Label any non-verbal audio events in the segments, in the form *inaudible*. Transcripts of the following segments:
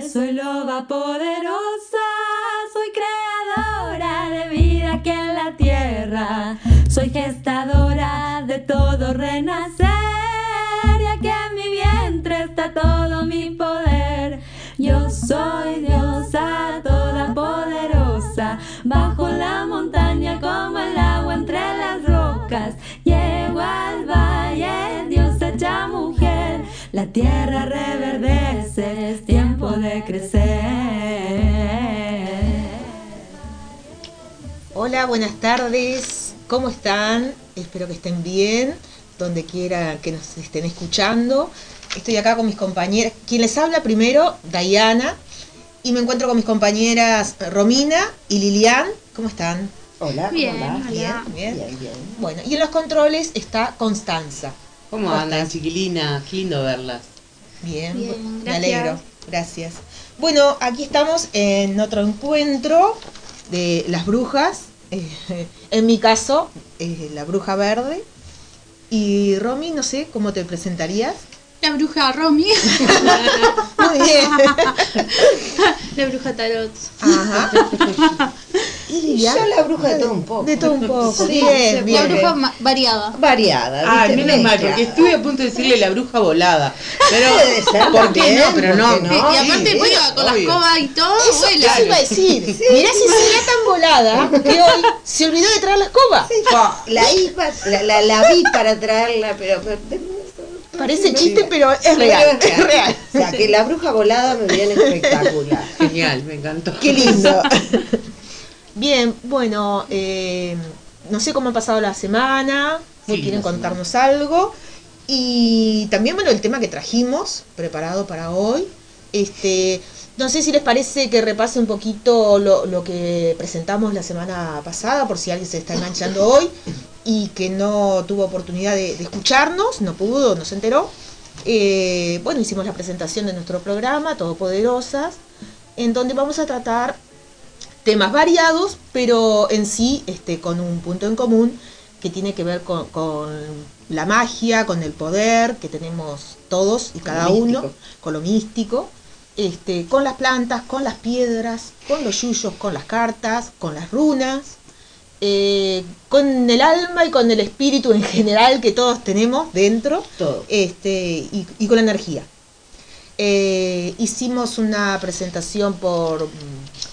soy loba poderosa, soy creadora de vida aquí en la tierra, soy gestadora de todo renacer. Y aquí en mi vientre está todo mi poder. Yo soy diosa toda poderosa, bajo la montaña como el agua entre las rocas. Llego al valle, diosa hecha mujer, la tierra reverdece, Hola, buenas tardes. ¿Cómo están? Espero que estén bien, donde quiera que nos estén escuchando. Estoy acá con mis compañeras. Quien les habla primero, Dayana. Y me encuentro con mis compañeras Romina y Lilian. ¿Cómo están? Hola, ¿cómo Bien, hola. Bien, bien. Bien, bien. Bueno, y en los controles está Constanza. ¿Cómo ¿Cómo andan, estás? chiquilina? Qué lindo verlas. Bien, Bien, me gracias. alegro. Gracias. Bueno, aquí estamos en otro encuentro de las brujas. Eh, en mi caso, eh, la bruja verde. Y Romy, no sé cómo te presentarías. La bruja Romy, *laughs* Muy bien. *laughs* la bruja Tarot. Ajá. *laughs* Y. Yo la bruja de todo un poco. De todo un poco. Sí, bien, bien. La bruja variada. Variada. Ah, ¿viste? menos mal, porque estuve a punto de decirle la bruja volada. Pero, ser ¿por qué no? Pero no. y aparte sí, vuela con la escoba y todo, Eso, vuela. iba a decir. Mirá si sería tan volada que hoy se olvidó de traer la escoba. La, la, la vi para traerla, pero... Parece chiste, pero es real. Es real. O sea, que la bruja volada me viene espectacular. *laughs* Genial, me encantó. Qué lindo. *laughs* Bien, bueno, eh, no sé cómo ha pasado la semana, si Sí, quieren semana. contarnos algo. Y también, bueno, el tema que trajimos, preparado para hoy. Este, no sé si les parece que repase un poquito lo, lo que presentamos la semana pasada, por si alguien se está enganchando hoy y que no tuvo oportunidad de, de escucharnos, no pudo, no se enteró. Eh, bueno, hicimos la presentación de nuestro programa, Todopoderosas, en donde vamos a tratar temas variados, pero en sí este, con un punto en común que tiene que ver con, con la magia, con el poder que tenemos todos y cada uno, con lo místico, este, con las plantas, con las piedras, con los yuyos, con las cartas, con las runas, eh, con el alma y con el espíritu en general que todos tenemos dentro Todo. este, y, y con la energía. Eh, hicimos una presentación por,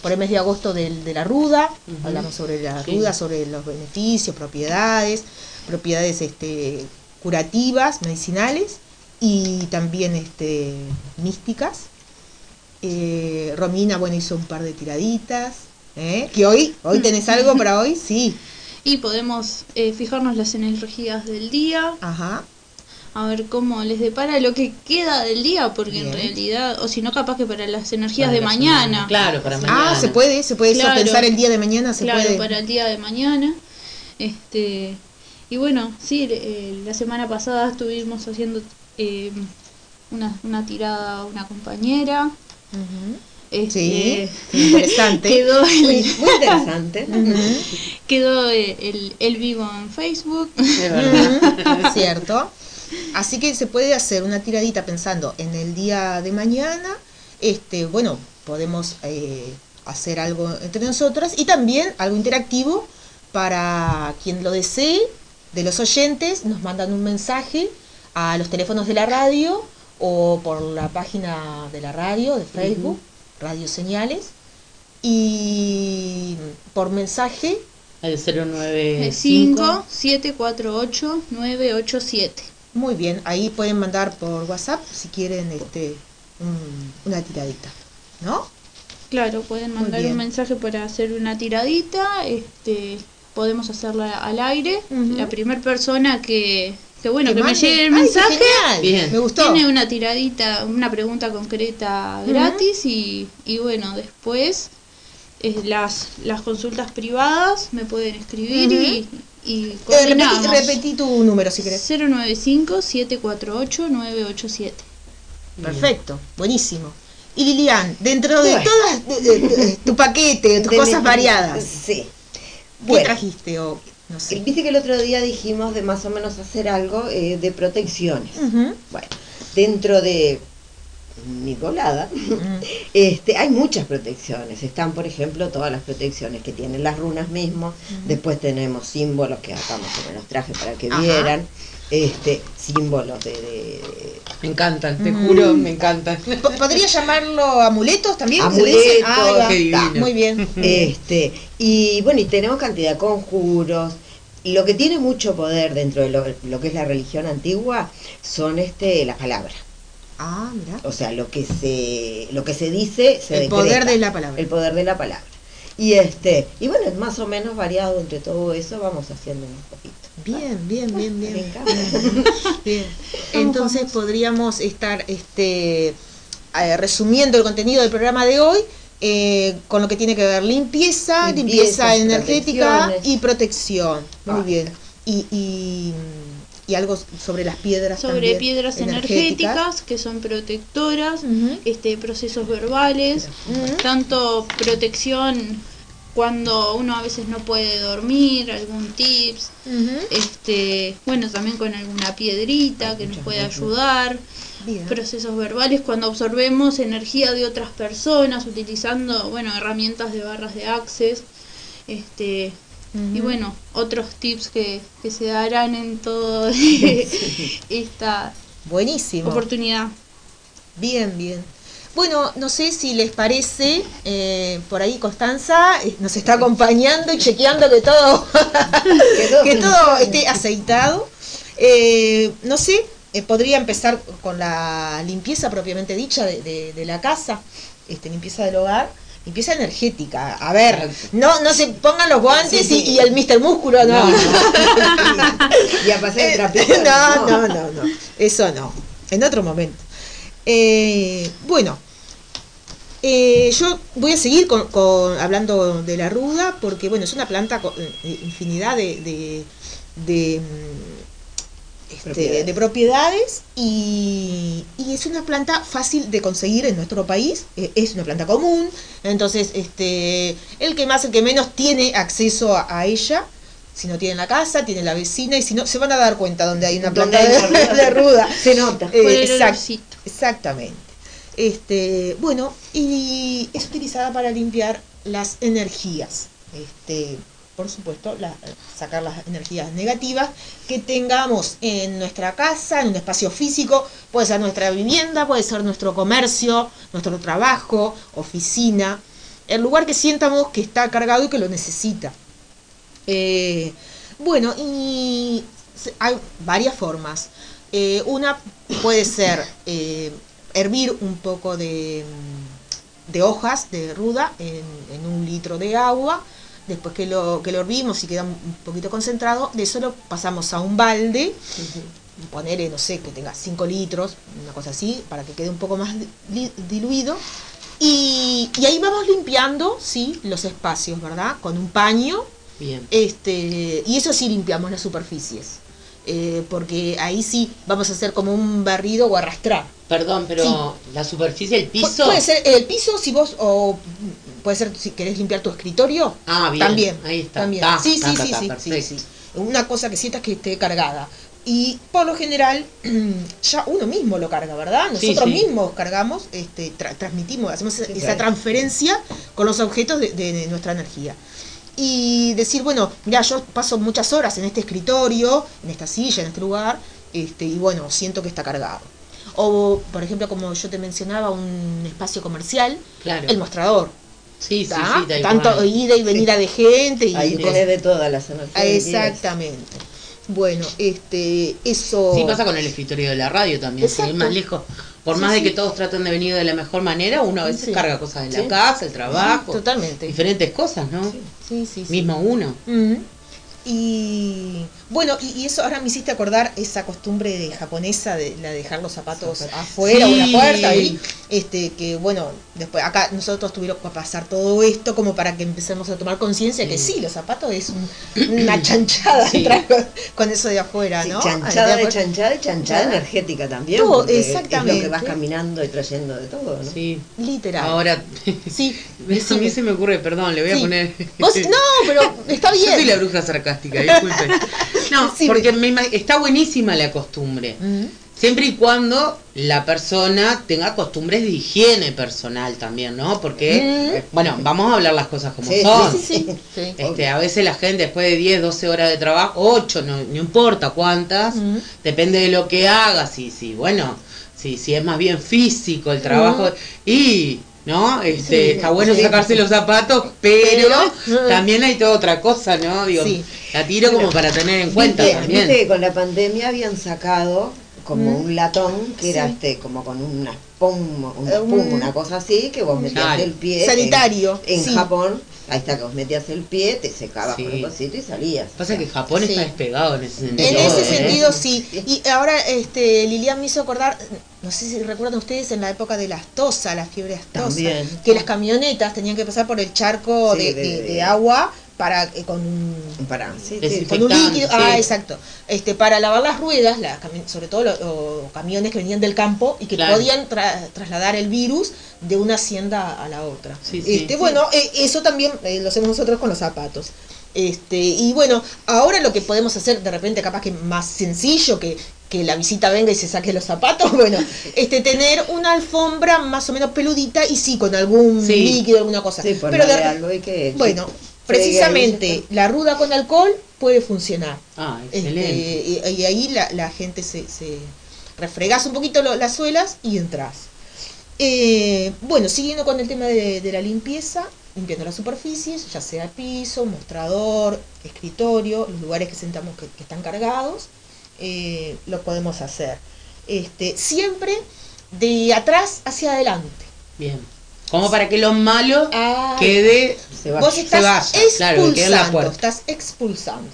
por el mes de agosto del- de, la ruda, hablamos sobre la Sí. ruda, sobre los beneficios, propiedades, propiedades este, curativas, medicinales, y también este, místicas. Eh, Romina, bueno, hizo un par de tiraditas. ¿Eh? Que hoy, hoy tenés algo para hoy, sí. *laughs* Y podemos eh, fijarnos las energías del día, Ajá. a ver cómo les depara lo que queda del día, porque en realidad, o si no, capaz que para las energías Para de la mañana. semana. Claro, para mañana. Ah, se puede, se puede eso, pensar el día de mañana, se claro, puede. para el día de mañana. Este, y bueno, sí, eh, la semana pasada estuvimos haciendo eh, una, una tirada a una compañera. Ujú. Este, Sí, *laughs* interesante. Quedó el, muy interesante. *laughs* Quedó el, el- el vivo en Facebook. Verdad. *laughs* Ujú, Cierto. Así que se puede hacer una tiradita pensando en el día de mañana. Este, bueno, podemos eh, hacer algo entre nosotras y también algo interactivo para quien lo desee de los oyentes. Nos mandan un mensaje a los teléfonos de la radio o por la página de la radio de Facebook, Señales. Y por mensaje El 095. 5 748 987. Muy bien, ahí pueden mandar por WhatsApp si quieren este un- una tiradita, ¿no? Claro, pueden mandar un mensaje para hacer una tiradita. Este, podemos hacerla al aire. La primera persona que, que bueno, Que que me llegue el ¡Ay, qué mensaje. genial! Bien. Me gustó. Tiene una tiradita, una pregunta concreta gratis y, y bueno, después eh, las, las consultas privadas me pueden escribir y, y Eh, repetí, repetí tu número si querés. 095-748-987. Perfecto, buenísimo. Y Lilian, dentro de Bueno. todas de- de- de- tu paquete, tus De cosas mi- variadas, Sí. ¿qué Bueno, trajiste o no sé? viste que el otro día dijimos de más o menos hacer algo eh, de protecciones. Bueno, dentro de mi volada, *laughs* este, hay muchas protecciones. Están, por ejemplo, todas las protecciones que tienen las runas mismo. Después tenemos símbolos que acá más o menos traje para que vieran. Este, símbolos de, de- Me encantan, te Mm. juro, me encantan. *laughs* Po- ¿Podría llamarlo amuletos también? ¿Se le Amuletos, qué divino. Muy bien. *laughs* Este, y bueno, y tenemos cantidad de conjuros. Y lo que tiene mucho poder dentro de lo, lo que es la religión antigua son este las palabras. Ah, mira. O sea, lo que se lo que se dice se El decreta. poder de la palabra. El poder de la palabra. Y este, y bueno, es más o menos variado entre todo eso, vamos haciendo un poquito. Bien, bien, bien, bien. Entonces podríamos estar este, eh, resumiendo el contenido del programa de hoy eh, con lo que tiene que ver limpieza, limpieza, Limpieza, energética y protección. Muy Ah. bien. Y, y, y algo sobre las piedras Sobre también, piedras energéticas que son protectoras, este procesos verbales, tanto protección cuando uno a veces no puede dormir, algún tips, este, bueno, también con alguna piedrita que nos puede ayudar, Bien. procesos verbales cuando absorbemos energía de otras personas utilizando, bueno, herramientas de barras de access, este, y bueno, otros tips que, que se darán en toda *laughs* esta Buenísimo. oportunidad. Bien, bien. Bueno, no sé si les parece, eh, por ahí Constanza eh, nos está acompañando y chequeando que todo, *laughs* que todo esté aceitado. Eh, no sé, eh, podría empezar con la limpieza propiamente dicha de, de- de la casa, este, limpieza del hogar, limpieza energética. A ver, no, no se pongan los guantes Sí, y- sí. Y, el Mr. Músculo, no. *laughs* y a pasar el trapito. no, no, no, no. Eso no. En otro momento. Eh, bueno, eh, yo voy a seguir con, con- hablando de la ruda porque, bueno, es una planta con eh, infinidad de, de, de, mm, este, Propiedades. de propiedades y, y es una planta fácil de conseguir en nuestro país. eh, es una planta común. Entonces, este, el que más, el que menos tiene acceso a, a ella. Si no tiene en la casa, tiene la vecina y si no, se van a dar cuenta donde hay una planta hay de, *laughs* de ruda. Se nota. Eh, exact- exactamente. Este, bueno, y es utilizada para limpiar las energías. Este, por supuesto, sacar las energías negativas que tengamos en nuestra casa, en un espacio físico, puede ser nuestra vivienda, puede ser nuestro comercio, nuestro trabajo, oficina, el lugar que sientamos que está cargado y que lo necesita. Eh, bueno, y hay varias formas. Eh, una puede ser eh, hervir un poco de, mm, de hojas de ruda en, en un litro de agua. Después que lo, que lo hervimos y queda un poquito concentrado, de eso lo pasamos a un balde, poner, no sé, que tenga 5 litros, una cosa así, para que quede un poco más di- diluido. Y, y ahí vamos limpiando, sí, los espacios, ¿verdad? Con un paño Bien. este, y eso sí limpiamos las superficies. Eh, porque ahí sí vamos a hacer como un barrido o arrastrar. Perdón, pero la superficie, el Pu- piso. Puede ser el piso si vos, o puede ser si querés limpiar tu escritorio. Ah, bien. También. Ahí está. También. Ta, sí, ta, sí, ta, sí, sí, sí, perfecto. sí. Una cosa que sientas que esté cargada. Y por lo general, *clears throat* ya uno mismo lo carga, ¿verdad? Nosotros mismos cargamos, este, tra- transmitimos, hacemos esa transferencia con los objetos de, de nuestra energía. Y decir, bueno, mira, yo paso muchas horas en este escritorio, en esta silla, en este lugar, este, y bueno, siento que está cargado. O, por ejemplo, como yo te mencionaba, un espacio comercial, Claro. el mostrador. Sí, sí, sí. Tanto ida y venida de gente y Ahí tenés de todas las energías. Exactamente. Bueno, este, eso. Sí, pasa con el escritorio de la radio también, si es más lejos. Por Sí, más de que todos traten de venir de la mejor manera, uno a veces carga cosas de la casa, el trabajo, Totalmente. diferentes cosas, ¿no? Sí, sí, sí. Mismo uno. Y bueno, y, y eso ahora me hiciste acordar esa costumbre de japonesa de la de dejar los zapatos afuera o en Sí. la puerta ahí, este que bueno, después acá nosotros tuvimos que pasar todo esto como para que empecemos a tomar conciencia que Sí. sí, los zapatos es un- *clears throat* una chanchada Sí. con, eso de afuera, Sí, ¿no? chanchada de chanchada y chanchada energética también. Todo, exactamente. Es lo que vas caminando y trayendo de todo, ¿no? Sí. Literal. Ahora, sí. *laughs* a mí se me ocurre, perdón, le voy a poner. Vos- no, pero *laughs* está Yo soy la bien. bruja sarcástica, disculpe. *laughs* No, Sí, porque me está buenísima la costumbre. Mm. Siempre y cuando la persona tenga costumbres de higiene personal también, ¿no? Porque, bueno, vamos a hablar las cosas como Sí, son. Sí, sí, *laughs* sí. Este, a veces la gente después de 10, 12 horas de trabajo, 8, no, no importa cuántas, Ujú. depende de lo que hagas, y si, bueno, si, si es más bien físico el trabajo, y, ¿no? Este, Sí, está bueno sí. sacarse los zapatos, pero, Pero, también hay toda otra cosa, ¿no? Digo, Sí. la tiro como para tener en cuenta Viste, también. viste que con la pandemia habían sacado como Mm. un latón que era este como con una espuma, una, espuma, un- una cosa así, que vos metías Claro. el pie. Sanitario, En, en sí. Japón, ahí está que vos metías el pie, te secabas Sí. con un cosito y salías. Pasa que Japón Sí. está despegado en ese sentido. En ese ¿eh? sentido sí. *laughs* Y ahora este Lilian me hizo acordar, no sé si recuerdan ustedes en la época de la astosa, la fiebre astosa, También. que las camionetas tenían que pasar por el charco Sí, de, de- de- de de- agua para eh, con un Para, sí, sí. Desinfectante. con un líquido, ah, exacto, este para lavar las ruedas, las sobre todo los, los camiones que venían del campo y que Claro. podían tra- trasladar el virus de una hacienda a la otra. Este, bueno, eh, eso también eh, lo hacemos nosotros con los zapatos. Este, y bueno, ahora lo que podemos hacer de repente capaz que más sencillo que que la visita venga y se saque los zapatos, *laughs* bueno, este tener una alfombra más o menos peludita y sí con algún Sí. líquido, alguna cosa. Sí, Pero ponerle de- algo y que bueno, precisamente la ruda con alcohol puede funcionar. Ah, Este, excelente. y, y ahí la, la gente se, se refregas un poquito lo- las suelas y entras. Eh, bueno, siguiendo con el tema de, de la limpieza, limpiando las superficies, ya sea piso, mostrador, escritorio, los lugares que sentamos que, que están cargados, eh, lo podemos hacer. Este, siempre de atrás hacia adelante. Bien. Como para que lo malo Ah, quede. Se va. Vos se estás vaya, claro, la expulsando, puerta. estás expulsando.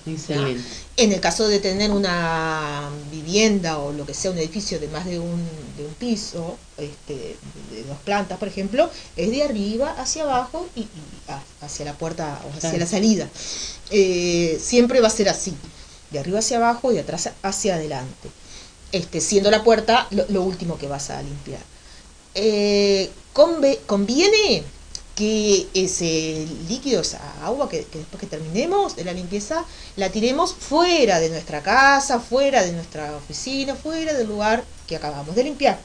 En el caso de tener una vivienda o lo que sea, un edificio de más de un, de un piso, este, de dos plantas, por ejemplo, es de arriba hacia abajo y, hacia la puerta o hacia Claro. la salida. Eh, siempre va a ser así, de arriba hacia abajo y de atrás hacia adelante. Este, siendo la puerta lo, lo último que vas a limpiar. Eh, conviene que ese líquido, esa agua que, que después que terminemos de la limpieza, la tiremos fuera de nuestra casa, fuera de nuestra oficina, fuera del lugar que acabamos de limpiar.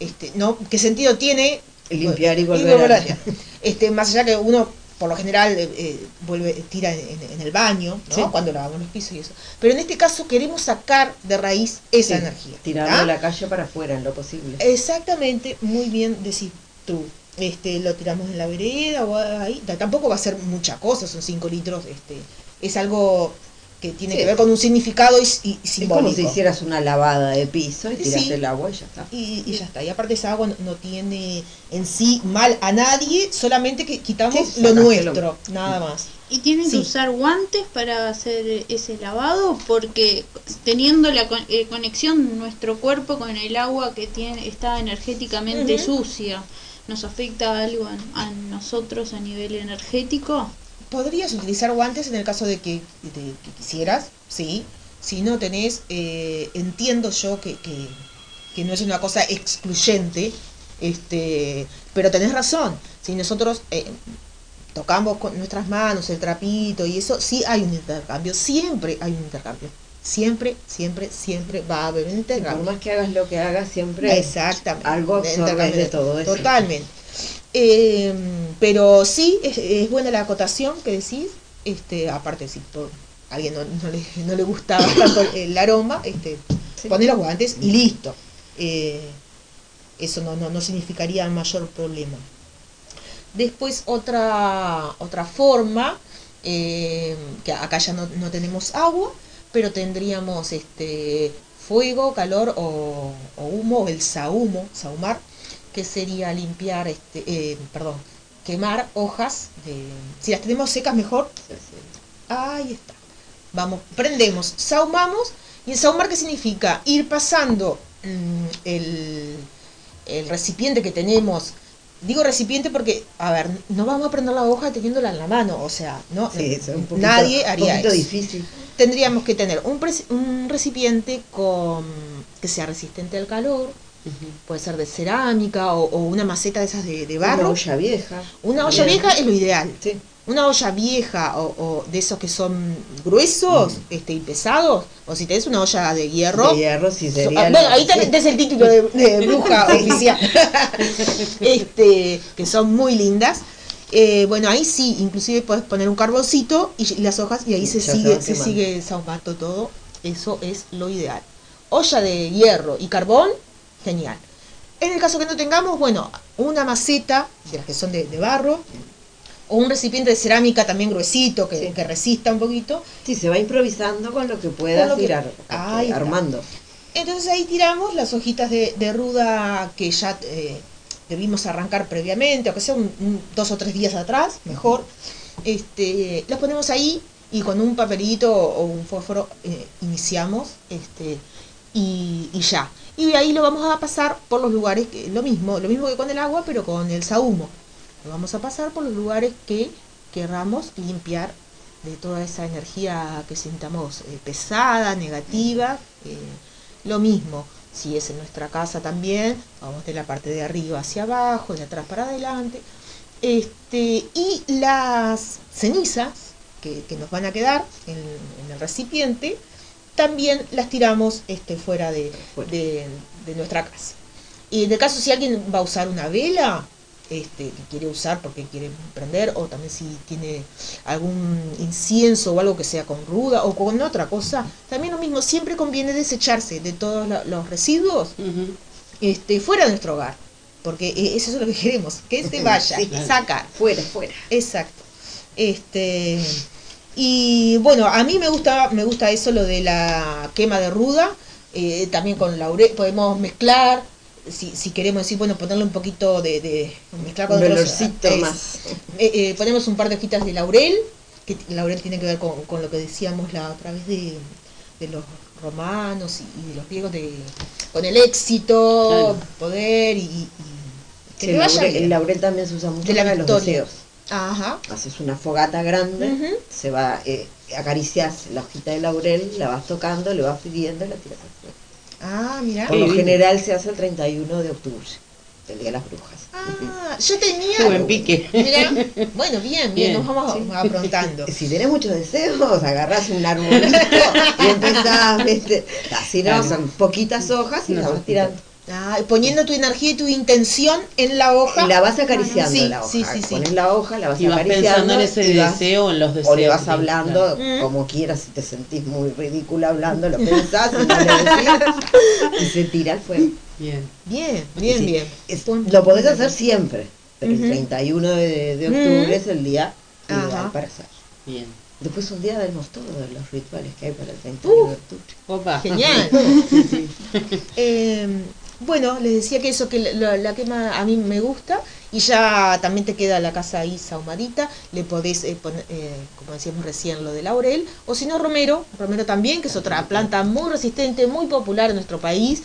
Este, ¿no? ¿Qué sentido tiene Limpiar y volver a- limpiar? Este, más allá que uno por lo general eh, eh, vuelve, tira en, en el baño, ¿no? Sí. cuando lavamos los pisos y eso. Pero en este caso queremos sacar de raíz esa Sí, energía. Tirarlo ¿tá? a la calle para afuera en lo posible. Exactamente, muy bien decís tú. Este, lo tiramos en la vereda o ahí. Ta- Tampoco va a ser mucha cosa, son 5 litros. Este, es algo que tiene Sí. que ver con un significado y, y Es como simbólico. si hicieras una lavada de piso y tiras Sí. el agua y ya está. y, y ya está. Y aparte esa agua no, no tiene en sí mal a nadie, solamente que quitamos Sí, lo nuestro, nada más. Y tienen Sí. que usar guantes para hacer ese lavado porque teniendo la con- eh, conexión nuestro cuerpo con el agua que tiene está energéticamente sucia, ¿nos afecta algo a, nosotros a nivel energético? Podrías utilizar guantes en el caso de que, de que quisieras, sí. Si no tenés, eh, entiendo yo que, que, que no es una cosa excluyente, este, pero tenés razón. Si nosotros eh, tocamos con nuestras manos el trapito y eso, sí hay un intercambio, siempre hay un intercambio. Siempre, siempre, siempre va a haber un Por intercambio. más que hagas lo que hagas, siempre Exactamente. algo absorbes de todo eso. Totalmente. Eh, pero sí, es, es buena la acotación que decís. Este, aparte, si por a alguien no, no le, no le gustaba *coughs* tanto el, aroma, este, Sí. pone los guantes y listo. Eh, eso no, no, no significaría mayor problema. Después otra, otra forma, eh, que acá ya no, no tenemos agua, pero tendríamos este fuego, calor o, o humo, o el sahumo, sahumar, que sería limpiar, este, eh, perdón, quemar hojas, de, si las tenemos secas mejor. Ahí está. Vamos, prendemos, sahumamos. ¿Y el sahumar qué significa? Ir pasando mm, el, el recipiente que tenemos. Digo recipiente porque, a ver, no vamos a prender la hoja teniéndola en la mano. O sea, no, Sí, eso es un poquito, nadie haría un poquito eso. difícil. Tendríamos que tener un, un recipiente con que sea resistente al calor. Puede ser de cerámica o, o una maceta de esas de, de barro. Una olla vieja. Una olla vieja es lo ideal Sí. una olla vieja o, o de esos que son gruesos Mm. este, y pesados, o si tenés una olla de hierro. De hierro sí so- sería. bueno, ahí *laughs* tenés el título de, de bruja *laughs* oficial. *laughs* este, que son muy lindas. Eh, bueno, ahí sí, inclusive puedes poner un carboncito y las hojas y ahí se Ya sigue, se sigue sahumando todo. Eso es lo ideal. Olla de hierro y carbón, genial. En el caso que no tengamos, bueno, una maceta, de las que son de, de barro, o un recipiente de cerámica también gruesito, que, Sí. que resista un poquito. Sí, se va improvisando con lo que puedas Con lo que- ir ar- Ahí está. armando. Entonces ahí tiramos las hojitas de, de ruda que ya eh, debimos arrancar previamente, aunque sea un, dos o tres días atrás, mejor. Este, las ponemos ahí y con un papelito o un fósforo eh, iniciamos este, y, ya. Y ahí lo vamos a pasar por los lugares, que, lo mismo, lo mismo que con el agua, pero con el sahumo. Lo vamos a pasar por los lugares que querramos limpiar de toda esa energía que sintamos eh, pesada, negativa. eh, lo mismo, si es en nuestra casa también, vamos de la parte de arriba hacia abajo, de atrás para adelante. Este, y las cenizas que, que nos van a quedar en, en el recipiente, también las tiramos este, fuera de, de- de nuestra casa. Y en el caso si alguien va a usar una vela, este, que quiere usar porque quiere prender, o también si tiene algún incienso o algo que sea con ruda o con otra cosa, también lo mismo, siempre conviene desecharse de todos los residuos este, fuera de nuestro hogar, porque eh, eso es lo que queremos, que se vaya, Sí. saca, Fuera, fuera. Exacto. Este y bueno, a mí me gusta me gusta eso lo de la quema de ruda, eh, también con laurel podemos mezclar si, si queremos decir, bueno, ponerle un poquito de, de mezclar con Un otros- es- más. eh, eh, ponemos un par de hojitas de laurel, que laurel tiene que ver con, con lo que decíamos la otra vez de, de los romanos y, de los griegos, de, con el éxito, Claro. poder y, y- que Sí, el, vaya laurel, el laurel también se usa mucho De la para los deseos. Ajá. Haces una fogata grande, se va, eh, acaricias la hojita de laurel, la vas tocando, le vas pidiendo y la tiras al fuego. Ah, mira. Por lo general se hace el 31 de octubre, el Día de las Brujas. Ah, yo tenía. Buen pique. Mira, *laughs* bueno, bien, bien, Bien. nos vamos Sí. aprontando. *laughs* Si tenés muchos deseos, agarrás un arbolito y empezás, ¿viste? así no, Claro. son poquitas hojas y las vas tirando. Ah, poniendo tu energía y tu intención en la hoja. Y la vas acariciando Sí, la hoja. sí, sí, sí. Pones la hoja, la vas Y vas acariciando. pensando en ese vas- deseo, en los deseos. O le vas hablando claro. Mm. como quieras, si te sentís muy ridícula hablando, lo pensás y no le decís, y se tira al fuego. Bien. Bien, bien, Sí, bien. es- lo podés hacer siempre, pero Ujú. el 31 de, de octubre es el día ideal Ajá. para hacer. Bien. Después un día vemos todos los rituales que hay para el 31 de octubre. Opa. Genial. *laughs* Sí, sí. Eh, bueno, les decía que eso, que la, la quema a mí me gusta y ya también te queda la casa ahí sahumadita, le podés eh, poner, eh, como decíamos recién, lo de laurel, o si no romero, romero también, que es otra planta muy resistente, muy popular en nuestro país.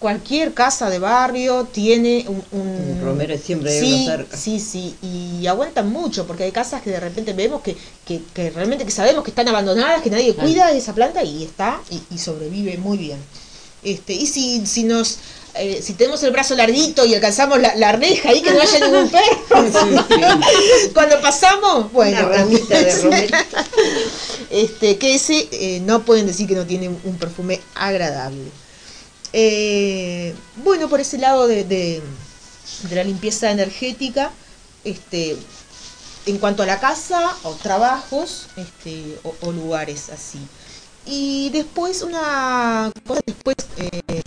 Cualquier casa de barrio tiene un... un- romero siempre sí, cerca. Sí, sí, y aguantan mucho, porque hay casas que de repente vemos que, que, que realmente que sabemos que están abandonadas, que nadie cuida de esa planta y está y, y sobrevive muy bien. Este, y si, si nos eh, si tenemos el brazo larguito y alcanzamos la, la reja ahí que no haya ningún perro. Cuando pasamos bueno. Una ramita de este que ese eh, no pueden decir que no tiene un, un perfume agradable. Eh, bueno por ese lado de, de- de la limpieza energética este en cuanto a la casa o trabajos este, o, o lugares así. Y después una cosa, después eh,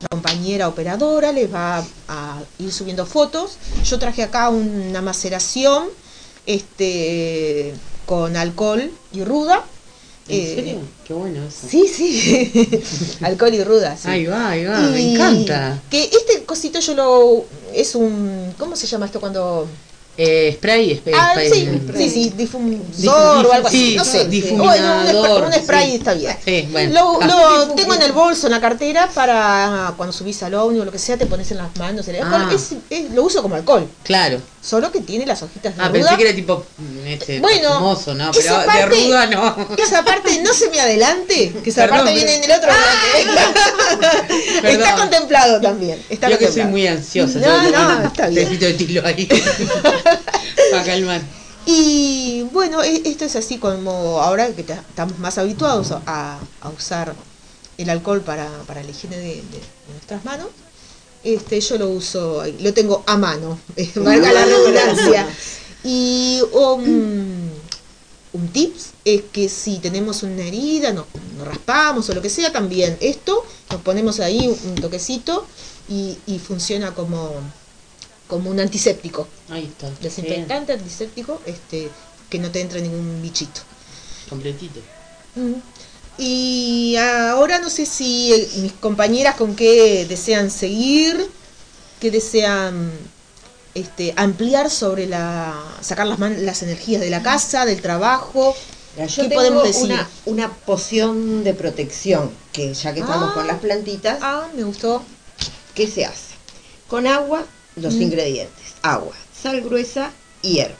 la compañera operadora les va a ir subiendo fotos. Yo traje acá una maceración este, con alcohol y ruda. ¿En Eh, serio? Qué bueno eso. Sí, sí. *laughs* alcohol y ruda. sí. Ahí va, ahí va, me encanta. Que este cosito yo lo... Es un... ¿Cómo se llama esto cuando...? Eh, spray, spray, Ah, spray. sí, sí, sí, difusor o algo así, Sí, no sé. difuminador, un, spray- un spray sí. está bien. Sí, bueno. Lo, Ah. lo tengo en el bolso, en la cartera, para cuando subís al ómnibus o lo que sea, te pones en las manos el alcohol. Ah. Es- es- lo uso como alcohol, Claro. solo que tiene las hojitas de Ah, ruda. pensé que era tipo mm, este, Bueno, perfumoso, ¿no? esa Pero de parte- ruda no. Esa parte no se me adelante, que esa Perdón, parte pero- viene en el otro. está Perdón. contemplado también. Está Yo que soy contemplado. muy ansiosa. No, no, un está bien. tecito de tilo ahí. *laughs* Para calmar. Y bueno, e- esto es así como ahora que ta- estamos más habituados a, a usar el alcohol para, para la higiene de, de- de nuestras manos. Este, yo lo uso, lo tengo a mano, *laughs* eh, valga la redundancia. Y un, un tips es que si tenemos una herida, nos, nos raspamos o lo que sea, también esto, nos ponemos ahí un, un toquecito y, y funciona como, como un antiséptico Ahí está. desinfectante antiséptico este que no te entre ningún bichito Completito. Mm. y ahora no sé si mis compañeras con qué desean seguir qué desean este ampliar sobre la sacar las man- las energías de la casa del trabajo Mira, yo ¿Qué tengo podemos decir? Una, una poción de protección, que ya que estamos Ah. con las plantitas, ah me gustó ¿qué se hace? Con agua, los Mm. ingredientes, agua, sal gruesa y hierbas.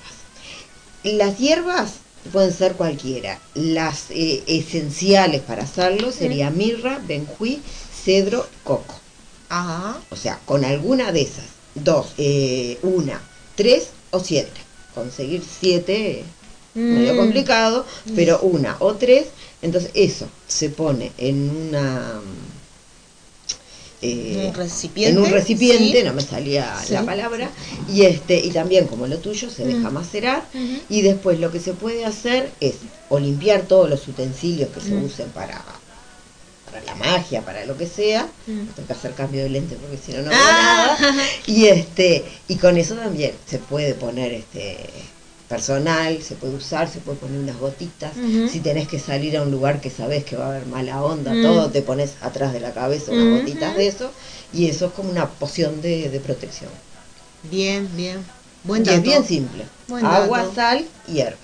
Las hierbas pueden ser cualquiera. Las eh, esenciales para hacerlo sería mirra, benjuí, cedro, coco. ajá O sea, con alguna de esas, dos, eh, una, tres o siete. Conseguir siete eh, medio Mm. complicado, pero una o tres, entonces eso se pone en una eh, un recipiente en un recipiente, sí. no me salía Sí, la palabra, y este, y también como lo tuyo se deja Mm. macerar, y después lo que se puede hacer es o limpiar todos los utensilios que se Mm. usen para para la magia, para lo que sea, Mm. tengo que hacer cambio de lente porque si no no veo Ah. nada. *laughs* Y este, y con eso también se puede poner este personal, se puede usar, se puede poner unas gotitas. Si tenés que salir a un lugar que sabes que va a haber mala onda, Mm. todo, te pones atrás de la cabeza unas gotitas de eso, y eso es como una poción de, de protección. bien bien buen Y dato es bien simple. Buen Agua, dato. sal y hierbas.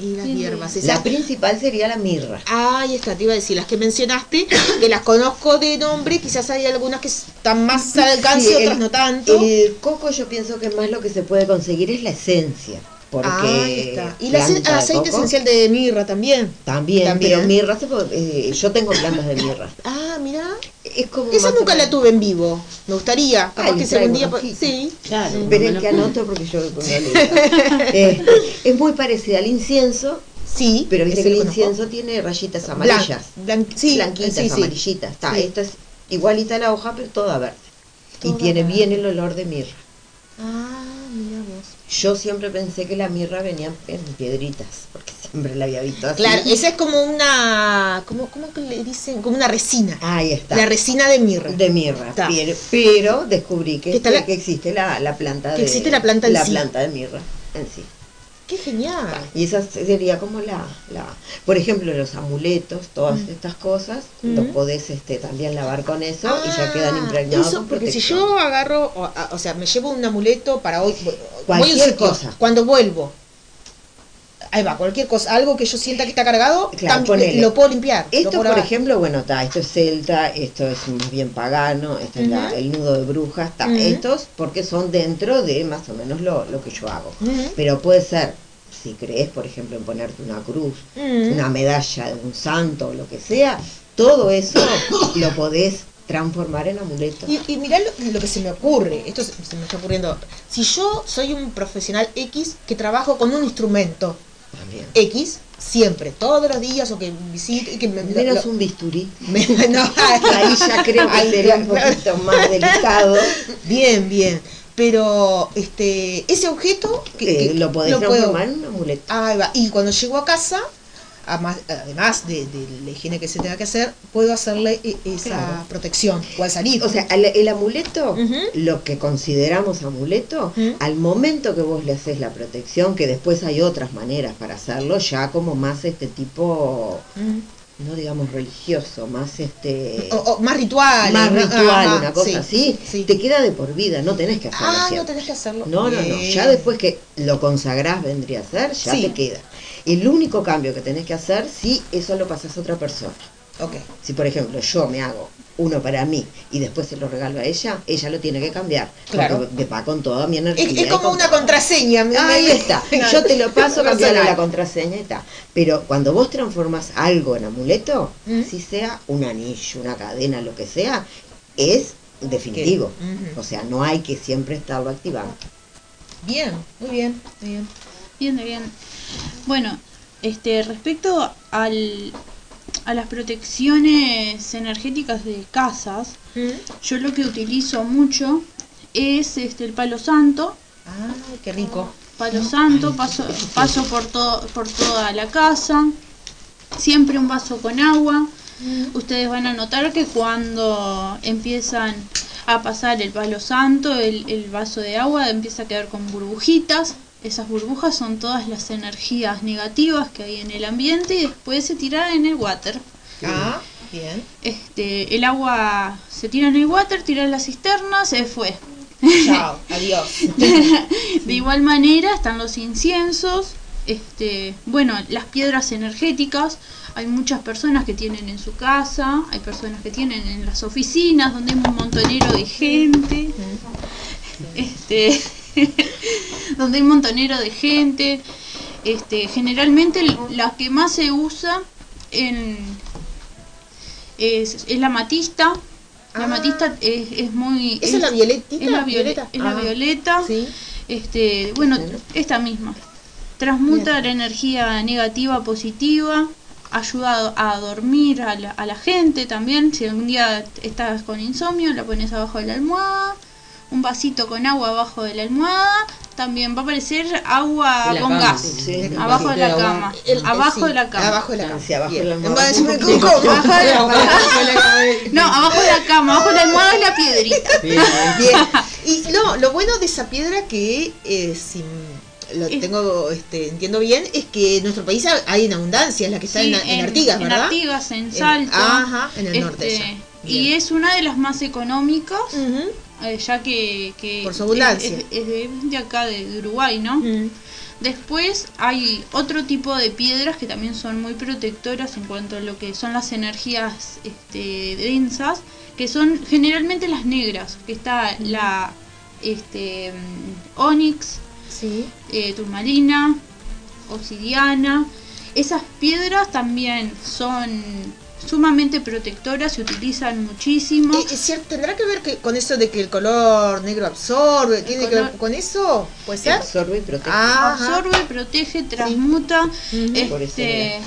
y las hierbas esas La principal sería la mirra. Ah, ahí está, te iba a decir, las que mencionaste, *coughs* que las conozco de nombre, quizás hay algunas que están más al alcance, Sí, otras el- no tanto. El coco yo pienso que más lo que se puede conseguir es la esencia. Porque Ah. Y planta de aceite esencial de mirra también. También, También. pero mirra se eh, yo tengo plantas de mirra. *laughs* Ah, mira. Es como Esa nunca la tuve en vivo. Me gustaría. Capaz Ay, que le si algún traigo día. una po- hojita. Sí. Claro. Esperen que anoto porque yo. Este, *laughs* es muy parecida al incienso, Sí. pero viste que el conozco. incienso tiene rayitas amarillas. blan- sí, blanquitas, sí, sí. amarillitas. Está, Sí. esta es igualita a la hoja, pero toda verde. Toda y tiene verde. bien el olor de mirra. Ah, mira vos. Yo siempre pensé que la mirra venía en piedritas, porque siempre la había visto así. Claro, esa es como una. ¿Cómo, cómo que le dicen? Como una resina. Ahí está. La resina de mirra. de mirra. Pero, pero descubrí que, Que está este- la- que existe la, la planta que de existe la planta en la sí. planta de mirra en sí. Qué genial. Y esa sería como la, la por ejemplo, los amuletos, todas estas cosas, los Mm. podés este, también lavar con eso y ya quedan Ah, impregnados. Eso, con porque si yo agarro, o, o sea, me llevo un amuleto para hoy, voy- voy a un Cualquier sitio, cosa. Cuando vuelvo, ahí va, cualquier cosa, algo que yo sienta que está cargado, Claro, lo puedo limpiar. Esto, puedo por ejemplo, bueno, está, esto es celta, esto es más bien pagano, este es la- Ujú. el nudo de brujas, está, estos porque son dentro de más o menos lo, lo que yo hago. Pero puede ser, si crees, por ejemplo, en ponerte una cruz, una medalla de un santo lo que sea, todo eso *coughs* lo podés transformar en amuleto. Y, y mirá lo, lo que se me ocurre, esto se, se me está ocurriendo. Si yo soy un profesional X que trabajo con un instrumento También. X, siempre, todos los días, o que visito y que me... Menos lo- un bisturí. *laughs* me- no, *laughs* Ahí ya creo que sería un poquito más delicado. Bien, bien. Pero este ese objeto que, Eh, que lo podés puedo- transformar en un amuleto. Ahí va. Y cuando llego a casa, además, de, de la higiene que se tenga que hacer, puedo hacerle e- esa Claro. protección o al salir. O sea, el, el amuleto, lo que consideramos amuleto, al momento que vos le haces la protección, que después hay otras maneras para hacerlo, ya como más este tipo, no digamos religioso, más este... o, o más ritual. más ritual, una cosa sí, así, sí. te queda de por vida, no tenés que hacerlo Ah, no tenés que hacerlo. No, no, no. Ya después que lo consagrás vendría a ser, ya Sí. te queda. El único cambio que tenés que hacer, si eso lo pasas a otra persona. Ok. Si por ejemplo yo me hago uno para mí y después se lo regalo a ella, ella lo tiene que cambiar. Claro. Porque va con toda mi energía. Es, como con una contraseña. me- Ahí me- está. *laughs* Yo te lo paso, *laughs* cambiarle Personal. la contraseña y está. Pero cuando vos transformas algo en amuleto, Mm. si sea un anillo, una cadena, lo que sea, es definitivo. O sea, no hay que siempre estarlo activando. Bien, muy bien, muy bien. Bien, bien. Bueno, este, respecto al, a las protecciones energéticas de casas, Mm. yo lo que utilizo mucho es este el palo santo. Ah, qué rico. Palo santo, paso, paso por, todo, por toda la casa, siempre un vaso con agua. Ustedes van a notar que cuando empiezan a pasar el palo santo, el, el vaso de agua empieza a quedar con burbujitas. Esas burbujas son todas las energías negativas que hay en el ambiente y después se tira en el water. Ah, bien. Este, el agua se tira en el water, tira en la cisterna, se fue. Chao, *laughs* adiós. De igual manera están los inciensos, este, bueno, las piedras energéticas. Hay muchas personas que tienen en su casa, hay personas que tienen en las oficinas, donde hay un montonero de gente. Este, *laughs* donde hay un montonero de gente. Este, generalmente la que más se usa en es, es la matista. La Ah. matista es, es muy ¿Esa es la violetita? es la viole- ¿Violeta? es la Ah, violeta. Sí. Este, bueno, esta misma. Transmuta la energía negativa a positiva, ayuda a dormir a la, a la gente también. Si algún día estás con insomnio, la pones abajo de la almohada. Un vasito con agua abajo de la almohada. También va a aparecer agua En la con cama. gas. Sí, sí. Abajo de la Agua. cama. El- el- abajo sí, de la cama. Abajo de la cama. Sí, abajo de la almohada. Va a decirme, Un ¿cómo? Abajo de la No, abajo de la cama. Abajo de la almohada es la piedrita. Bien. Y no, lo bueno de esa piedra que eh, si lo tengo, este, entiendo bien, es que en nuestro país hay en abundancia, es la que está Sí, en, en Artigas, en ¿verdad? Artigas, en En- Salto. ajá, en el norte Este, ya. Y es una de las más económicas. Eh, ya que, que Por su abundancia. Es, es de, de acá, de, de Uruguay, ¿no? Mm. Después hay otro tipo de piedras que también son muy protectoras en cuanto a lo que son las energías este, densas, que son generalmente las negras, que está la este, mm, onix, Sí. eh, turmalina, obsidiana. Esas piedras también son sumamente protectoras, se utilizan muchísimo. Es cierto, ¿Tendrá que ver que, con eso de que el color negro absorbe? ¿Tiene que ver con eso? ¿Puede ser? Absorbe y protege. Ah, Absorbe, protege, transmuta. Este,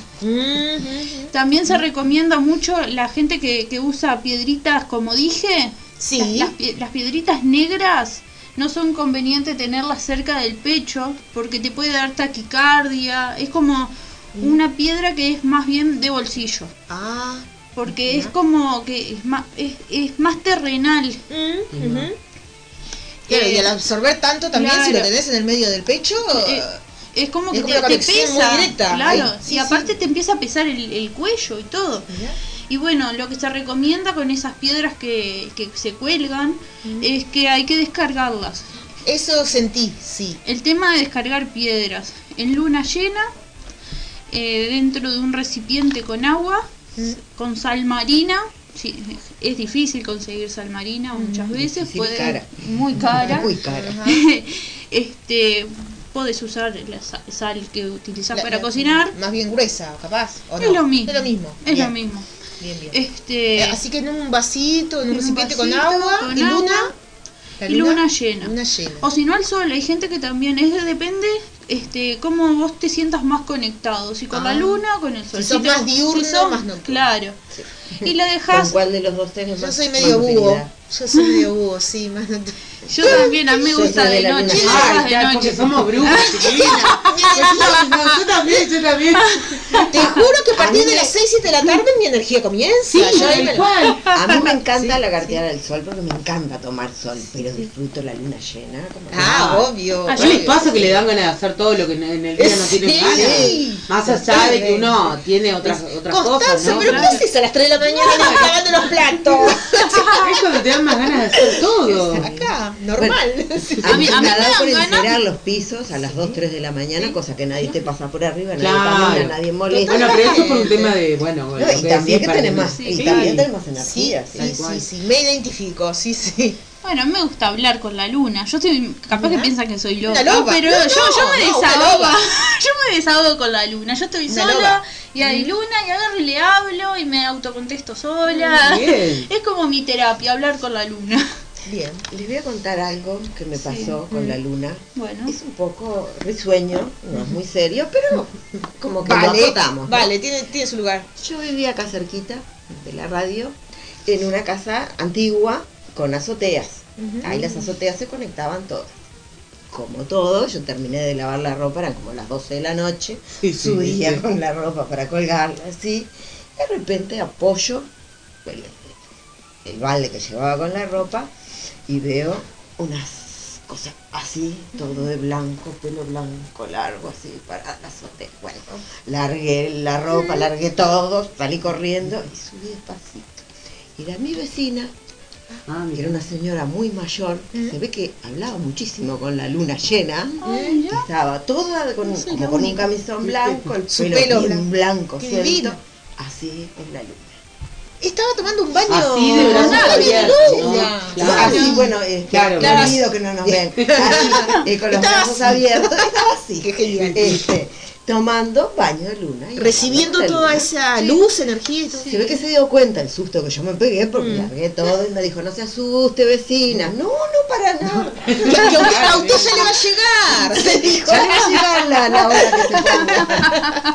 también se recomienda mucho la gente que, que usa piedritas, como dije, Sí. las, las piedritas negras no son convenientes tenerlas cerca del pecho porque te puede dar taquicardia. Es como una piedra que es más bien de bolsillo. Ah. Porque es como que es más, es, es más terrenal. Mm. Claro, y Eh, al absorber tanto también, si lo tenés en el medio del pecho, Eh, es como Es que como te, una te conexión muy pesa. directa. Claro, Ay, sí, y aparte sí. te empieza a pesar el, el cuello y todo. Mirá. Y bueno, lo que se recomienda con esas piedras que, que se cuelgan es que hay que descargarlas. Eso sentí, sí. El tema de descargar piedras en luna llena, eh, dentro de un recipiente con agua, Mm. con sal marina. Sí, es difícil conseguir sal marina muchas veces, puede- cara. muy cara. Muy cara. *laughs* Este, puedes usar la sa- sal que utilizas La- para la- cocinar. Más bien gruesa, capaz. ¿o Es no? lo mismo. Es lo mismo. Es Bien, lo mismo. Bien, bien. Este, Eh, Así que en un vasito, en un en un recipiente con agua con y agua luna. la y luna llena. Luna llena. O si no al sol, hay gente que también es depende este cómo vos te sientas más conectado, si con Ah. la luna o con el sol. sos te- más diurno, sos- más nocturno. Claro. Y la ¿Con dejas cuál de los dos tenés Yo más? soy medio más búho. Yo soy medio búho, sí. Más nocturno. Yo también a mí me Yo gusta de noche, luna yo llena. más Ay, de noche. somos brujas, *laughs* yo también, yo también. Te juro que a partir de me- las 6, 7 de la tarde mi energía comienza. Sí, Yo. A mí me encanta Sí, lagartear al sol porque me encanta tomar sol, pero disfruto la luna llena. Como que- Ah, obvio. Ah, ¿No les pasa que le dan ganas de hacer todo lo que en el día no tienen Sí. ganas? Más allá de que uno tiene otras, otras cosas, Constanza, ¿no? pero. ¿qué haces a las 3 de la mañana *laughs* lavando los platos? *laughs* Es cuando te dan más ganas de hacer todo. Acá, normal. *laughs* A mí- a mí me dan por ganas- encerar los pisos a las 2, 3 de la mañana, cosa que nadie te pasa por arriba, nadie Claro. camina, nadie molesta. Bueno, pero eso es por un tema de, bueno, No, y también que Sí, y sí. también Sí, energía, sí. sí, sí, sí, me identifico, sí, sí. Bueno, me gusta hablar con la luna. Yo estoy capaz que piensan que soy loca, loba. pero No, yo, yo me no, desahogo. *laughs* yo me desahogo con la luna. Yo estoy sola loba. y hay luna y agarro y le hablo y me autocontesto sola. Bien. *laughs* Es como mi terapia, hablar con la luna. Bien. Les voy a contar algo que me pasó con la luna. Bueno, Es un poco risueño, no es muy serio, pero como que lo Vale, acotamos. ¿no? vale, tiene, tiene su lugar. Yo vivía acá cerquita de la radio, en una casa antigua con azoteas. Ahí las azoteas se conectaban todas. Como todo, yo terminé de lavar la ropa, eran como las 12 de la noche, Sí, sí, subía sí. con la ropa para colgarla así, de repente apoyo el, el balde que llevaba con la ropa y veo unas cosas así, todo de blanco, pelo blanco, largo, así, para la azotea. Bueno, largué la ropa, largué todo, salí corriendo y subí despacito. Y era mi vecina, Ah, que era una señora muy mayor, que se ve que hablaba muchísimo con la luna llena. Ya. estaba toda con, como con un camisón blanco, el Su pelo, pelo bien blanco, divino. Así es la luna. Estaba tomando un baño. Así de brazos abiertos, ¿no? luna. Claro. Así, bueno, este, Claro, claro. olvido que no nos ven. *laughs* Así, eh, con los Estaba brazos así. abiertos, *laughs* estaba así. Qué genial. Este, tomando baño de luna. y Recibiendo toda luna. esa luz, energía y todo. Se ve que se dio cuenta el susto que yo me pegué porque Mm. largué todo y me dijo, no se asuste vecina. No, no para nada. Que a usted ya le va a llegar. Se dijo. Ya *laughs* le va a llegar la, la hora que se ponga.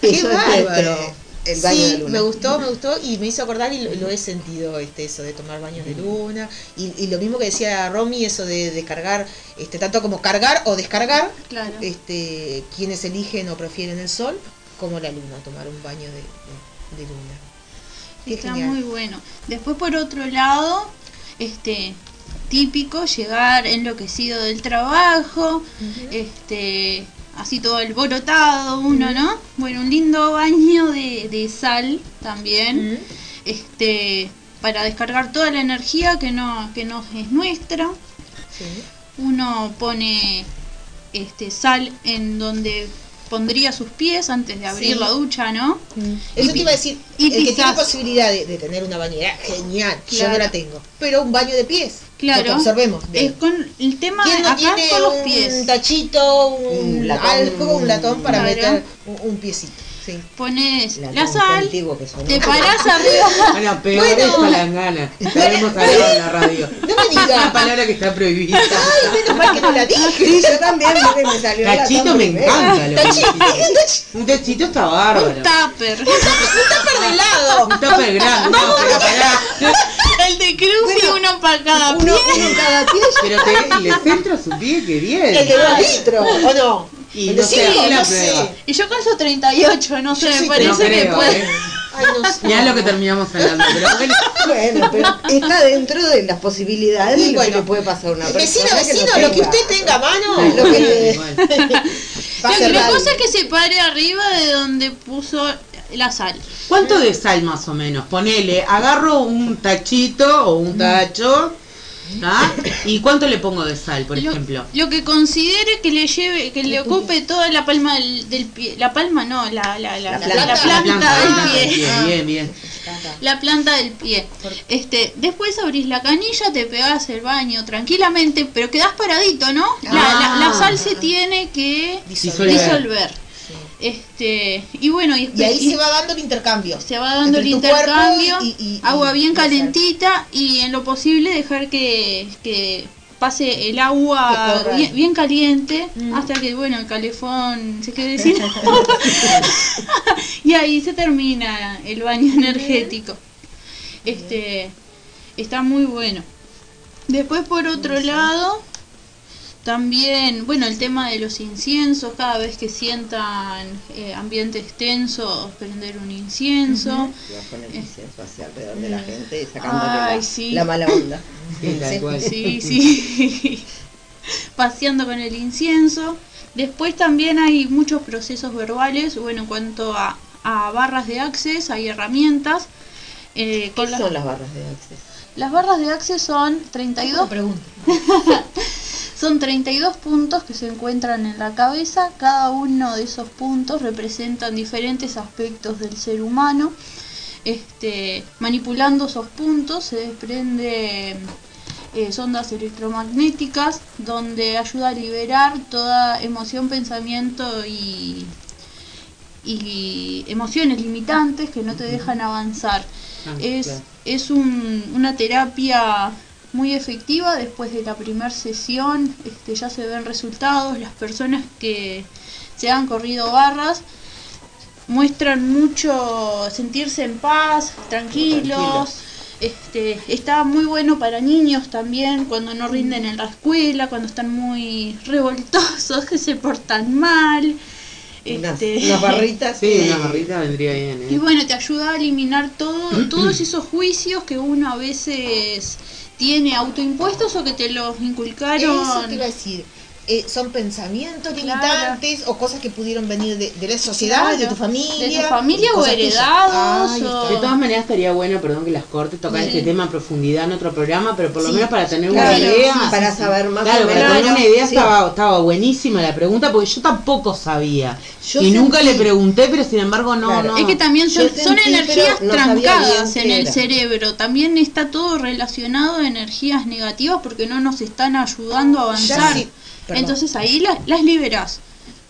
Qué Eso bárbaro. este, el baño sí, de luna. me gustó, me gustó y me hizo acordar y lo, lo he sentido este eso de tomar baños de luna y, y lo mismo que decía Romy eso de descargar este tanto como cargar o descargar Claro. este quienes eligen o prefieren el sol como la luna tomar un baño de, de- de luna Qué Está genial. muy bueno. Después por otro lado, este típico llegar enloquecido del trabajo, este así todo alborotado uno, ¿no? Bueno, un lindo baño de, de sal también, este para descargar toda la energía que no que no es nuestra. Sí. Uno pone este sal en donde pondría sus pies antes de abrir Sí. la ducha, ¿no? Eso Y te iba a decir, y el que tiene posibilidad de, de tener una bañera, genial, yo no la tengo, pero un baño de pies, Claro. lo que observemos. de- Es con el tema ¿Quién no acá tiene los un tachito, un, Un latón. algo, un latón para Claro. meter un, un piecito? Sí. Pones La la, sal, que te parás arriba. Bueno, peor Bueno. es palangana. Ya hemos hablado en la radio. *laughs* No me Una digas. palabra que está prohibida. Ay, menos mal que no la dije. Sí, *laughs* yo también, porque me salió el Tachito latón me encanta. lo Tachito, que un tachito, Un está bárbaro. Un tupper. un tupper de helado. Un tupper grande. No, pero pará. El de Cruz y uno para cada Uno, pie. uno en cada pie. Pero te, le centro su pie, qué El bien. de dos litros, ¿o no? Y no de sé, no. Y yo calzo 38, no sé, me sí parece no que puede. ¿eh? Ay, no sé. Mirá lo que terminamos hablando, pero bueno. *laughs* Bueno, pero está dentro de las posibilidades Y de lo bueno, que le puede pasar a una persona. Vecino, que vecino, lo que usted tenga a mano. Lo que- Bueno. La, radio. cosa es que se pare arriba de donde puso la sal. ¿Cuánto de sal más o menos? Ponele, agarro un tachito o un tacho, ¿ah? ¿Y cuánto le pongo de sal, por Lo, ejemplo? lo que considere que le lleve, que le ocupe toda la palma del, del pie. La palma no, la, la, la, La la planta. planta, La del pie. Bien, bien, bien. La planta del pie. Este, después abrís la canilla, te pegás el baño tranquilamente, pero quedás paradito, ¿no? La, la- la Ah. sal se tiene que Disolver. disolver. Este, y bueno, y, Y ahí y- se va dando el intercambio. se va dando el intercambio, y- agua bien calentita y en lo posible dejar que, que pase el agua bien, bien caliente Mm. hasta que bueno el calefón se quede sin *laughs* agua. *laughs* y ahí se termina el baño energético. Este está muy bueno. Después por otro lado también, bueno, el tema de los inciensos, cada vez que sientan eh, ambientes tensos, prender un incienso. Y vas con el incienso hacia alrededor de la gente, sacándole Ay, la, sí. la mala onda. *laughs* Sí. Sí, sí. *laughs* Paseando con el incienso. Después también hay muchos procesos verbales. Bueno, en cuanto a, a barras de access, hay herramientas. eh, ¿Qué con son las barras de access? las barras de access son No 32, pregunte. Son 32 puntos que se encuentran en la cabeza. Cada uno de esos puntos representan diferentes aspectos del ser humano. Este, manipulando esos puntos se desprende eh, ondas electromagnéticas donde ayuda a liberar toda emoción, pensamiento y, y emociones limitantes que no te dejan avanzar. Ah, Es, claro. es un- una terapia muy efectiva. Después de la primera sesión este, ya se ven resultados. Las personas que se han corrido barras muestran mucho sentirse en paz, tranquilos. Tranquilos. Este, está muy bueno para niños también cuando no rinden en la escuela, cuando están muy revoltosos, que se portan mal. Unas, Este, unas barritas. Sí, una barrita vendría bien, y ¿eh? bueno, te ayuda a eliminar todo, todos esos juicios que uno a veces tiene autoimpuestos o que te los inculcaron. Eso te. Eh, son pensamientos Claro. limitantes o cosas que pudieron venir de, de la sociedad, Claro. de tu familia. De tu familia o heredados, o- De todas maneras estaría bueno, perdón que las corte, tocar Sí. este tema en profundidad en otro programa, pero por lo Sí. menos para tener Claro, una idea. sí, para saber más Claro, para tener una idea Sí. estaba, estaba buenísima la pregunta, porque yo tampoco sabía. Yo y nunca le pregunté, pero sin embargo no, Claro. no. Es que también son, son energías no trancadas en el cerebro. También está todo relacionado a energías negativas porque no nos están ayudando a avanzar. sí, perdón. Entonces ahí las, las liberás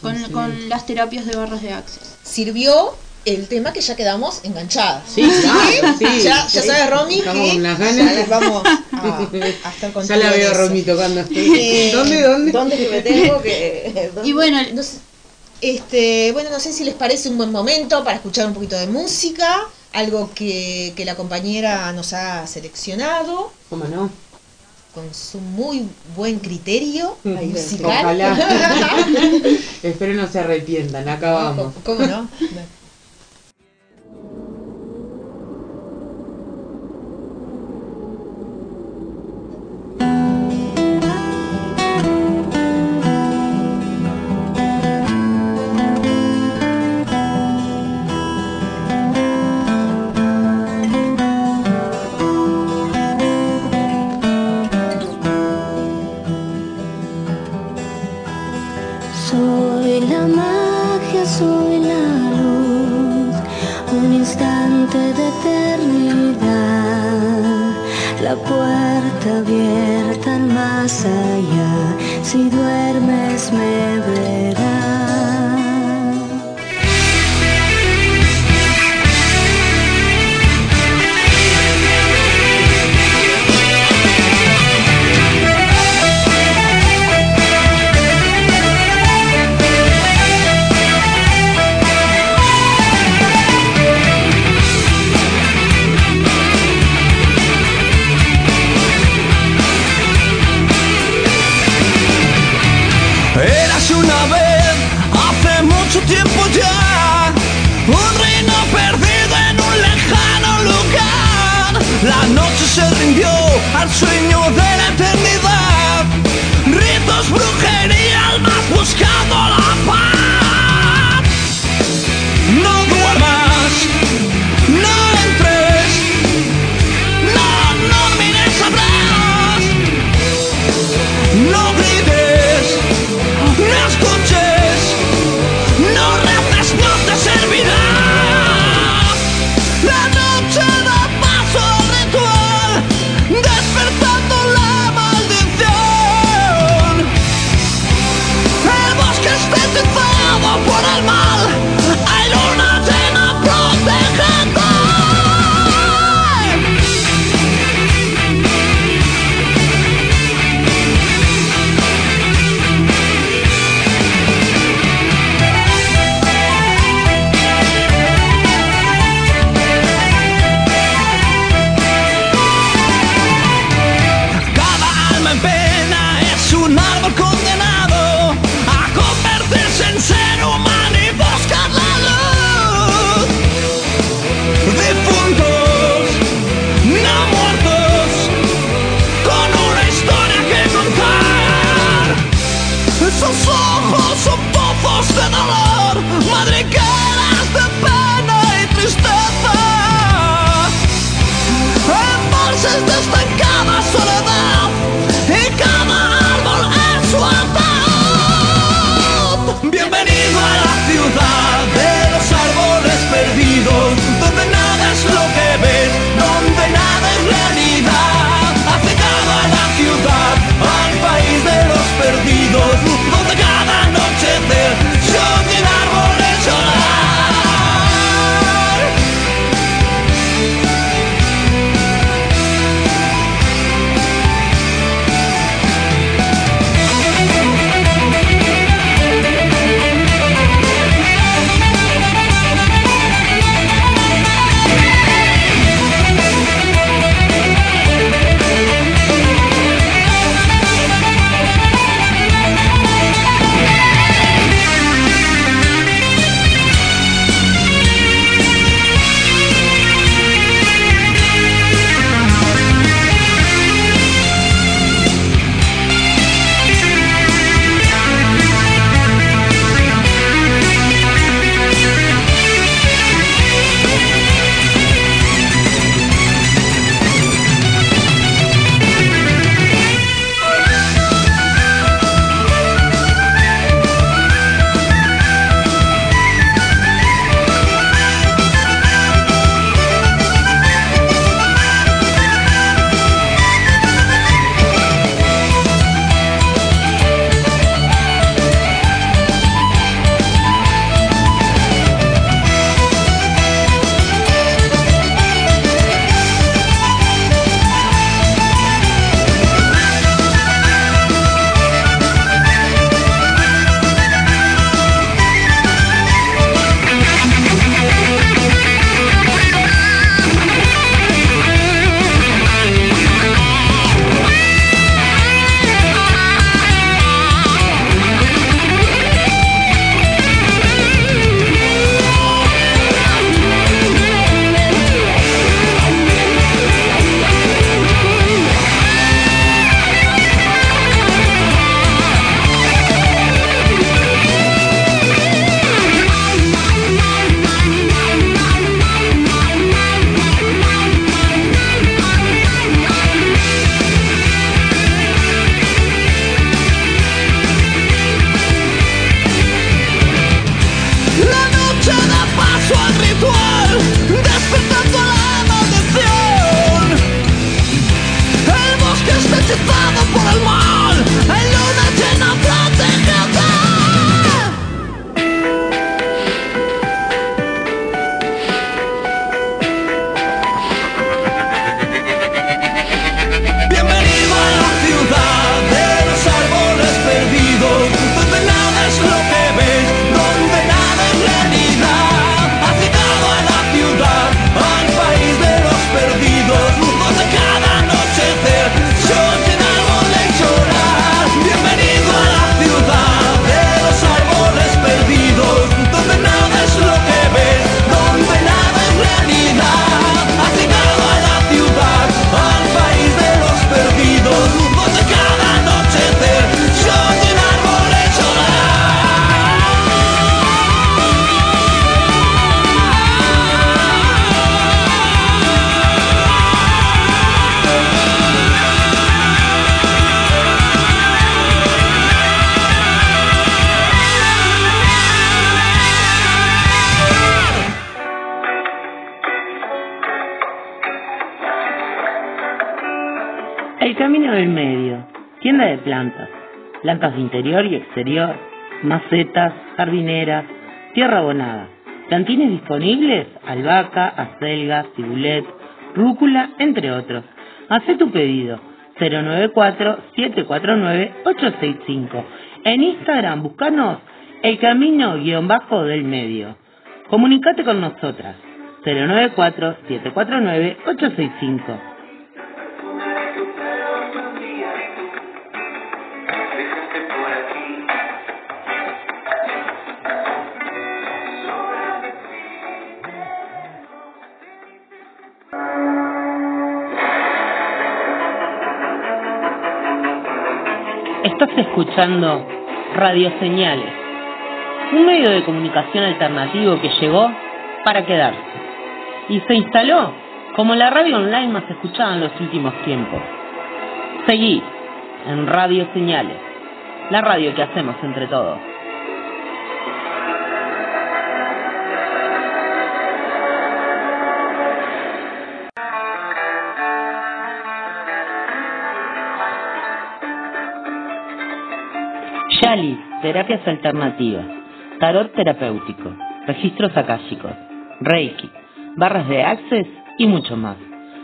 con, con las terapias de barras de access. Sirvió el tema que ya quedamos enganchadas. Sí, sí. Ya, ya sabes, Romy, Estamos que con las ya ganas. les vamos a, a *laughs* estar contigo Ya la veo. Romy tocando. Eh, *laughs* ¿Dónde, dónde? ¿Dónde que me tengo que.? dónde? Y bueno, No sé, este, bueno, no sé si les parece un buen momento para escuchar un poquito de música, algo que, que la compañera nos ha seleccionado ¿Cómo no? Con su muy buen criterio musical. Ojalá. *laughs* Espero no se arrepientan, acá vamos. ¿Cómo no? Puerta abierta al más allá, si duermes me verás. Al interior y exterior, macetas, jardineras, tierra abonada, plantines disponibles, albahaca, acelga, cibulet, rúcula, entre otros. Haz tu pedido 094-749-865. En Instagram, buscanos el camino bajo del medio. Comunicate con nosotras 094-749-865. Estás escuchando Radio Señales, un medio de comunicación alternativo que llegó para quedarse y se instaló como la radio online más escuchada en los últimos tiempos. Seguí en Radio Señales, la radio que hacemos entre todos. Yali, terapias alternativas, tarot terapéutico, registros akáshicos, reiki, barras de access y mucho más.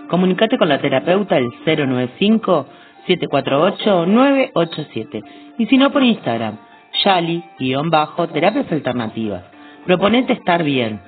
Comunicate con la terapeuta al 095 748 987 y si no por Instagram, Yali-terapias alternativas. Proponete estar bien.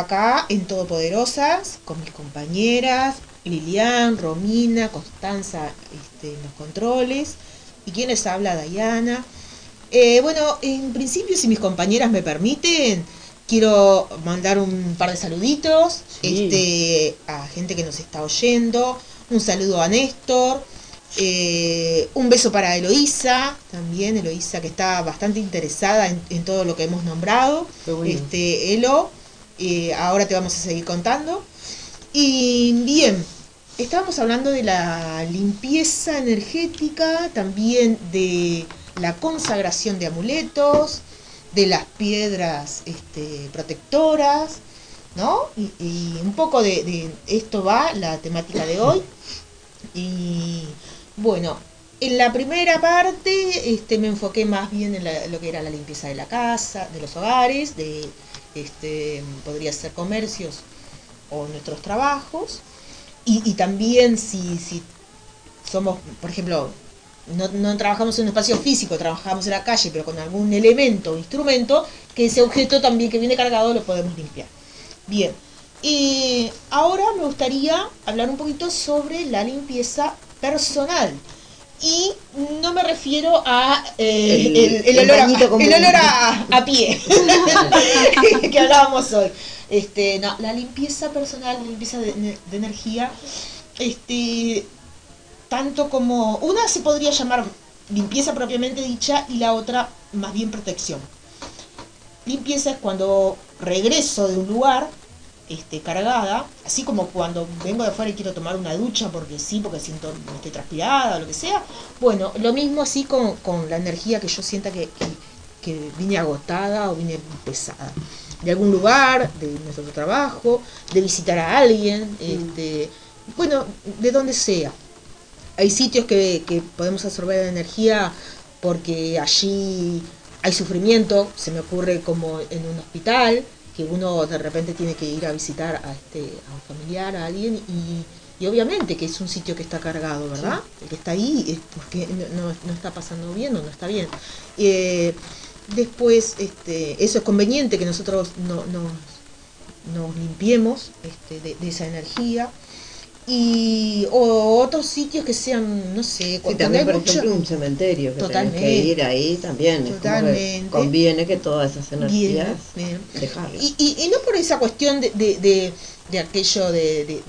Acá en Todopoderosas con mis compañeras Lilian, Romina, Constanza este, en los controles y quienes habla Dayana. Eh, bueno, en principio, si mis compañeras me permiten, quiero mandar un par de saluditos Sí. este, a gente que nos está oyendo. Un saludo a Néstor. eh, un beso para Eloísa, también Eloísa que está bastante interesada en, en todo lo que hemos nombrado. Bueno. Este, Elo, ahora te vamos a seguir contando. Y bien, estábamos hablando de la limpieza energética, también de la consagración de amuletos, de las piedras este, protectoras, ¿no? Y, un poco de, esto va la temática de hoy. Y bueno, en la primera parte este, me enfoqué más bien en lo que era la limpieza de la casa, de los hogares, de este, podría ser comercios o nuestros trabajos. Y, también si, si somos, por ejemplo, no, no trabajamos en un espacio físico, trabajamos en la calle, pero con algún elemento o instrumento, que ese objeto también que viene cargado lo podemos limpiar. Bien, y ahora me gustaría hablar un poquito sobre la limpieza personal. Y no me refiero a eh, El- el, el el olor, a, bañito común. el olor a, a pie *laughs* que hablábamos hoy. Este, no, la limpieza personal, la limpieza de, de energía, este, tanto como una se podría llamar limpieza propiamente dicha y la otra más bien protección. Limpieza es cuando regreso de un lugar este, cargada, así como cuando vengo de afuera y quiero tomar una ducha porque sí, porque siento que estoy transpirada o lo que sea. Bueno, lo mismo así con, con la energía que yo sienta que, que, que vine agotada o vine pesada. De algún lugar, de nuestro trabajo, de visitar a alguien, este, bueno, de donde sea. Hay sitios que, que podemos absorber la energía porque allí hay sufrimiento, se me ocurre como en un hospital, que uno de repente tiene que ir a visitar a, este, a un familiar, a alguien, y, y obviamente que es un sitio que está cargado, ¿verdad? El que está ahí es porque no, no- no está pasando bien o no está bien. Eh, después, este, eso es conveniente que nosotros no, nos, nos limpiemos este, de, de esa energía. Y o otros sitios que sean, no sé, Sí, también, por mucho- ejemplo, un cementerio que Totalmente. que ir ahí también. Es como que Totalmente. conviene que todas esas energías bien. dejarlas. Y, y, y no por esa cuestión de, de, de, de aquello de-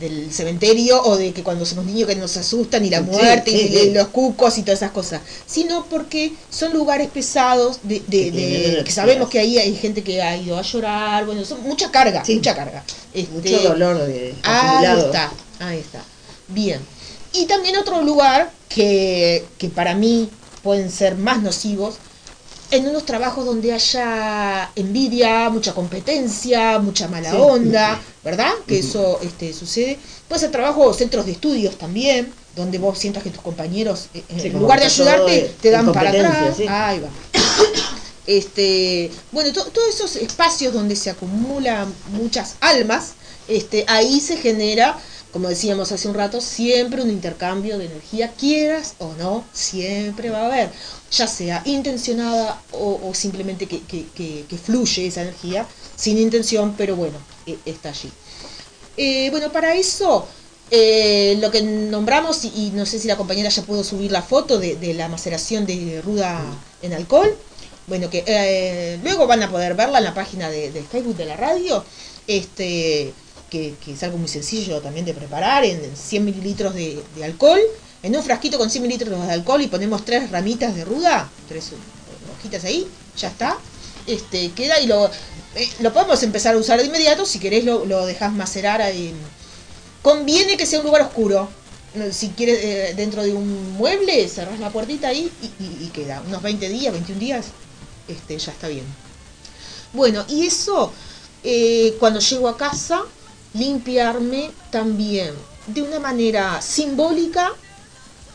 del cementerio o de que cuando somos niños que nos asustan y la muerte sí, y, sí. y los cucos y todas esas cosas, sino porque son lugares pesados de, de- Que de- que sabemos que ahí hay gente que ha ido a llorar, bueno, son mucha carga, mucha carga. Este, Mucho dolor de Ahí acumulado. está, ahí está. Bien. Y también otro lugar que, que para mí pueden ser más nocivos, en unos trabajos donde haya envidia, mucha competencia, mucha mala Sí. onda, ¿verdad? Que eso este, sucede. Puede ser trabajo o centros de estudios también, donde vos sientas que tus compañeros, eh, Sí, en lugar de ayudarte, en te dan para atrás. sí. Ahí va. *coughs* Este, bueno, to- todos esos espacios donde se acumulan muchas almas, este, ahí se genera, como decíamos hace un rato, siempre un intercambio de energía, quieras o no, siempre va a haber, ya sea intencionada o, simplemente que, que- fluye esa energía, sin intención, pero bueno, e- está allí. Eh, bueno, para eso, eh, lo que nombramos, y, no sé si la compañera ya pudo subir la foto de, de la maceración de ruda en alcohol, bueno, que eh, luego van a poder verla en la página de, de Facebook de la radio, este que, que es algo muy sencillo también de preparar, en 100 mililitros de, alcohol, en un frasquito con 100 mililitros de alcohol y ponemos tres ramitas de ruda, tres hojitas ahí, ya está, este queda y lo, eh, lo podemos empezar a usar de inmediato, si querés lo, lo dejás macerar ahí. Conviene que sea un lugar oscuro. Si quieres eh, dentro de un mueble, cerrás la puertita ahí y queda. Unos 20 días, 21 días, este, ya está bien. Bueno, y eso, eh, cuando llego a casa, limpiarme también de una manera simbólica,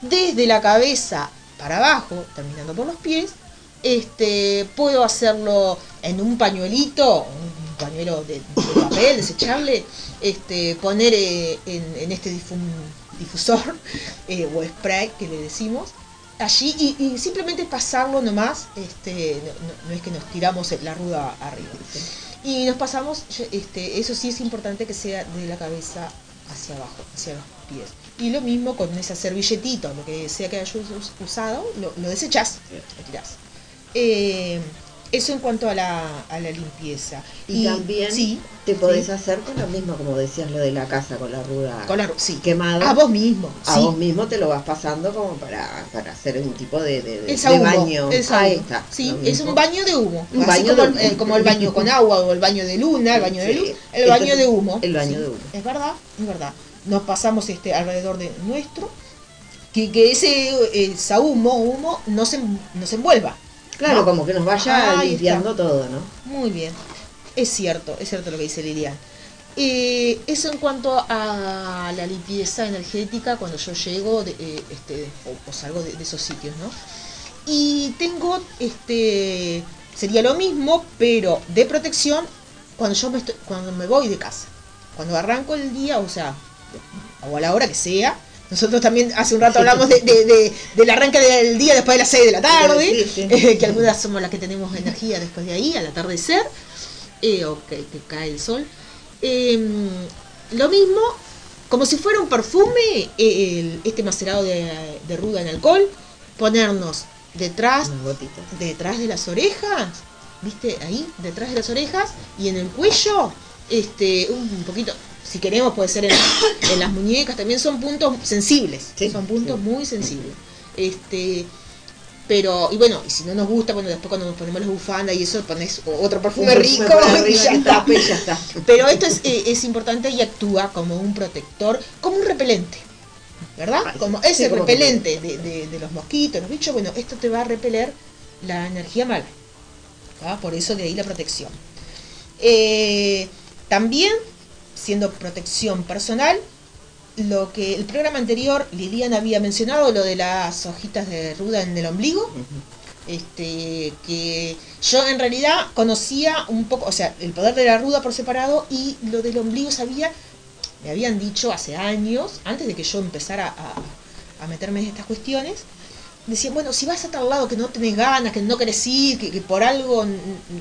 desde la cabeza para abajo, terminando por los pies. Este, puedo hacerlo en un pañuelito, un pañuelo de, *coughs* papel desechable, este, poner eh, en, este difusor *laughs* eh, o spray que le decimos, allí y, simplemente pasarlo nomás, este, no es que nos tiramos la ruda arriba. Y nos pasamos, este, eso sí es importante que sea de la cabeza hacia abajo, hacia los pies. Y lo mismo con esa servilletita, o lo que sea que hayas us- usado, lo, lo desechás, lo tirás. Eh, eso en cuanto a la, a la limpieza. Y, también sí, te podés sí. hacer con lo mismo, como decías, lo de la casa, con la ruda Con la sí. quemada. A vos mismo. A sí. vos mismo te lo vas pasando como para, para hacer un tipo de, de, baño. Ahí está. Sí, es un baño de humo. Un baño como, el, eh, como el baño con agua o el baño de luna, el baño de luz, el baño de humo. el baño de humo. Es verdad, es verdad. Nos pasamos este alrededor de nuestro, que, que ese eh, sahumo, humo, no se, no se envuelva. Claro, ¿no? como que nos vaya Ahí limpiando está. todo, ¿no? Muy bien, es cierto, es cierto lo que dice Lilian. Eh, eso en cuanto a la limpieza energética cuando yo llego de, eh, este, o, o salgo de, de esos sitios, ¿no? Y tengo, este, sería lo mismo, pero de protección cuando yo me, estoy- cuando me voy de casa. Cuando arranco el día, o sea, o a la hora que sea. Nosotros también hace un rato hablamos de, de- de- del arranque del día después de las 6 de la tarde, Sí, sí. *laughs* eh, que algunas somos las que tenemos energía después de ahí, al atardecer, eh, o que, que cae el sol. Eh, lo mismo como si fuera un perfume, eh, el- este macerado de, ruda en alcohol, ponernos detrás, detrás de las orejas, ¿viste? Ahí, detrás de las orejas y en el cuello, este, un poquito, si queremos puede ser en, *coughs* en las muñecas, también son puntos sensibles, Sí, son puntos sí. muy sensibles. Este, pero, y bueno, y si no nos gusta, bueno, después cuando nos ponemos las bufandas y eso, pones otro perfume Un rico perfume *laughs* y ya está. tape y ya está. Pero esto es, eh, es importante y actúa como un protector, como un repelente, ¿verdad? Ah. Como ese Sí, como repelente de, de- de los mosquitos, los bichos, bueno, esto te va a repeler la energía mala. ¿tá? Por eso de ahí la protección. Eh, también, siendo protección personal, lo que el programa anterior Liliana había mencionado, lo de las hojitas de ruda en el ombligo, este que yo en realidad conocía un poco, o sea, el poder de la ruda por separado y lo del ombligo sabía, me habían dicho hace años, antes de que yo empezara a, a meterme en estas cuestiones, decían, bueno, si vas a tal lado que no tenés ganas, que no querés ir, que, que por algo,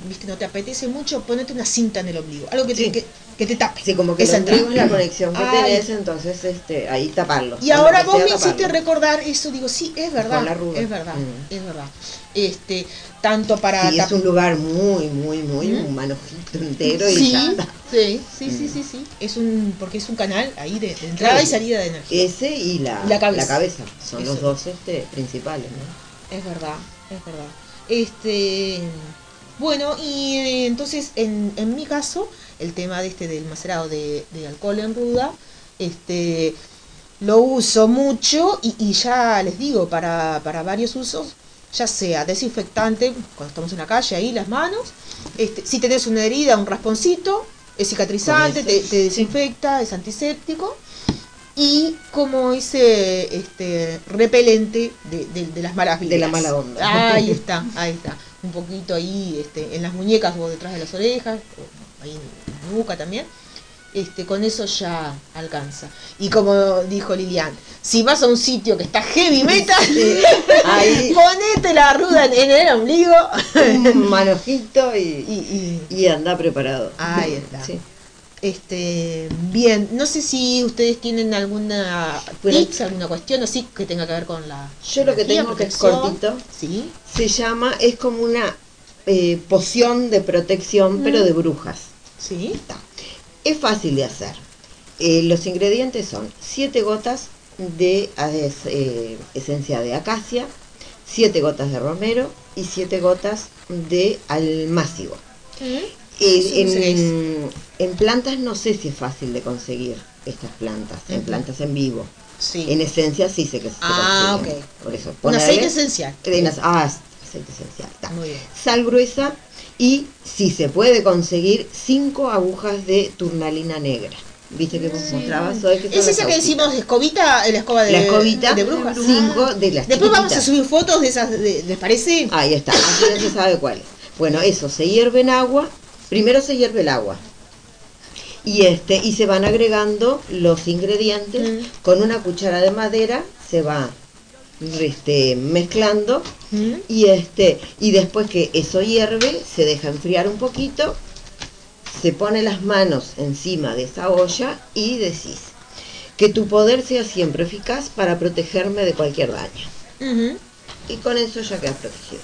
viste, no te apetece mucho, ponete una cinta en el ombligo, algo que te, Sí. que, que te tape. Sí, como que esa entrada. la conexión que Ay. tenés, entonces este, ahí taparlo. Y ahora vos me hiciste recordar eso, digo, sí, es verdad, Con la ruda. es verdad, Mm. es verdad. Este, tanto para Sí, es un lugar muy, muy, muy, ¿Mm? un manojito *laughs* entero y sí, ya está. sí, sí, sí, sí, sí. Es un, porque es un canal ahí de, de entrada y salida de energía. Ese y la, La cabeza. Son Eso. los dos este, principales, ¿no? Es verdad, es verdad. Este, bueno, y eh, entonces en, en mi caso, el tema de este del macerado de, de alcohol en ruda, este, lo uso mucho y, y ya les digo, para, para varios usos, ya sea desinfectante, cuando estamos en la calle, ahí las manos, este, si tenés una herida, un rasponcito, es cicatrizante, te, ese, te desinfecta, es antiséptico. Y como ese este, repelente de, de- de las malas De vibras. la mala onda. Ahí está, ahí está. Un poquito ahí este, en las muñecas o detrás de las orejas, ahí en también. Este, con eso ya alcanza. Y como dijo Lilian, si vas a un sitio que está heavy metal, *laughs* Ahí. ponete la ruda en, el ombligo. Un manojito y, y, y- y anda preparado. Ahí está. Sí. este, bien, no sé si ustedes tienen alguna Bueno, tips, alguna cuestión así que tenga que ver con la. Yo lo que tengo que es cortito, Sí. se llama, es como una eh, poción de protección, pero Mm. de brujas. Sí. Está. Es fácil de hacer. Eh, los ingredientes son 7 gotas de eh, es- eh, esencia de acacia, 7 gotas de romero y 7 gotas de almácigo. Eh, sé qué en, en plantas no sé si es fácil de conseguir estas plantas, en plantas en vivo. Sí. En esencia sí sé que se Ah, consiguen. ok. Por eso, Un aceite esencial. en ah, aceite esencial. Sal gruesa y si se puede conseguir 5 agujas de turnalina negra. ¿Viste que vos mostrabas hoy? que Es esa que decimos escobita, la escoba de, La escobita, de brujas. cinco Ah. de las Después vamos a subir fotos de esas, de- ¿les parece? Ahí está, así no se sabe cuál. Bueno, eso, se hierve en agua. Primero se hierve el agua. Y este, y se van agregando los ingredientes. Mm. Con una cuchara de madera se va este, mezclando. ¿Mm? Y este, y después que eso hierve, se deja enfriar un poquito, se pone las manos encima de esa olla y decís que tu poder sea siempre eficaz para protegerme de cualquier daño. Y con eso ya quedas protegido.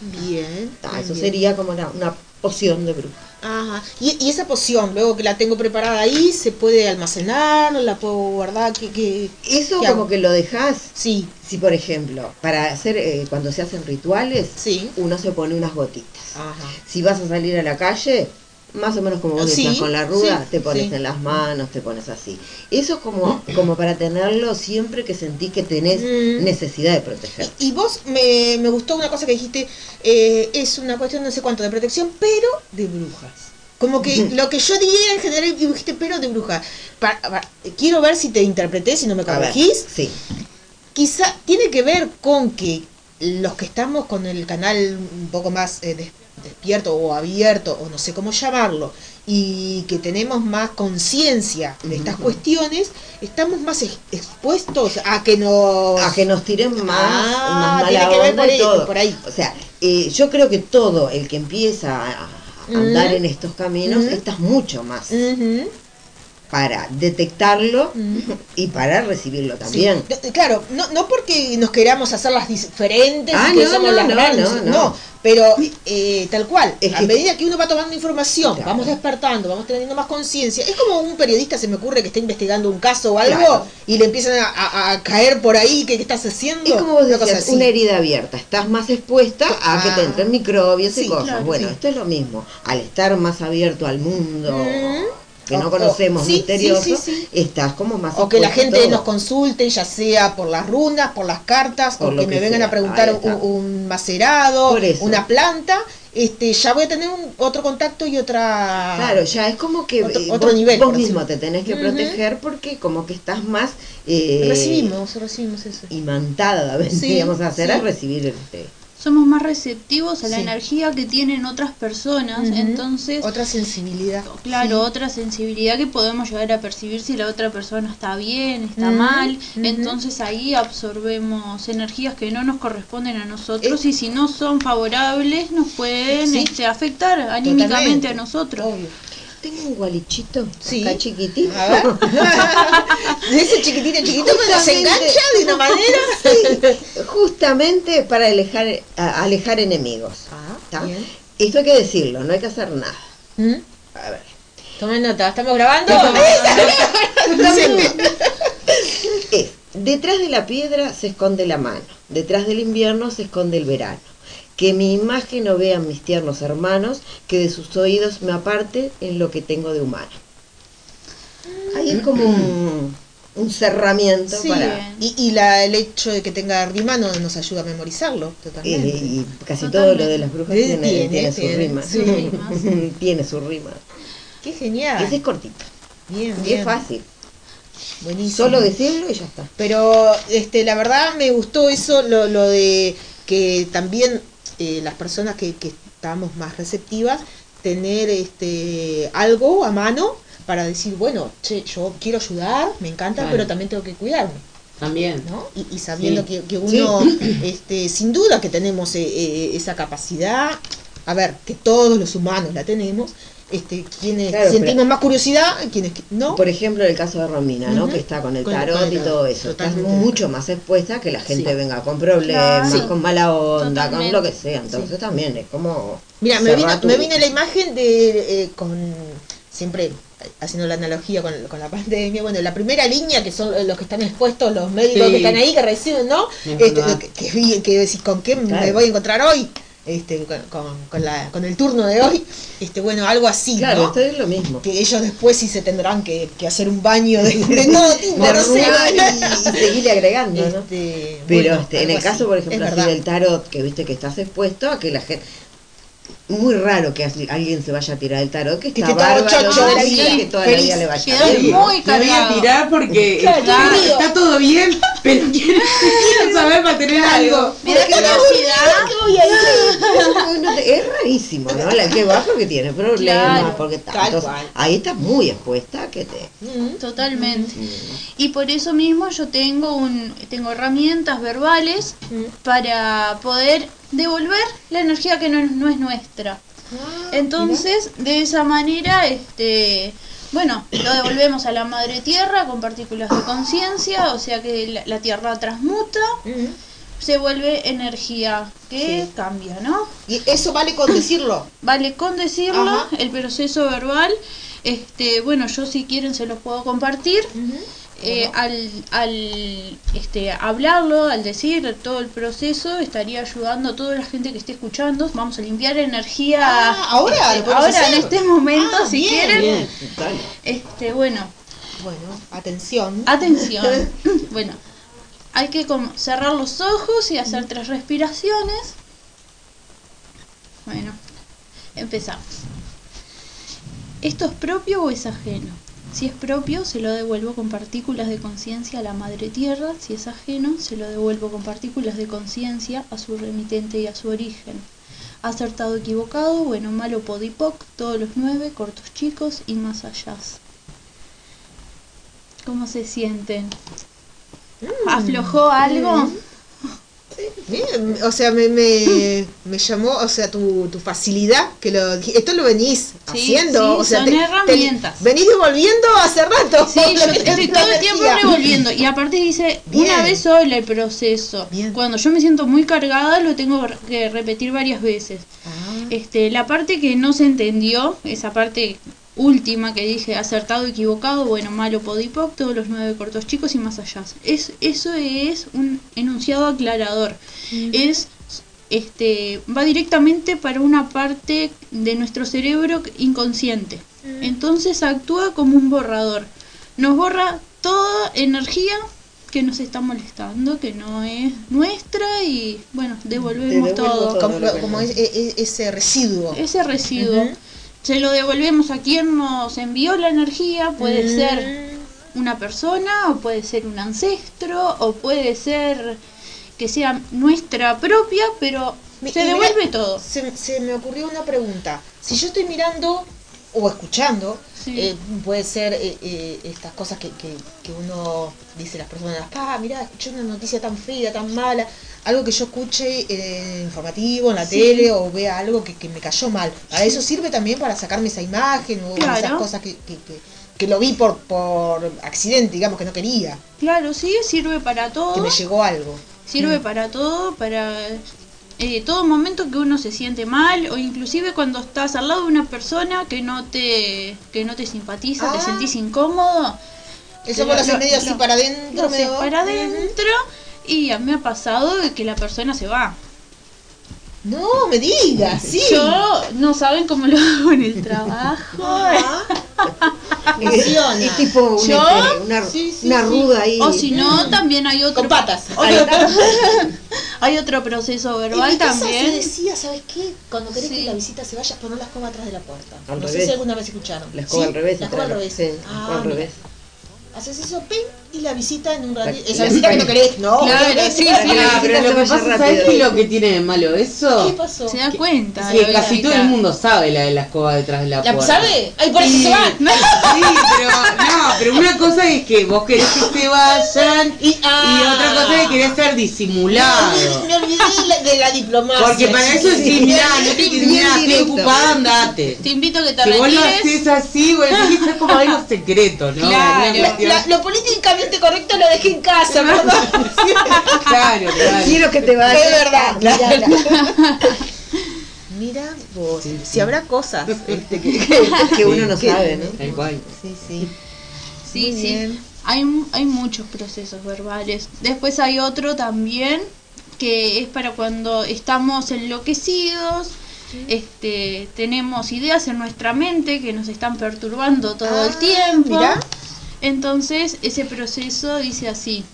Bien. Bien, eso bien. sería como una, una poción de bruja. Ajá. Y, y esa poción, luego que la tengo preparada ahí, ¿se puede almacenar? ¿La puedo guardar? ¿Qué, qué? Eso ¿Qué como hago? que lo dejas, Sí, si por ejemplo, para hacer, eh, cuando se hacen rituales, sí. uno se pone unas gotitas. Ajá. Si vas a salir a la calle, más o menos como vos Sí, decías, con la ruda, sí, te pones sí. en las manos, te pones así. Eso es como, como para tenerlo siempre que sentís que tenés Mm. necesidad de proteger. Y, y vos me, me gustó una cosa que dijiste, eh, es una cuestión no sé cuánto de protección, pero de brujas. Como que *laughs* lo que yo diría en general, y dijiste, pero de brujas. Quiero ver si te interpreté, si no me corregís. sí. Quizá tiene que ver con que los que estamos con el canal un poco más eh, despierto o abierto, o no sé cómo llamarlo, y que tenemos más conciencia de estas cuestiones, estamos más ex- expuestos a que nos... A que nos tiren más, Ah, más tiene mala que ver por y ahí, todo. por ahí. O sea, eh, yo creo que todo el que empieza a andar en estos caminos, Mm. estás mucho más. Para detectarlo Mm. *laughs* y para recibirlo también. Sí. No, Claro, no, no porque nos queramos hacer las diferentes Ah, y que no, somos no, las no, grandes, no, no, no. pero eh, tal cual, Es a que- medida que uno va tomando información, Claro. vamos despertando, vamos teniendo más conciencia, es como un periodista se me ocurre que está investigando un caso o algo Claro. y le empiezan a, a- a caer por ahí, ¿qué, qué estás haciendo? Es como vos Una decías, una herida abierta, estás más expuesta a que te Ah. entren microbios y Sí, cosas. claro, bueno, sí. esto es lo mismo, al estar más abierto al mundo Mm. Que no O- o- conocemos, sí, misterioso, sí, sí, sí. estás como más O que la gente nos consulte, ya sea por las runas, por las cartas, Por o que me vengan sea, a preguntar un, un macerado, una planta, este, ya voy a tener un, otro contacto y otra... Claro, ya es como que Otro- eh, otro vos, nivel, vos mismo te tenés que proteger porque como que estás más eh, recibimos, recibimos eso. imantada, vendríamos *laughs* a hacer a recibir este, Somos más receptivos a la Sí. energía que tienen otras personas, entonces, Otra sensibilidad. claro, Sí. otra sensibilidad que podemos llegar a percibir si la otra persona está bien, está mal, entonces ahí absorbemos energías que no nos corresponden a nosotros Es- y si no son favorables nos pueden Sí. este, afectar anímicamente Totalmente. a nosotros. Obvio. Tengo un gualichito Sí. acá chiquitito. *laughs* Ese chiquitito, chiquito, se Justamente. engancha de una manera. *laughs* Justamente para alejar, alejar enemigos. Ah. Esto hay que decirlo, no hay que hacer nada. ¿Mm? A ver. Tomen nota, ¿estamos grabando? Es, detrás de la piedra se esconde la mano, detrás del invierno se esconde el verano. Que mi imagen no vean mis tiernos hermanos, que de sus oídos me aparte en lo que tengo de humano. Ahí es como un, un cerramiento Sí, para... y, y la, el hecho de que tenga rima no nos ayuda a memorizarlo Y, totalmente. y casi Totalmente. todo lo de las brujas Eh, tiene, tiene, tiene su tiene, rima. sí. Rimas. *laughs* tiene su rima. Qué genial. Ese es cortito. Bien, Y bien. es fácil. Buenísimo. Solo decirlo y ya está. Pero este, la verdad me gustó eso, lo, lo de que también eh, las personas que, que estamos más receptivas, tener este algo a mano para decir, bueno, che, yo quiero ayudar, me encanta, Claro. pero también tengo que cuidarme, También. ¿no? Y, y sabiendo Sí. que, que uno, *clears throat* este, sin duda que tenemos eh, eh, esa capacidad, a ver, que todos los humanos la tenemos, este, quienes Claro, sentimos pero- más curiosidad, quienes no. Por ejemplo, en el caso de Romina, ¿no? Que está con el tarot con el y todo eso. Estás mucho más expuesta que la gente Sí. venga con problemas, Claro. con mala onda, Totalmente. con lo que sea. Entonces también es como... Mira, me vino, tu- me vino la imagen de eh, con siempre haciendo la analogía con, con la pandemia, bueno, la primera línea que son los que están expuestos, los médicos Sí. que están ahí, que reciben, ¿no? Es Este, que, que, que decís, ¿con qué me voy a encontrar hoy? Este, con, con, la, con el turno de hoy, este, bueno, algo así, Claro, ¿no? esto es lo mismo. Que ellos después sí se tendrán que, que hacer un baño de, de *laughs* todo tipo, De no sé. y, y seguirle agregando, ¿no? Este, Pero bueno, este, en el caso, por ejemplo, así del tarot, que viste que estás expuesto a que la gente... Muy raro que alguien se vaya a tirar el tarot, que Que está todo bárbaro, chocho de la sí, vida, que toda feliz. la vida le vaya muy Me voy a tirar porque *laughs* Claro, está, está todo bien, *laughs* pero quiero, saber para tener algo. Me da curiosidad. No te- es rarísimo, ¿no? La que bajo que tiene problemas, Claro. porque tantos, ahí estás muy expuesta a que te... Mm. Totalmente. Y por eso mismo yo tengo un tengo herramientas verbales Mm. para poder devolver la energía que no, no es nuestra. Ah, Entonces, de esa manera, este, bueno, lo devolvemos a la madre tierra con partículas de conciencia, o sea que la, la tierra transmuta, se vuelve energía que Sí. cambia, ¿no? Y eso vale con *coughs* decirlo. Vale con decirlo, Ajá. el proceso verbal, este, bueno, yo si quieren se los puedo compartir. Eh, al, al este, hablarlo, al decir todo el proceso, estaría ayudando a toda la gente que esté escuchando. Vamos a limpiar energía. Ah, ahora este, ahora en este momento, Ah, si bien, quieren. Bien. Este, bueno, Bueno, atención. atención. *laughs* bueno, hay que como cerrar los ojos y hacer tres respiraciones. Bueno, empezamos. ¿Esto es propio o es ajeno? Si es propio, se lo devuelvo con partículas de conciencia a la madre tierra. Si es ajeno, se lo devuelvo con partículas de conciencia a su remitente y a su origen. Acertado, equivocado, bueno, malo, podipoc, todos los nueve, cortos chicos y más allá. ¿Cómo se sienten? ¿Aflojó algo? O sea, me, me, me llamó, o sea, tu, tu facilidad, que lo esto lo venís Sí, haciendo, sí, o sea, son herramientas. venís devolviendo hace rato. Sí, *laughs* yo estoy todo el tiempo revolviendo. Y aparte dice, Bien. una vez sola el proceso. Bien. Cuando yo me siento muy cargada, lo tengo que repetir varias veces. Ah, Este, la parte que no se entendió, esa parte última que dije, acertado, equivocado, bueno, malo, podipoc, todos los nueve cortos chicos y más allá. Es, eso es un enunciado aclarador. Es este va directamente para una parte de nuestro cerebro inconsciente. Entonces actúa como un borrador. Nos borra toda energía que nos está molestando, que no es nuestra y bueno, devolvemos todo. todo. como, es- e- e- ese residuo. Ese residuo. Se lo devolvemos a quien nos envió la energía, puede Mm. ser una persona o puede ser un ancestro o puede ser que sea nuestra propia, pero se mira, devuelve todo. Se, se me ocurrió una pregunta. Si yo estoy mirando o escuchando, Sí. eh, puede ser eh, eh, estas cosas que, que, que uno dice las personas, ah, mira, escuché una noticia tan fea, tan mala, algo que yo escuche eh, informativo en la Sí. tele o vea algo que, que me cayó mal. ¿Para eso sirve también para sacarme esa imagen o esas cosas que, que, que, que lo vi por, por accidente, digamos, que no quería, Claro, sí, sirve para que todo. me llegó algo? Sirve para todo, para eh, todo momento que uno se siente mal o inclusive cuando estás al lado de una persona que no te que no te simpatiza, te Ah. sentís incómodo, Eso Lo- lo haces lo- medio así lo- para adentro, para adentro y a mí me ha pasado de que la persona se va. No, me digas, sí. Yo no saben cómo lo hago en el trabajo. *laughs* Y tipo un Yo- una, Sí, sí, una sí. ruda ahí. O si no, también hay otro Con patas. otro- *laughs* hay otro proceso En verbal mi casa también. se decía, ¿sabes qué? Cuando querés Sí. que la visita se vaya, poner la escoba atrás de la puerta. Al no sé revés. si alguna vez escucharon. La escoba ¿Sí? al revés. La escoba al revés. Sí, Ah, escoba al revés. Haces eso, ping, y la visita en un La- ratito. Esa la- visita que no querés, no. Claro, sí, sí. que la Ah, pero lo que pasa, ¿sabes qué es lo que tiene de malo eso? ¿Qué pasó? Se da cuenta. Que la casi todo el mundo sabe la de la escoba detrás de la, ¿La puerta. sabe? Ay, por eso Sí. se van. *laughs* Sí, pero no, pero una cosa es que vos querés que se vayan Y, y otra cosa es que querés ser disimulado. Me olvidé de la, la diplomacia. Porque para eso sí, mirá, no te mirá, estoy ocupada, andate. Te invito a que te Si vos lo haces así, bueno, es como algo secreto, ¿no? Claro. La- lo políticamente correcto lo dejé en casa, *laughs* perdón. Claro, claro. Quiero que te vayas. Es verdad, Mirala. Mira vos, Sí, si sí. habrá cosas *laughs* este, que, Que uno no sabe, ¿no? Tal cual. Sí, sí. Sí, Muy sí. bien. Hay, hay muchos procesos verbales. Después hay otro también que es para cuando estamos enloquecidos, este, tenemos ideas en nuestra mente que nos están perturbando todo Ah, el tiempo. mirá. Entonces ese proceso dice así.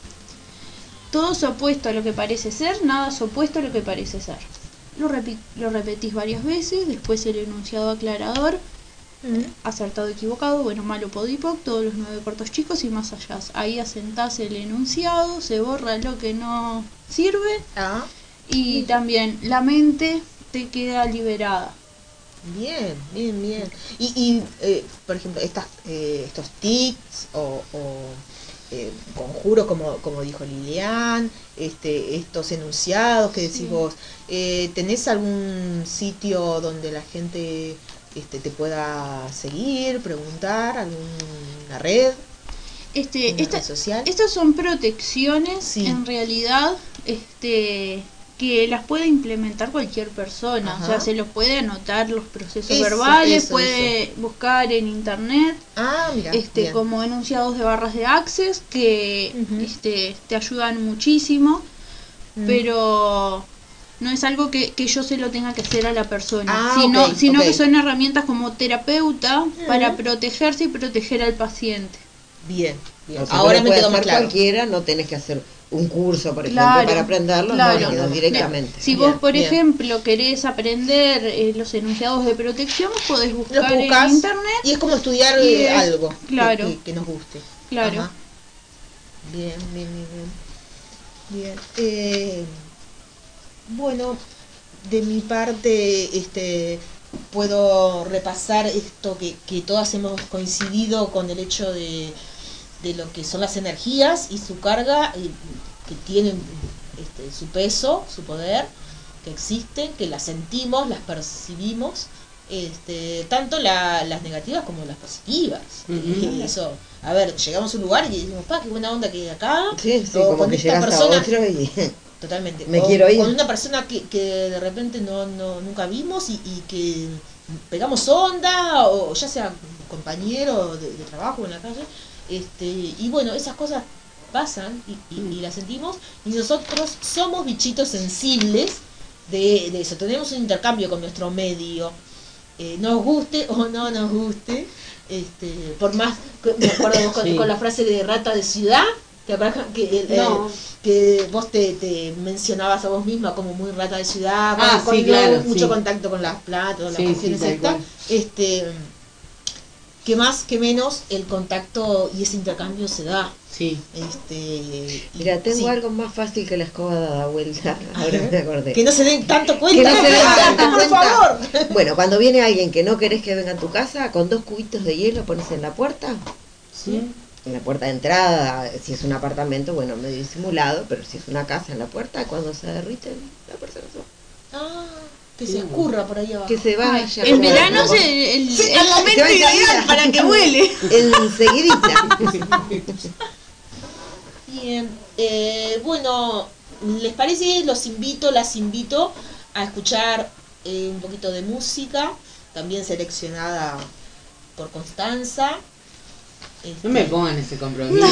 Todo es opuesto a lo que parece ser, nada es opuesto a lo que parece ser. Lo, repi- lo repetís varias veces, después el enunciado aclarador, acertado, equivocado, bueno, malo, podipoc, todos los nueve cortos chicos y más allá. Ahí asentás el enunciado, se borra lo que no sirve Ah, y también la mente te queda liberada. Bien, bien, bien. Y, y eh, por ejemplo, estas, eh, estos tics o, o, eh, conjuros, como, como dijo Lilian, este, estos enunciados que decís vos, eh, ¿tenés algún sitio donde la gente este, te pueda seguir, preguntar, alguna red, Este, esta- red social? estas son protecciones Sí. en realidad este que las puede implementar cualquier persona, o sea, se los puede anotar los procesos Eso, verbales, eso, puede buscar en internet Ah, mira, este bien. como enunciados de barras de access que este te ayudan muchísimo Mm. pero no es algo que, que yo se lo tenga que hacer a la persona Ah, sino, que son herramientas como terapeuta para protegerse y proteger al paciente Bien, bien. O sea, Ahora me quedó más claro. cualquiera, no tenés que hacer un curso, por ejemplo, Claro, para aprenderlo, claro. no, no, directamente. Si Bien, vos, por bien. ejemplo, querés aprender eh, los enunciados de protección, podés Lo buscar en internet. y es como estudiar es- algo que- claro. que, que nos guste. Claro. Ajá. Bien, bien, bien, bien. Bien. Eh, bueno, de mi parte, este puedo repasar esto que, que todas hemos coincidido con el hecho de, de lo que son las energías y su carga y que tienen este, su peso, su poder, que existen, que las sentimos, las percibimos, este, tanto la- las negativas como las positivas. Y eso, a ver, llegamos a un lugar y decimos, pa, qué buena onda que hay acá. Sí, sí, o como con que esta persona, a otro y... *laughs* Totalmente. Me O quiero ir. Con una persona que, que de repente no, no nunca vimos y, y que pegamos onda, o ya sea compañero de, de trabajo en la calle. Este, y bueno, esas cosas pasan y, y- y las sentimos. Y nosotros somos bichitos sensibles de, de eso. Tenemos un intercambio con nuestro medio. Eh, nos guste o no nos guste. Este, por más, me acuerdo con, Sí. con la frase de rata de ciudad, ¿te acuerdas que, el- No. el- que vos te, te mencionabas a vos misma como muy rata de ciudad, con, Ah, con sí, no claro, mucho sí. contacto con las plantas, las sí. Este, que más que menos el contacto y ese intercambio se da. Sí. Este, Mira, tengo sí. algo más fácil que la escoba dada vuelta. Ahora me acordé. Que no se den tanto Que cuenta. no se den *laughs* tanto por cuenta. favor. Bueno, cuando viene alguien que no querés que venga a tu casa, con dos cubitos de hielo pones en la puerta, Sí. en la puerta de entrada, si es un apartamento, bueno, medio disimulado, pero si es una casa en la puerta, cuando se derriten, la persona se va. Ah, que se escurra por ahí abajo. Que se Ay, vaya. el verano es el, el- el momento ideal para que huele. *laughs* Enseguidita. *laughs* Bien, eh, bueno, ¿les parece? Los invito, las invito a escuchar eh, un poquito de música, también seleccionada por Constanza. Este, No me pongan ese compromiso.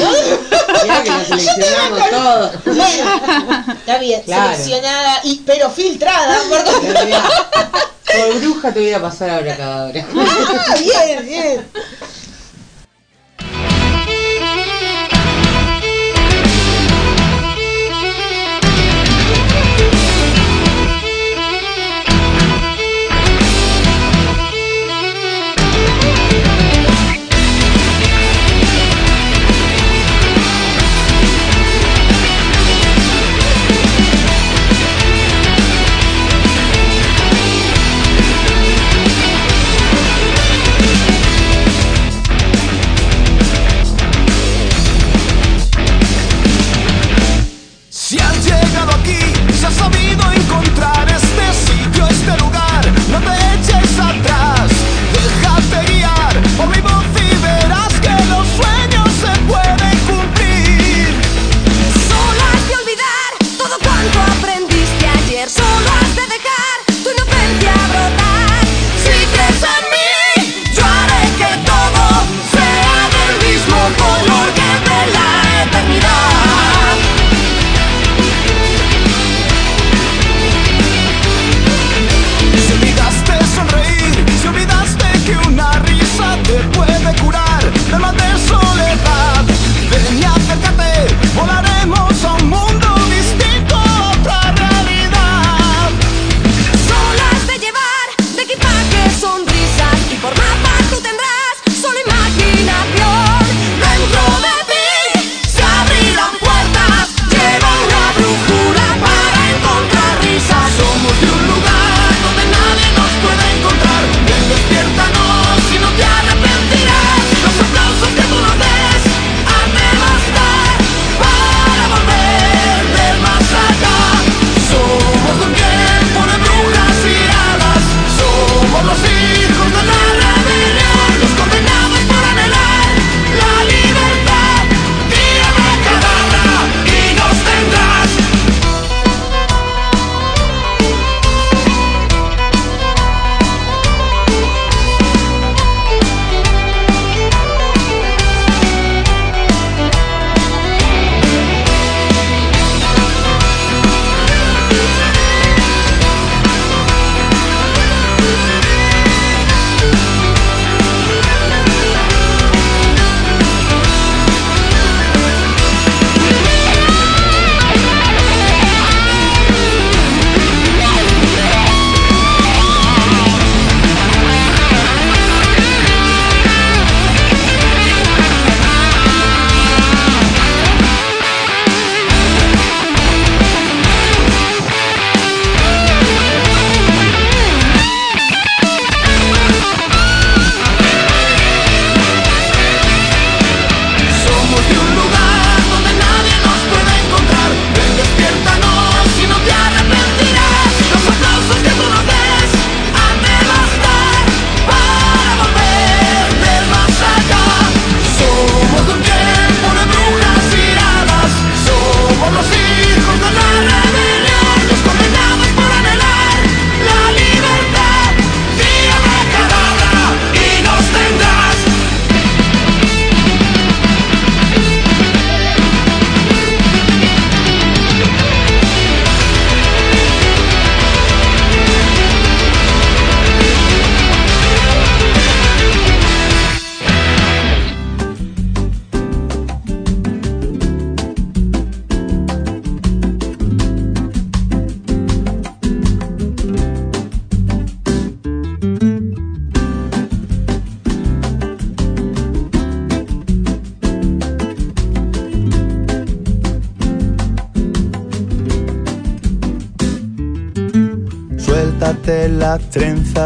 Ya que lo seleccionamos todo. Está bien, Claro. seleccionada, y, pero filtrada. por- Por bruja te voy a pasar ahora cada hora. Ah, bien, bien.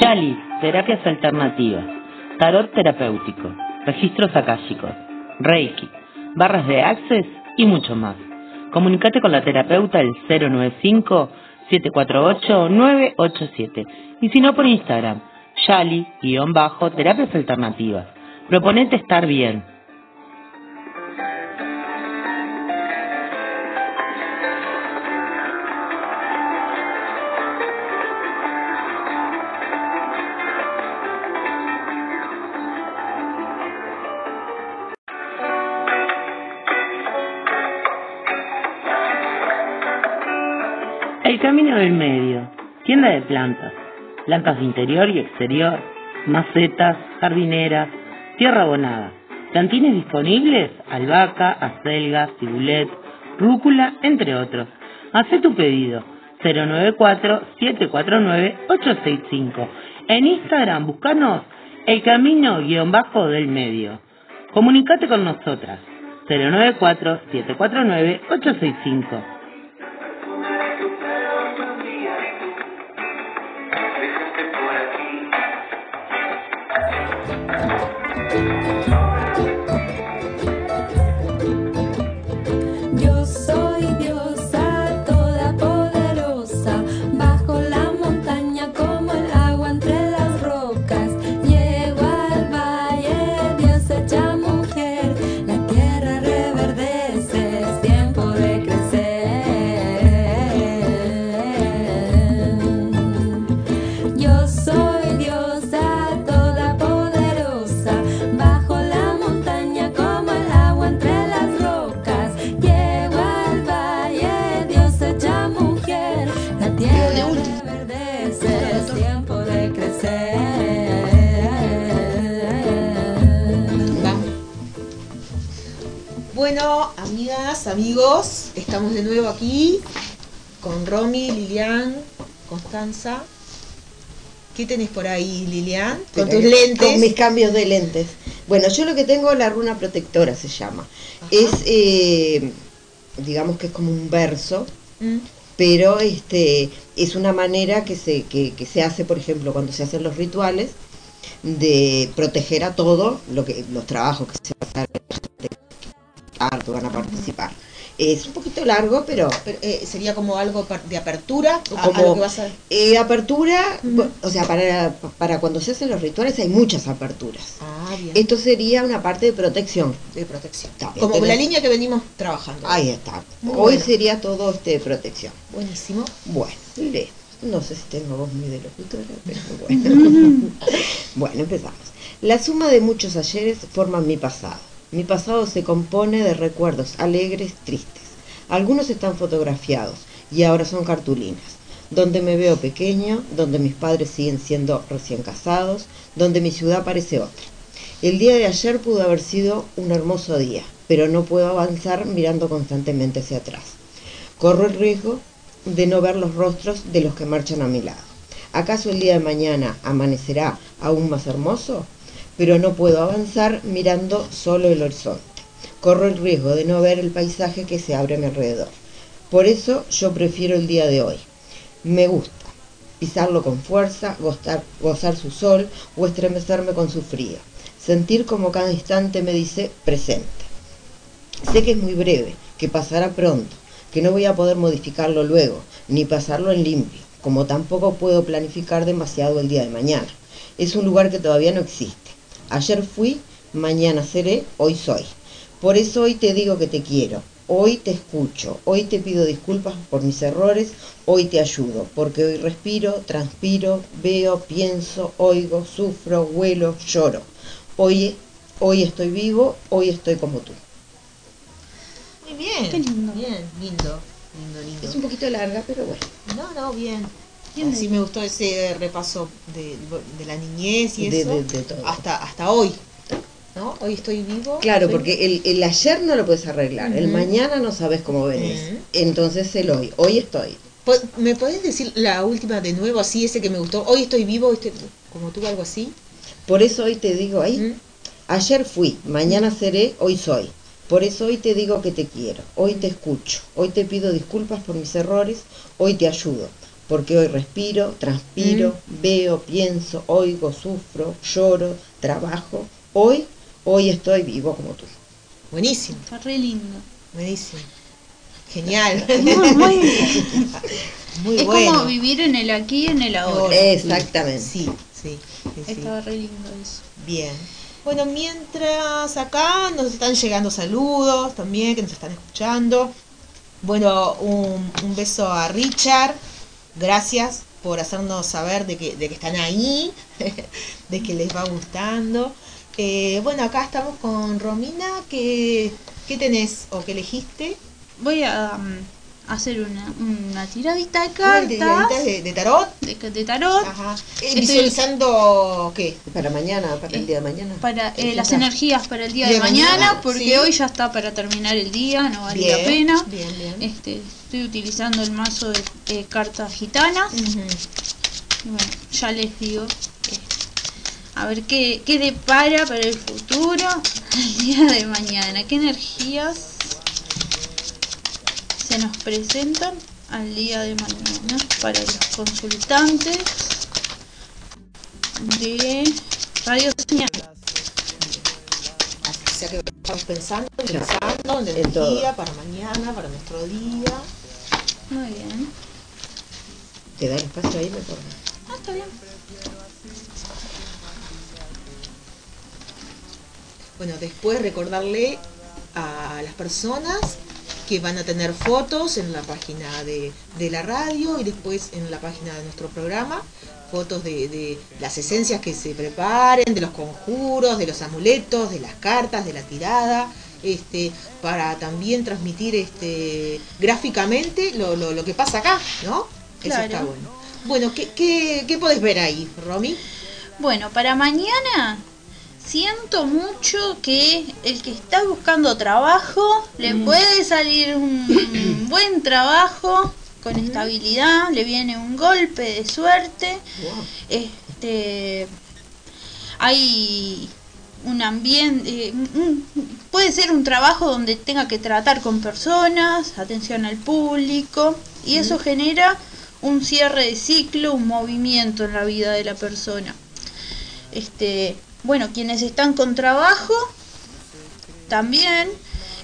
Yali, terapias alternativas, tarot terapéutico, registros akáshicos, reiki, barras de access y mucho más. Comunicate con la terapeuta al 095-748-987 y si no por Instagram, Yali-terapias alternativas. Proponete estar bien. El camino del medio, tienda de plantas, plantas interior y exterior, macetas, jardineras, tierra abonada, plantines disponibles, albahaca, acelga, cibulet, rúcula, entre otros. Haz tu pedido 094-749-865. En Instagram, buscanos el camino guion bajo del medio. Comunicate con nosotras 094-749-865. Yo amigas, amigos, estamos de nuevo aquí con Romy, Lilian, Constanza. ¿Qué tenés por ahí, Lilian? Con tus Con lentes. mis cambios de lentes. Bueno, yo lo que tengo la runa protectora se llama. Es, eh, digamos que es como un verso, Mm, pero este es una manera que se, que, que se hace, por ejemplo, cuando se hacen los rituales, de proteger a todo lo que los trabajos que se van que van a participar. Es un poquito largo, pero pero, eh, sería como algo de apertura a, a Como- lo que vas a... eh, apertura, o sea, para, para cuando se hacen los rituales hay muchas aperturas. Ah, bien. Esto sería una parte de protección. de protección. Como tenés- la línea que venimos trabajando. Ahí está. Muy Hoy bueno. sería todo este de protección. Buenísimo. Bueno, listo. No sé si tengo voz muy de locutora, pero *laughs* bueno. bueno, empezamos. La suma de muchos ayeres forman mi pasado. Mi pasado se compone de recuerdos alegres, tristes. Algunos están fotografiados y ahora son cartulinas, donde me veo pequeño, donde mis padres siguen siendo recién casados, donde mi ciudad parece otra. El día de ayer pudo haber sido un hermoso día, pero no puedo avanzar mirando constantemente hacia atrás. Corro el riesgo de no ver los rostros de los que marchan a mi lado. ¿Acaso el día de mañana amanecerá aún más hermoso? Pero no puedo avanzar mirando solo el horizonte. Corro el riesgo de no ver el paisaje que se abre a mi alrededor. Por eso yo prefiero el día de hoy. Me gusta pisarlo con fuerza, gozar, su sol o estremecerme con su frío. Sentir como cada instante me dice presente. Sé que es muy breve, que pasará pronto, que no voy a poder modificarlo luego, ni pasarlo en limpio, como tampoco puedo planificar demasiado el día de mañana. Es un lugar que todavía no existe. Ayer fui, mañana seré, hoy soy. Por eso hoy te digo que te quiero, hoy te escucho, hoy te pido disculpas por mis errores, hoy te ayudo, porque hoy respiro, transpiro, veo, pienso, oigo, sufro, huelo, lloro. Hoy, hoy estoy vivo, hoy estoy como tú. Muy bien. Qué lindo. Bien, lindo. Lindo, lindo. Es un poquito larga, pero bueno. No, no, bien. De- me gustó ese repaso de, de la niñez y De- eso. de- todo. Hasta, hasta hoy. ¿No? Hoy estoy vivo. Claro, Soy- porque el, el ayer no lo puedes arreglar, el Ujú. mañana no sabes cómo venís. Ujú. Entonces el hoy, hoy estoy. ¿Me podés decir la última de nuevo, así, ese que me gustó? Hoy estoy vivo, hoy estoy como tú, algo así. Por eso hoy te digo ahí, ayer fui, mañana seré, hoy soy. Por eso hoy te digo que te quiero, hoy te escucho, hoy te pido disculpas por mis errores, hoy te ayudo, porque hoy respiro, transpiro, veo, pienso, oigo, sufro, lloro, trabajo. Hoy, hoy estoy vivo como tú. Buenísimo, Está re lindo. buenísimo. *laughs* Genial. Muy, muy- Muy es bueno. como vivir en el aquí y en el ahora. Exactamente. Sí, sí, sí, sí. Está re lindo eso. Bien. Bueno, mientras acá nos están llegando saludos también, que nos están escuchando. Bueno, un, un beso a Richard. Gracias por hacernos saber de que, de que están ahí, *laughs* de que les va gustando. Eh, bueno, acá estamos con Romina. ¿Qué, qué tenés o qué elegiste? Voy a um, hacer una, una tiradita de cartas tiraditas de, de tarot. de, de tarot Ajá. Eh, visualizando qué? Para mañana, para el día de mañana. para eh, las energías para el día De mañana, mañana, porque sí. hoy ya está para terminar el día, no vale la pena. bien, bien. Este, estoy utilizando el mazo de eh, cartas gitanas. Y bueno, ya les digo. eh, a ver qué, qué depara para el futuro *laughs* el día de mañana. ¿Qué energías se nos presentan al día de mañana para los consultantes de Radio Señal? O sea que estamos pensando, pensando en todo. energía para mañana, para nuestro día. Muy bien. ¿Te da el espacio ahí mejor? Ah, está bien. Bueno, después recordarle a las personas que van a tener fotos en la página de, de la radio y después en la página de nuestro programa, fotos de, de las esencias que se preparen, de los conjuros, de los amuletos, de las cartas, de la tirada, este, para también transmitir este gráficamente lo, lo, lo que pasa acá, ¿no? Eso está bueno. Bueno, ¿qué, qué, qué podés ver ahí, Romy? Bueno, para mañana siento mucho que el que está buscando trabajo le puede salir un *coughs* buen trabajo con estabilidad, le viene un golpe de suerte. Este hay un ambiente, eh, puede ser un trabajo donde tenga que tratar con personas, atención al público, y eso genera un cierre de ciclo, un movimiento en la vida de la persona. Este, bueno, quienes están con trabajo, también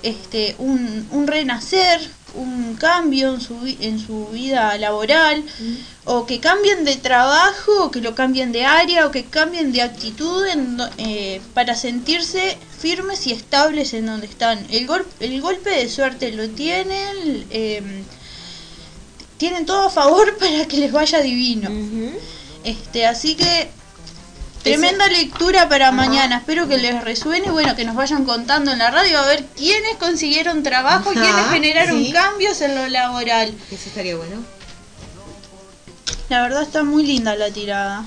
este, un, un renacer, un cambio en su, en su vida laboral, o que cambien de trabajo, o que lo cambien de área, o que cambien de actitud en eh, para sentirse firmes y estables en donde están. El, gol- el golpe de suerte lo tienen, eh, tienen todo a favor *laughs* para que les vaya divino. Este, así que tremenda lectura para mañana. Espero que les resuene, bueno, que nos vayan contando en la radio a ver quiénes consiguieron trabajo, Ajá, quiénes generaron sí. cambios en lo laboral. Eso estaría bueno. La verdad está muy linda la tirada.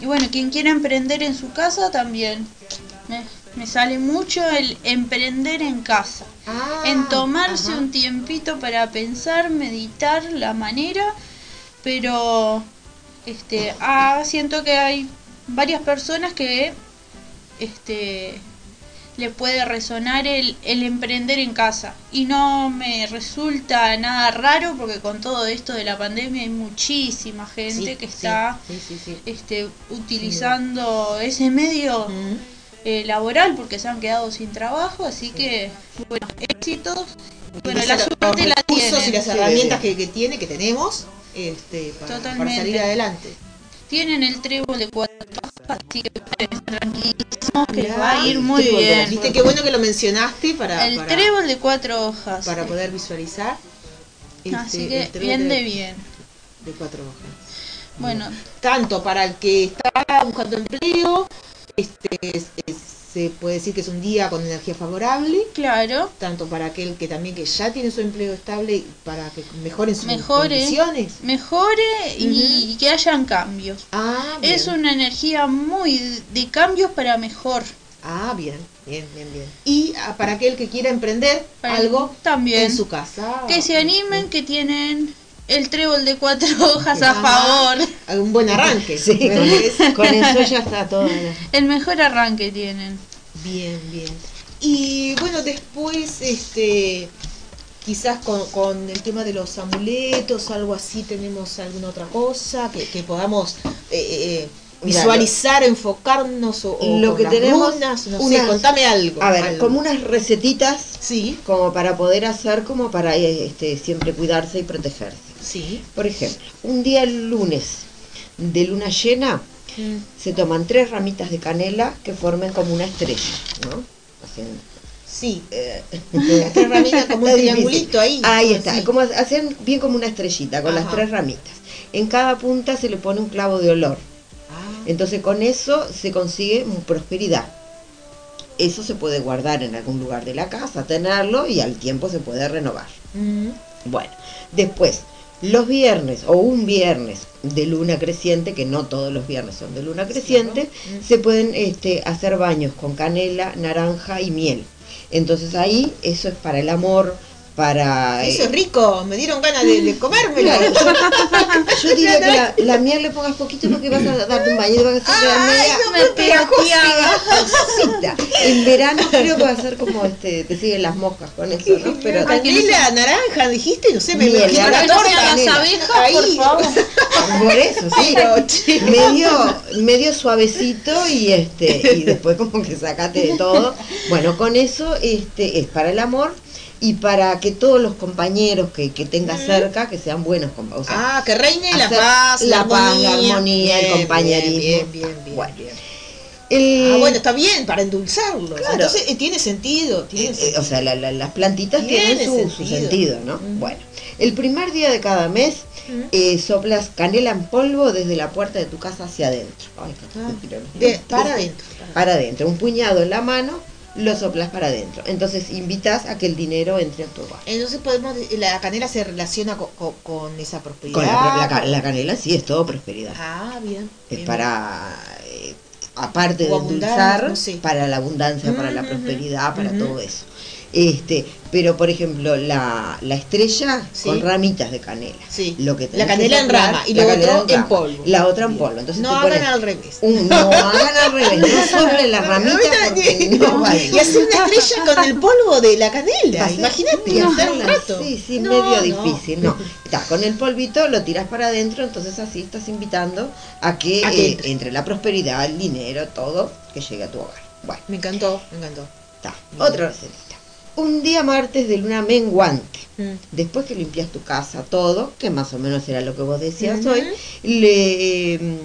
Y bueno, quien quiera emprender en su casa también. Me, me sale mucho el emprender en casa. en tomarse ajá. un tiempito para pensar, meditar la manera, pero este ah, siento que hay varias personas que este le puede resonar el, el emprender en casa. Y no me resulta nada raro porque con todo esto de la pandemia hay muchísima gente Sí, que está sí, sí, sí. este utilizando ese medio eh, laboral porque se han quedado sin trabajo así que bueno éxitos. Bueno la suerte la recursos tienen y las herramientas que, que tiene, que tenemos, este, para, salir adelante. Tienen el trébol de cuatro hojas así que ustedes tranquilísimos que les va a ir muy trébol bien. Viste qué bueno que lo mencionaste para, el para, trébol de cuatro hojas para poder visualizar. este, así que bien de, de bien. de cuatro hojas. bueno. Tanto para el que está buscando empleo, este, es- es- se puede decir que es un día con energía favorable. Claro. Tanto para aquel que también que ya tiene su empleo estable, y para que mejoren sus mejore condiciones. mejore y, y que hayan cambios Ah, es bien. una energía muy de cambios para mejor Ah, bien, bien, bien, bien. Y ah, para aquel que quiera emprender Para- algo también en su casa. que se animen que tienen el trébol de cuatro *laughs* hojas a favor Un buen arranque. Sí, con, eso *laughs* ya está todo. el mejor arranque tienen Bien, bien. Y bueno, después, este, quizás con, con el tema de los amuletos, algo así, tenemos alguna otra cosa que, que podamos eh, eh, Mira, visualizar, enfocarnos o, o Lo que tenemos, runas, no sé, contame algo. A ver, algo. como unas recetitas, sí, como para poder hacer, como para eh, este, siempre cuidarse y protegerse. Sí. Por ejemplo, un día el lunes de luna llena se toman tres ramitas de canela que formen como una estrella, ¿no? Hacen- Sí. eh, Las *laughs* tres ramitas como un triangulito ahí. Ahí está, así. como hacen bien como una estrellita con las tres ramitas. En cada punta se le pone un clavo de olor. Ah, Entonces con eso se consigue prosperidad. Eso se puede guardar en algún lugar de la casa, tenerlo y al tiempo se puede renovar. mm, Bueno, después, los viernes o un viernes de luna creciente, que no todos los viernes son de luna creciente, se pueden este, hacer baños con canela, naranja y miel. Entonces ahí eso es para el amor, para... Eso eh, es rico, me dieron ganas de, de comérmelo. Claro, *laughs* yo, yo diría que la, *laughs* la miel le pongas poquito porque vas a darte un baño y vas a hacer la media no me pegajosita. En verano creo que va a ser como este, te siguen las moscas con eso, ¿no? *laughs* Pero Canela, naranja, dijiste, no sé, me Miel, ahora la torta. las abejas, Ahí. por favor. por eso, sí. Pero, medio, medio suavecito y este, y después como que sacate de todo. Bueno, con eso este es para el amor y para que todos los compañeros que, que tengas cerca, que sean buenos compañeros. Ah, que reine la paz, la paz, la armonía, el compañerismo. Bien, bien, bien. Bueno. bien. Ah, bueno, está bien, para endulzarlo. Claro. Entonces eh, tiene sentido. Tiene Eh, eh, sentido. o sea, la- la- las plantitas Tiene tienen su, su sentido. sentido, ¿no? Bueno, el primer día de cada mes eh, soplas canela en polvo desde la puerta de tu casa hacia adentro. Ay, Ah, de- para adentro. Para adentro, un puñado en la mano, lo soplas para adentro. Entonces invitas a que el dinero entre a tu hogar. Entonces podemos, la canela se relaciona co- co- con, esa prosperidad. Con la, la la canela sí es todo prosperidad. Ah, bien. es bien. para... eh, aparte de O endulzar, no sé. para la abundancia, para la prosperidad, para todo eso. Este, pero por ejemplo, la, la estrella Sí. con ramitas de canela. Sí. Lo que La que canela en rama y la lo otro en rama, polvo. La otra en polvo. Entonces No hagan al revés. un- no hagan al revés, no *laughs* soplen la ramita porque no y hacer una estrella con el polvo de la canela, imagínate, y hacer un rato. Sí, sí, No, medio no. difícil, no. Está con el polvito, lo tiras para adentro, entonces así estás invitando a que, A que eh, entre. entre la prosperidad, el dinero, todo, que llegue a tu hogar. Bueno, Me encantó, me encantó. está. Otra recetita. Un día martes de luna menguante. Mm. Después que limpias tu casa, todo, que más o menos era lo que vos decías hoy, le eh,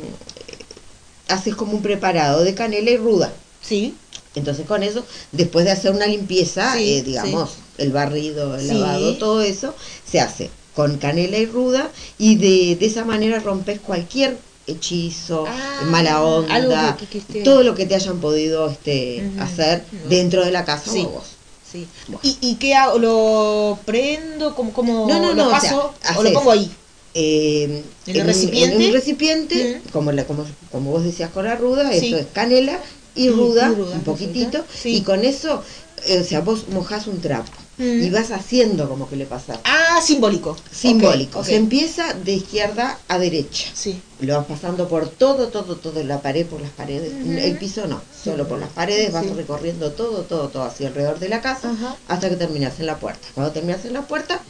haces como un preparado de canela y ruda. Sí. Entonces con eso, después de hacer una limpieza, Sí, eh, digamos, el barrido, el Sí. lavado, todo eso, se hace con canela y ruda y de, de esa manera rompes cualquier hechizo, Ah, mala onda, algo que- que- que esté- todo lo que te hayan podido este, hacer dentro de la casa o vos. Sí. Bueno. ¿Y, ¿Y qué hago? ¿Lo prendo? ¿Cómo, cómo No, no, lo no, o paso? sea, ¿O lo pongo ahí? Eh, ¿En el un- recipiente? en un recipiente, como, la, como, como vos decías con la ruda, Sí. eso es canela y Y- ruda, y ruda, un poquitito, sí. y con eso, eh, o sea, vos mojás un trapo Mm. y vas haciendo como que le pasa. Ah, simbólico. Simbólico. Ok, ok. Se empieza de izquierda a derecha. Sí. Lo vas pasando por todo, todo, todo, la pared, por las paredes. El piso no, solo por las paredes vas Sí. recorriendo todo, todo, todo así alrededor de la casa hasta que terminas en la puerta. Cuando terminas en la puerta,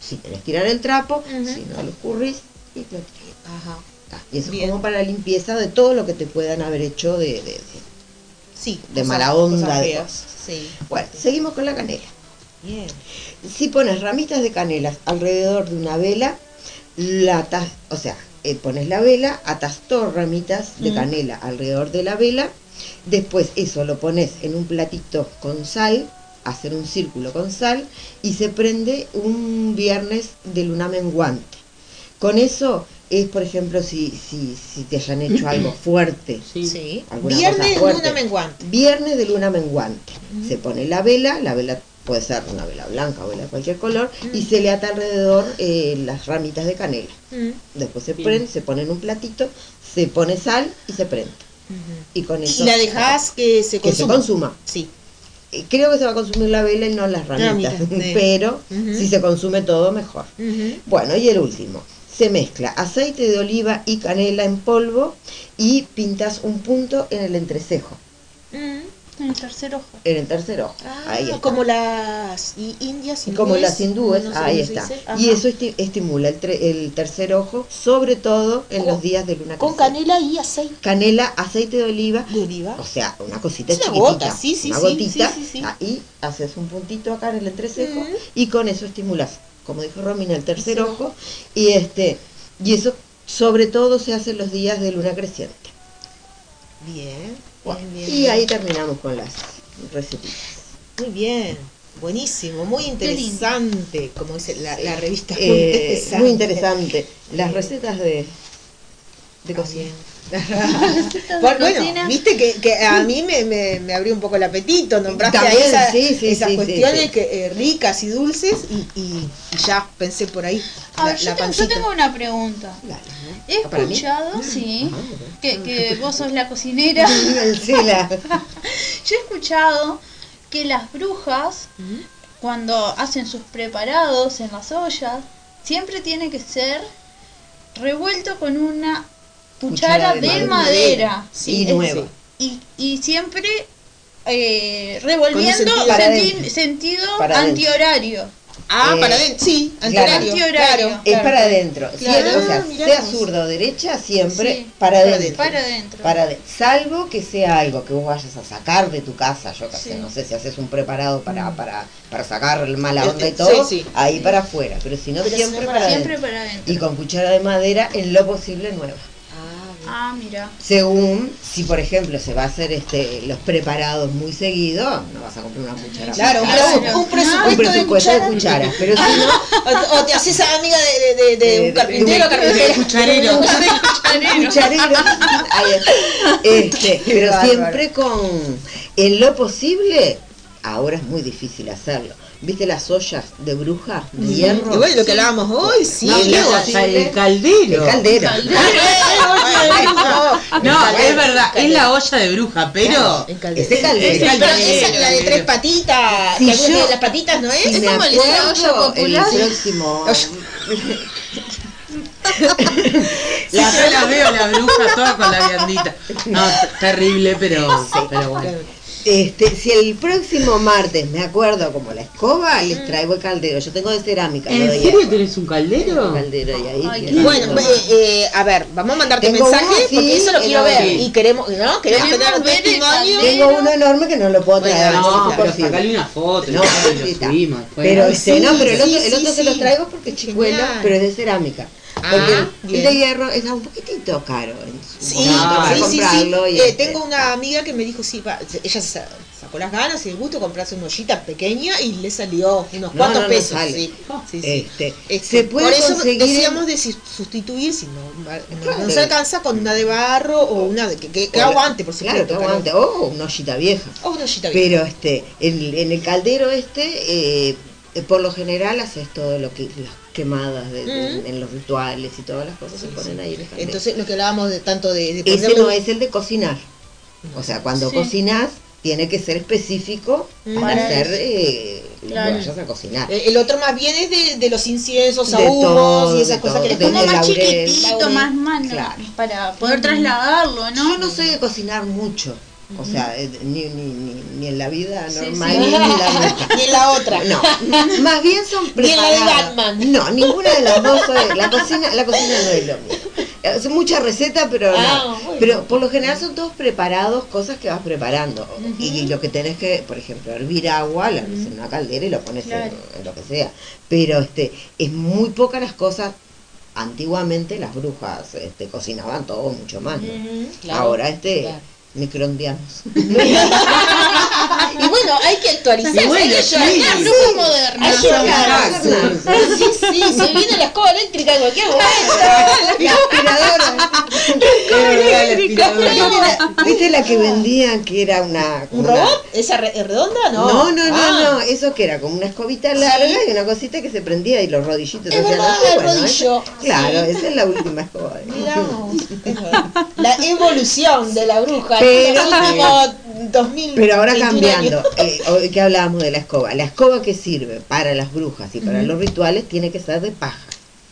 si querés tirar el trapo, si no lo escurrís y lo tirás. Ajá. Y eso Bien. es como para la limpieza de todo lo que te puedan haber hecho de... de- de- Sí. De mala onda, de feas. cosas. Sí. Bueno, seguimos con la canela. Bien. Si pones ramitas de canelas alrededor de una vela, la o sea, eh, pones la vela, atas todas ramitas de Mm. canela alrededor de la vela, después eso lo pones en un platito con sal, hacer un círculo con sal y se prende un viernes de luna menguante. Con eso es, por ejemplo, si, si, si te hayan hecho algo *clears throat* fuerte, Sí. Viernes, fuerte. luna menguante. Viernes de luna menguante. Se pone la vela, la vela puede ser una vela blanca o vela de cualquier color, y se le ata alrededor eh, las ramitas de canela. Mm. Después se Bien. prende, se pone en un platito, se pone sal y se prende. Y con Y eso la dejás que se que se consuma. Sí. Eh, Creo que se va a consumir la vela y no las ramitas, sí. *laughs* pero si se consume todo mejor. Bueno, y el último. Se mezcla aceite de oliva y canela en polvo y pintas un punto en el entrecejo, Mm. En el tercer ojo. en el tercer ojo. Ah, Ahí está. como las i- indias Y como las hindúes, no sé ahí está. Y eso esti- estimula el, el tercer ojo, sobre todo en Con- los días de luna Con canela y aceite Canela, aceite de oliva, de oliva. o sea, una cosita Es una chiquitita, gota, sí, sí, una gotita, sí, sí, sí. ahí haces un puntito acá en el entrecejo y con eso estimulas, como dijo Romina, el tercer Tercer ojo y este y eso sobre todo se hace en los días de luna creciente. Bien, Bueno, bien, bien. y bien. ahí terminamos con las recetitas. Muy bien. Buenísimo, muy interesante, como dice la, la revista. Eh, muy interesante. Las recetas de, de cocina. Bueno, viste que, que a mí me, me, me abrió un poco el apetito, nombraste esa- sí, sí, esas sí, sí, cuestiones sí. que eh, ricas y dulces y, y ya pensé por ahí A la, ver, yo, la tengo, yo pancita. tengo una pregunta. Dale, He ¿Ah, escuchado, sí, Ah, bueno. que, que vos sos la cocinera. *laughs* Sí, la- *laughs* Yo he escuchado que las brujas, cuando hacen sus preparados en las ollas, siempre tiene que ser revuelto con una cuchara, Cuchara de de, madera. madera. y nueva. Y, y siempre eh, revolviendo sentido para senti- adentro. sentido Para adentro. antihorario. Ah, Eh, para adentro, sí, claro. antihorario. Claro, Es para adentro. Claro. O sea, Ah, sea vos. zurda o derecha, siempre Sí, para adentro. Para adentro. Para salvo que sea algo que vos vayas a sacar de tu casa, yo Sí. no sé si haces un preparado para, para, para sacar el mala Eh, onda y todo, sí, sí. ahí para afuera, pero si no Pero siempre siempre para Siempre adentro. para adentro. Y con cuchara de madera en lo posible nueva. Ah. Ah, mira. Según, si por ejemplo se va a hacer este los preparados muy seguido, no vas a comprar una cuchara. Claro, un, Claro. un un presupuesto, presupuesto de de cuchara. cucharas, pero si no, O, o te haces amiga de, de, de- de de- un carpintero, de- carpintera. Cucharero. cucharero. Ahí está. Este, pero siempre con, en lo posible, ahora es muy difícil hacerlo. ¿Viste las ollas de bruja de hierro? Y bueno, lo que hablábamos hoy, sí. No, la- sí, el El caldero. caldero. Bueno, *laughs* No, es verdad, es la olla de bruja, pero. En caldero. Ese caldero. Es Pero caldero, esa es la de tres caldero. patitas. Si yo- de las patitas no es. Si me como el la olla acuerdo, el popular. próximo... *laughs* La yo la veo la bruja toda con la viandita. No, terrible, pero, pero bueno. Este, si el próximo martes me acuerdo como la escoba, les traigo el caldero. Yo tengo de cerámica. ¿En serio ahí. tenés un caldero? caldero y ahí. Ay, Bueno, eh, eh, a ver, vamos a mandarte Tengo mensaje uno, sí, porque eso lo quiero ver. Y queremos, ¿no? Queremos tener testimonio. Tengo uno enorme que no lo puedo traer. Bueno, no, pero sacale una foto No, lo subimos. Pero este, sí, no, pero el otro, sí, el otro sí, se los traigo porque es chicuelo, pero es de cerámica. Ah, Porque el bien. de hierro es un poquitito caro. Sí, para sí, sí, sí. y Eh, este, tengo una amiga que me dijo, sí, va, ella se sacó las ganas y el gusto de comprarse una ollita pequeña y le salió unos No, cuantos no, no pesos. sale. sí. Sí, sí. Este, Este, se puede por eso conseguir decíamos de sustituir, si no, no, no Claro. se alcanza con una de barro o una de, que, aguante, por Claro, supuesto. que aguante. O una ollita vieja. O una ollita bien. Pero este, en, en el caldero este, eh, por lo general haces todo lo que las quemadas de, de- Mm. en los rituales y todas las cosas se ponen ahí en el. Entonces, lo que hablábamos de tanto de, de Ese no un- es el de cocinar. O sea, cuando Sí. cocinas tiene que ser específico Mm. para hacer eh, Claro. vayas a cocinar. Eh, El otro más bien es de, de los inciensos, De ahumos todo, y esas cosas que les Como ponen más laurel, chiquitito, laurel. más mano, Claro. para poder trasladarlo, ¿no? Yo no soy de cocinar mucho. O sea, eh, ni, ni, ni, ni en la vida Sí, normal, sí. ni en la nuestra. *laughs* Ni en la otra. No, más bien son Ni en la de preparadas. Batman. No, ninguna de las dos. soy- La cocina, la cocina no es lo mío. Es mucha receta, pero Ah, no. Pero por lo general son todos preparados, cosas que vas preparando. Y lo que tenés que, por ejemplo, hervir agua, la haces en una caldera y lo pones en- Claro. en, lo que sea. Pero este es muy pocas las cosas. Antiguamente las brujas este, cocinaban todo mucho más. ¿no? Claro, Ahora este claro. Microondianos. *laughs* Y bueno, hay que actualizarse. Bueno, hay que sí. ayudar. Bruja Sí. moderna. Hay que ayudar. Sí, sí, se viene la escoba eléctrica en cualquier momento. La aspiradora. ¿Viste la que vendían que era una... ¿Un una- robot? ¿Esa re- redonda? No. No, no, no, Ah. no, eso que era como una escobita larga y una cosita que se prendía y los rodillitos Es verdad, el bueno, rodillo. esa- claro, Sí. esa es la última escoba. La evolución de la bruja. Pero- en los últimos 2000. Pero ahora 21 cambiando, eh, que hablábamos de la escoba, la escoba que sirve para las brujas y para los rituales tiene que ser de paja.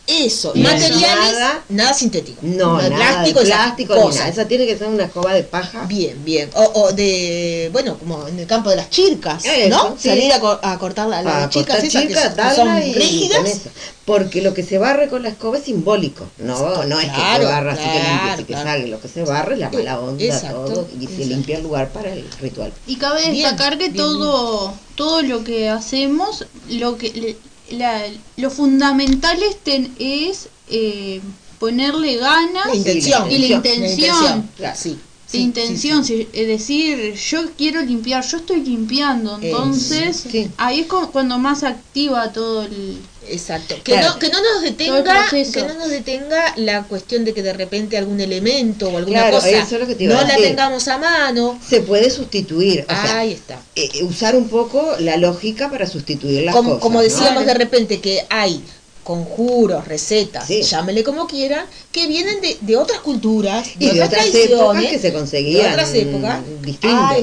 Eso, Y materiales, nada- nada, sintético. No, nada plástico, de plástico. Esa tiene que ser una escoba de paja. Bien, bien. O, o de, bueno, como en el campo de las chircas, Eso, ¿no? sí. Salir a, co- a cortar la- las chicas cortar esas son- que son darla y rígidas. Porque lo que se barre con la escoba es simbólico. No, no es que Claro, se barra así que limpia, claro, así que claro. sale. Lo que se barre es la mala onda, Exacto, todo. Y se limpia el lugar para el ritual. Y cabe Bien, destacar que bien, todo todo lo que hacemos, lo que le- la- lo fundamental es, ten- es eh, ponerle ganas La intención. y la intención. sí. La intención, si- es decir, yo quiero limpiar, yo estoy limpiando, entonces sí. ahí es cu- cuando más activa todo el... Exacto. Que, Claro. no, que no nos detenga, que no nos detenga la cuestión de que de repente algún elemento o alguna Claro, cosa eso es lo que te iba no a la decir. tengamos a mano. Se puede sustituir. O sea, Ahí está. eh, usar un poco la lógica para sustituir las Como, cosas. como ¿no? decíamos de repente que hay conjuros, recetas, Sí. llámele como quieran, que vienen de, de otras culturas, Y de otras tradiciones, épocas que se conseguían de otras épocas,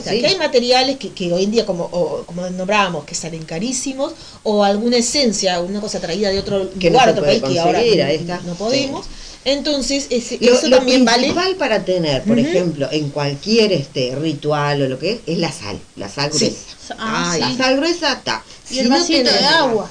sí. que hay materiales que, que hoy en día, como, o, como nombrábamos, que salen carísimos, o alguna esencia, una cosa traída de otro Que no lugar, otro país, que ahora no, no podemos. Entonces, ese- Lo, eso lo también vale. principal para tener, por ejemplo, en cualquier este ritual o lo que es, es la sal, la sal gruesa. Ah, Ay, La sal gruesa está. Y el vasito de agua.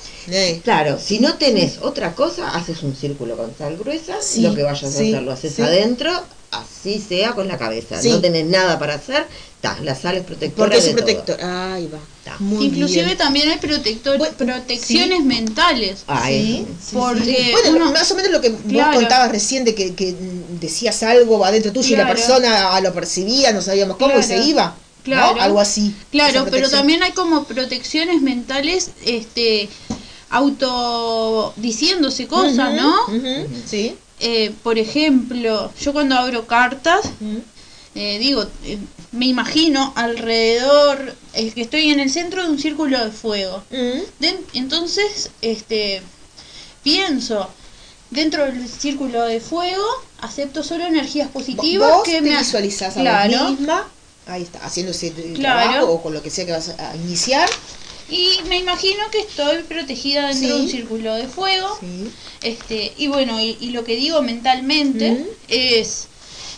Claro, si no tenés otra cosa, haces un círculo con sal gruesa, Sí, lo que vayas sí, a hacer lo haces sí. adentro, así sea con la cabeza. Sí. No tenés nada para hacer, ta, la sal es protectora porque es de un todo. protector. Ahí va. Está. Muy Inclusive bien. también hay protector, Bueno, protecciones mentales. Ah, Sí, Porque sí. Bueno, uno- más o menos lo que Claro. vos contabas recién de que, que, decías algo adentro tuyo y la persona lo percibía, no sabíamos cómo y se Claro. iba. ¿no? Claro. Algo así. Claro, pero también hay como protecciones mentales, este, auto diciéndose cosas, ¿no? Sí. Eh, por ejemplo, yo cuando abro cartas, eh, digo, eh, me imagino alrededor, es que estoy en el centro de un círculo de fuego. Entonces, este, pienso, dentro del círculo de fuego acepto solo energías positivas Vos que te me visualizás a claro, vos misma, ahí está, haciendo ese Claro. trabajo o con lo que sea que vas a iniciar. Y me imagino que estoy protegida dentro de un círculo de fuego Sí. este y bueno y, y lo que digo mentalmente Mm. es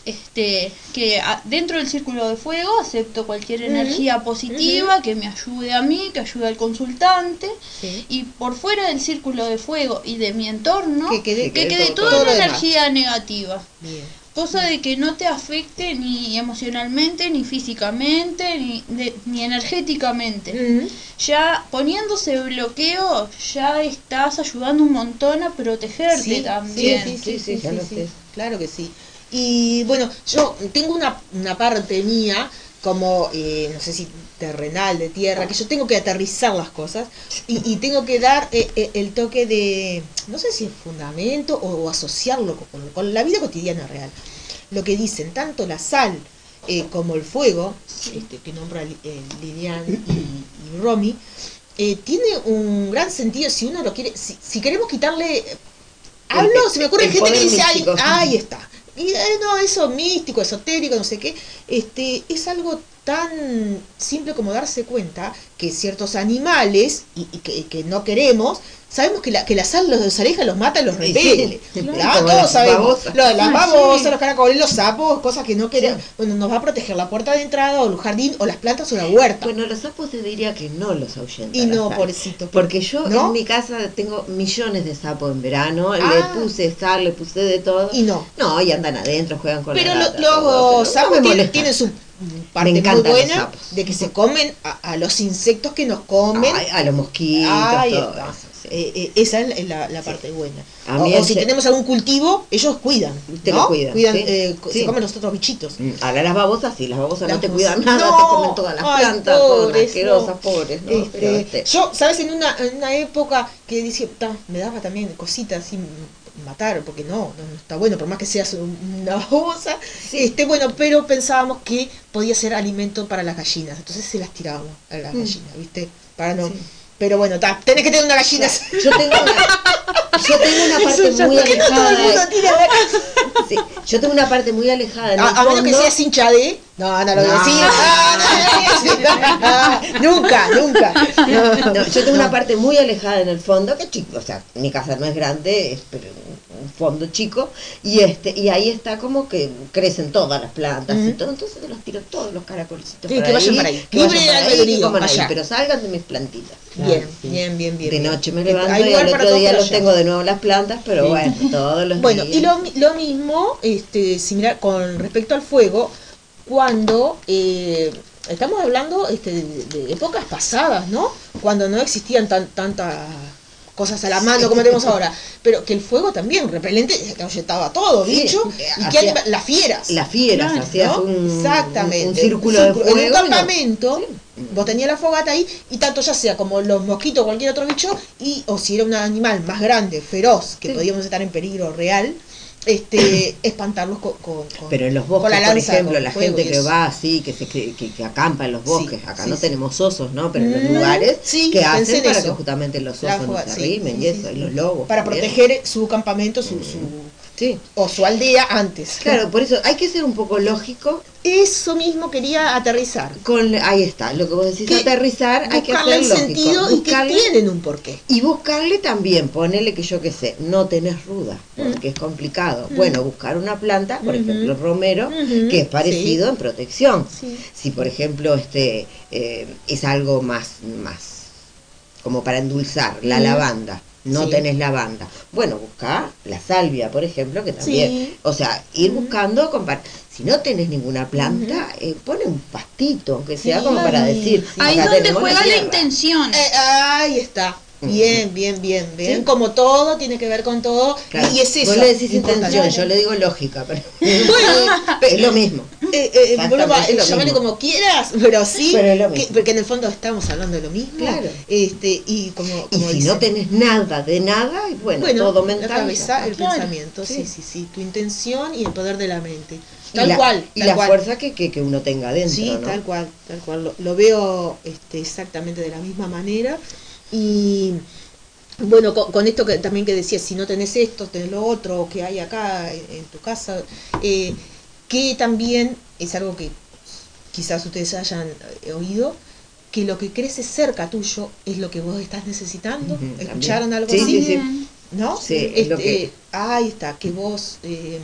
este que a- dentro del círculo de fuego acepto cualquier energía positiva que me ayude a mí que ayude al consultante Sí. y por fuera del círculo de fuego y de mi entorno Que quede- que que quede todo- toda todo demás. energía negativa Bien. Cosa de que no te afecte ni emocionalmente ni físicamente ni, de- ni energéticamente ya poniéndose bloqueo ya estás ayudando un montón a protegerte Sí, también Sí, sí, sí, Sí, sí, sí, ya sí, lo sí. sé. Claro que sí. Y bueno, yo tengo una, una parte mía, como, eh, no sé si terrenal, de tierra, que yo tengo que aterrizar las cosas y, y tengo que dar eh, eh, el toque de, no sé si es fundamento o, asociarlo con, con la vida cotidiana real. Lo que dicen, tanto la sal eh, como el fuego, este, que nombra eh, Lilian y, y Romy, eh, tiene un gran sentido si uno lo quiere, si, si queremos quitarle Hablo, El- se me ocurre gente que dice, ay, místico". ahí está. Y eh, no, eso místico, esotérico, no sé qué. Este, es algo tan simple como darse cuenta que ciertos animales y, y que, que no queremos, sabemos que la, que la sal los desaleja, los mata, los repele. sí, *laughs* claro. Como Todos las sabemos. babosas. Lo de las Ah, babosas, sí. los caracoles, los sapos, cosas que no queremos. Bueno, nos va a proteger la puerta de entrada o el jardín o las plantas o la huerta. Bueno, los sapos te diría que no los ahuyenta. y no, pobrecito. Porque yo ¿No? en mi casa tengo millones de sapos en verano, Ah. le puse sal, le puse de todo. Y no. No, y andan adentro, juegan con Pero la lo- los sapos no tienen, tienen su parte Me muy buena de que se comen a, a los insectos que nos comen. Ay, a los mosquitos, Ahí todo está. eso, sí. Eh, eh, esa es la, la parte buena. A O, si tenemos algún cultivo, ellos cuidan. Te ¿no? lo cuidan, sí. eh, se comen los otros bichitos. Mm, Ahora las babosas sí, las babosas Las no te cuidan nada, No, te comen todas las ay, plantas, pobres, asquerosas, no. pobres, ¿no? Este, Pero, este, Yo, ¿sabes? En una, en una época que "Ta, me daba también cositas así matar, porque no, no, está bueno, por más que seas un- una *laughs* babosa, este, bueno, pero pensábamos que podía ser alimento para las gallinas, entonces se las tirábamos a las gallinas, ¿viste? Para no... Sí. Pero bueno, ta, tenés que tener una gallina. yo tengo una, yo tengo una parte muy ¿Por qué no todo alejada sí, yo tengo una parte muy alejada en el A, a menos que seas hincha de. No, no lo voy a decir. Ah, *laughs* nunca, nunca. No, No, yo tengo no. una parte muy alejada en el fondo, que chico, o sea, mi casa no es grande, es pero un fondo chico, y este, y ahí está como que crecen todas las plantas y todo, entonces los tiro todos los caracolcitos Sí, para que vayan ahí, para ahí. que Libre vayan para ahí, albedrío, que coman ahí, pero salgan de mis plantitas. Bien, Ah, sí. bien, bien, bien. De noche me levanto hay y al otro día los tengo de nuevo las plantas, pero bueno, todos los Bueno, días. y lo, lo mismo, este, similar con respecto al fuego, cuando eh, estamos hablando este, de, de épocas pasadas, ¿no? Cuando no existían tan, tantas cosas a la mano como tenemos ahora, *laughs* pero que el fuego también, repelente, ahuyentaba todo, Sí, bicho, eh, y que las fieras. Las fieras, Claro, hacías ¿no? un, Exactamente. un círculo de En fuego. un y no- campamento, vos tenías la fogata ahí, y tanto ya sea como los mosquitos o cualquier otro bicho, y o si era un animal más grande, feroz, que Sí. podíamos estar en peligro real, este espantarlos con, con- con- Pero en los bosques, la por ejemplo, la gente que va así, que se que, que, que acampa en los bosques, acá sí, no sí. tenemos osos, ¿no? Pero en los Mm, lugares sí, que hacen en para eso. que justamente los La osos no se arrimen sí, y sí, eso, sí. y los lobos. para también. proteger su campamento, su, su Sí. o su aldea antes. Claro, por eso hay que ser un poco lógico Eso mismo quería aterrizar. con ahí está, lo que vos decís Que aterrizar, hay que ser el lógico. sentido y que Buscarle- tienen un porqué. Y buscarle también, ponele que yo qué sé, no tenés ruda, porque es complicado. Bueno, buscar una planta, por Mm. Ujú. ejemplo, romero, Ujú, que es parecido en protección. Sí. Si, por ejemplo, este eh, es algo más, más como para endulzar, la Mm. lavanda. No Sí. tenés lavanda. Bueno, busca la salvia, por ejemplo, que también. Sí. O sea, ir buscando. compar- Si no tenés ninguna planta, eh, pone un pastito, aunque sea Sí, como para decir. ahí acá donde juega la intención Eh, ahí está. Bien, bien, bien, bien. Sí. Como todo tiene que ver con todo. Claro, Y es eso. Vos le decís intención, yo le digo lógica, pero *laughs* Bueno, *laughs* es lo mismo. Eh, eh, llámale mismo. como quieras, pero sí, Pero que- porque en el fondo estamos hablando de lo mismo. Claro. Este, y como, Y si no tenés nada de nada, y bueno, bueno, todo la mental. cabeza, el Claro. pensamiento, sí. Sí. sí, sí, tu intención y el poder de la mente. Y Tal la, cual, y tal la cual. fuerza que, que, que uno tenga dentro, Sí, ¿no? tal cual, tal cual. Lo, lo veo este, exactamente de la misma manera. Y bueno, con, con esto que también que decías, si no tenés esto, tenés lo otro, que hay acá en, en tu casa, eh, que también es algo que quizás ustedes hayan eh, oído, que lo que crece cerca tuyo es lo que vos estás necesitando. ¿Escucharon también. algo Sí, así? sí, sí. ¿No? Sí, es lo Este, que- Ahí está, que vos... eh,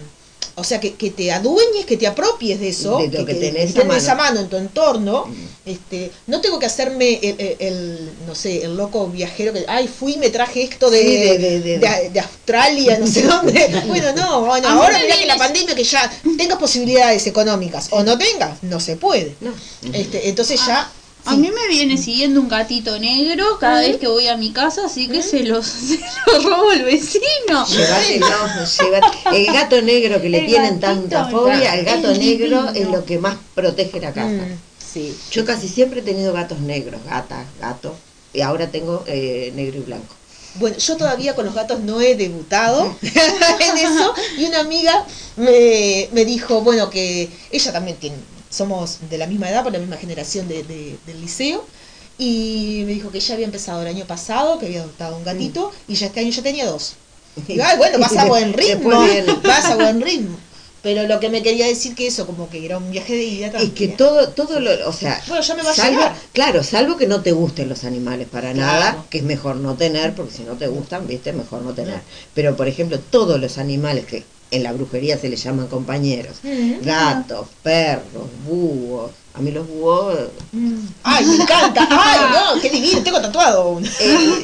o sea, que, que te adueñes, que te apropies de eso, De lo que tenés que a mano. esa mano en tu entorno. Este, no tengo que hacerme el, el- el, no sé, el loco viajero que, ay, fui y me traje esto de, Sí, de- de- de- de- de Australia, no sé dónde. *laughs* Bueno, no, bueno, ahora mira que la pandemia que ya tengas posibilidades económicas o no tengas, no se puede. No. Este, entonces ya... A mí me viene siguiendo un gatito negro cada vez que voy a mi casa, así que se los, *laughs* se los robo el vecino. Llévatelo, llévate- El gato negro que le El tienen tanta fobia, el gato es negro es lo que más protege la casa. Mm, sí. Yo casi siempre he tenido gatos negros, gata, gato, y ahora tengo eh, negro y blanco. Bueno, yo todavía con los gatos no he debutado *laughs* *laughs* en eso y una amiga me, me dijo, bueno, que ella también tiene, somos de la misma edad, por la misma generación de, de- del liceo, y me dijo que ella había empezado el año pasado, que había adoptado un gatito, y ya este año ya tenía dos. *laughs* Y ay, bueno, vas a *laughs* buen ritmo, *laughs* vas a buen ritmo. Pero lo que me quería decir que eso, como que era un viaje de ida Es también. que todo, todo lo, o sea, Bueno, ya me va a salvo, llegar. claro, salvo que no te gusten los animales para Claro. nada, que es mejor no tener, porque si no te gustan, viste, mejor no tener. Pero por ejemplo, todos los animales que en la brujería se les llaman compañeros, gatos, perros, búhos, a mí los búhos Ay, me encanta. *laughs* Ay, no, qué divino, tengo tatuado. Eh,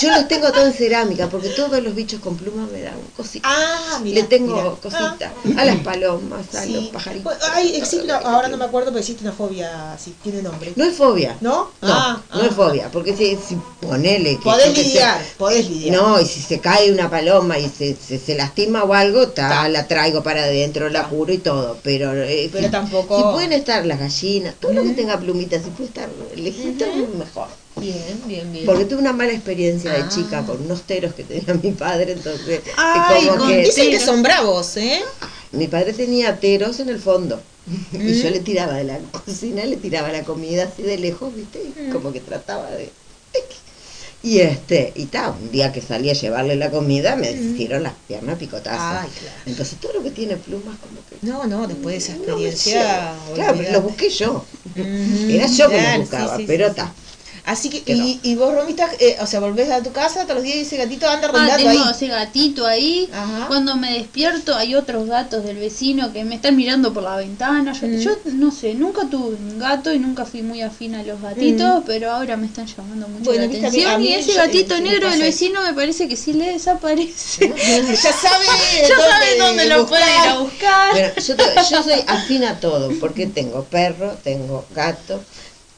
yo los tengo todos en cerámica porque todos los bichos con plumas me dan cositas. Ah, mira. Le tengo cositas Ah. a las palomas, a Sí. los pajaritos. Ay, existe una- ahora no me acuerdo, pero existe una fobia así, tiene nombre. No es fobia. ¿No? No, Ah, no ah. es fobia, porque si, si ponele que Podés lidiar, podés lidiar. No, y si se cae una paloma y se, se, se lastima o algo, ta, Ta. la traigo para adentro, la curo y todo. Pero, eh, Pero si- tampoco- Si pueden estar las gallinas, todo lo que tenga plumitas, si puede estar lejito, mejor. Bien, bien, bien. Porque tuve una mala experiencia de Ah. chica con unos teros que tenía mi padre, entonces Ay, como que dicen que son bravos, ¿eh? mi padre tenía teros en el fondo y yo le tiraba de la cocina, le tiraba la comida así de lejos, ¿viste? Y Mm. como que trataba de y este, y tal, un día que salí a llevarle la comida me hicieron las piernas picotazos. Mm. Ay, claro. Entonces todo lo que tiene plumas como que No, no, después de esa experiencia. claro, pero lo busqué yo. Era yo que claro, lo buscaba, sí, sí, pero sí. Así que, y, y vos, Romita, eh, o sea, volvés a tu casa todos los días y ese gatito anda Ah, rondando tengo ahí. ese gatito ahí. Ajá. Cuando me despierto hay otros gatos del vecino que me están mirando por la ventana. Yo, Mm. yo no sé, nunca tuve un gato y nunca fui muy afín a los gatitos, pero ahora me están llamando mucho Bueno, la atención. y ese gatito negro del vecino me parece que sí le desaparece. *laughs* ya sabe *laughs* ya sabe dónde lo puede ir a buscar. Bueno, yo, te- yo soy afín a todo, porque tengo perro, tengo gato,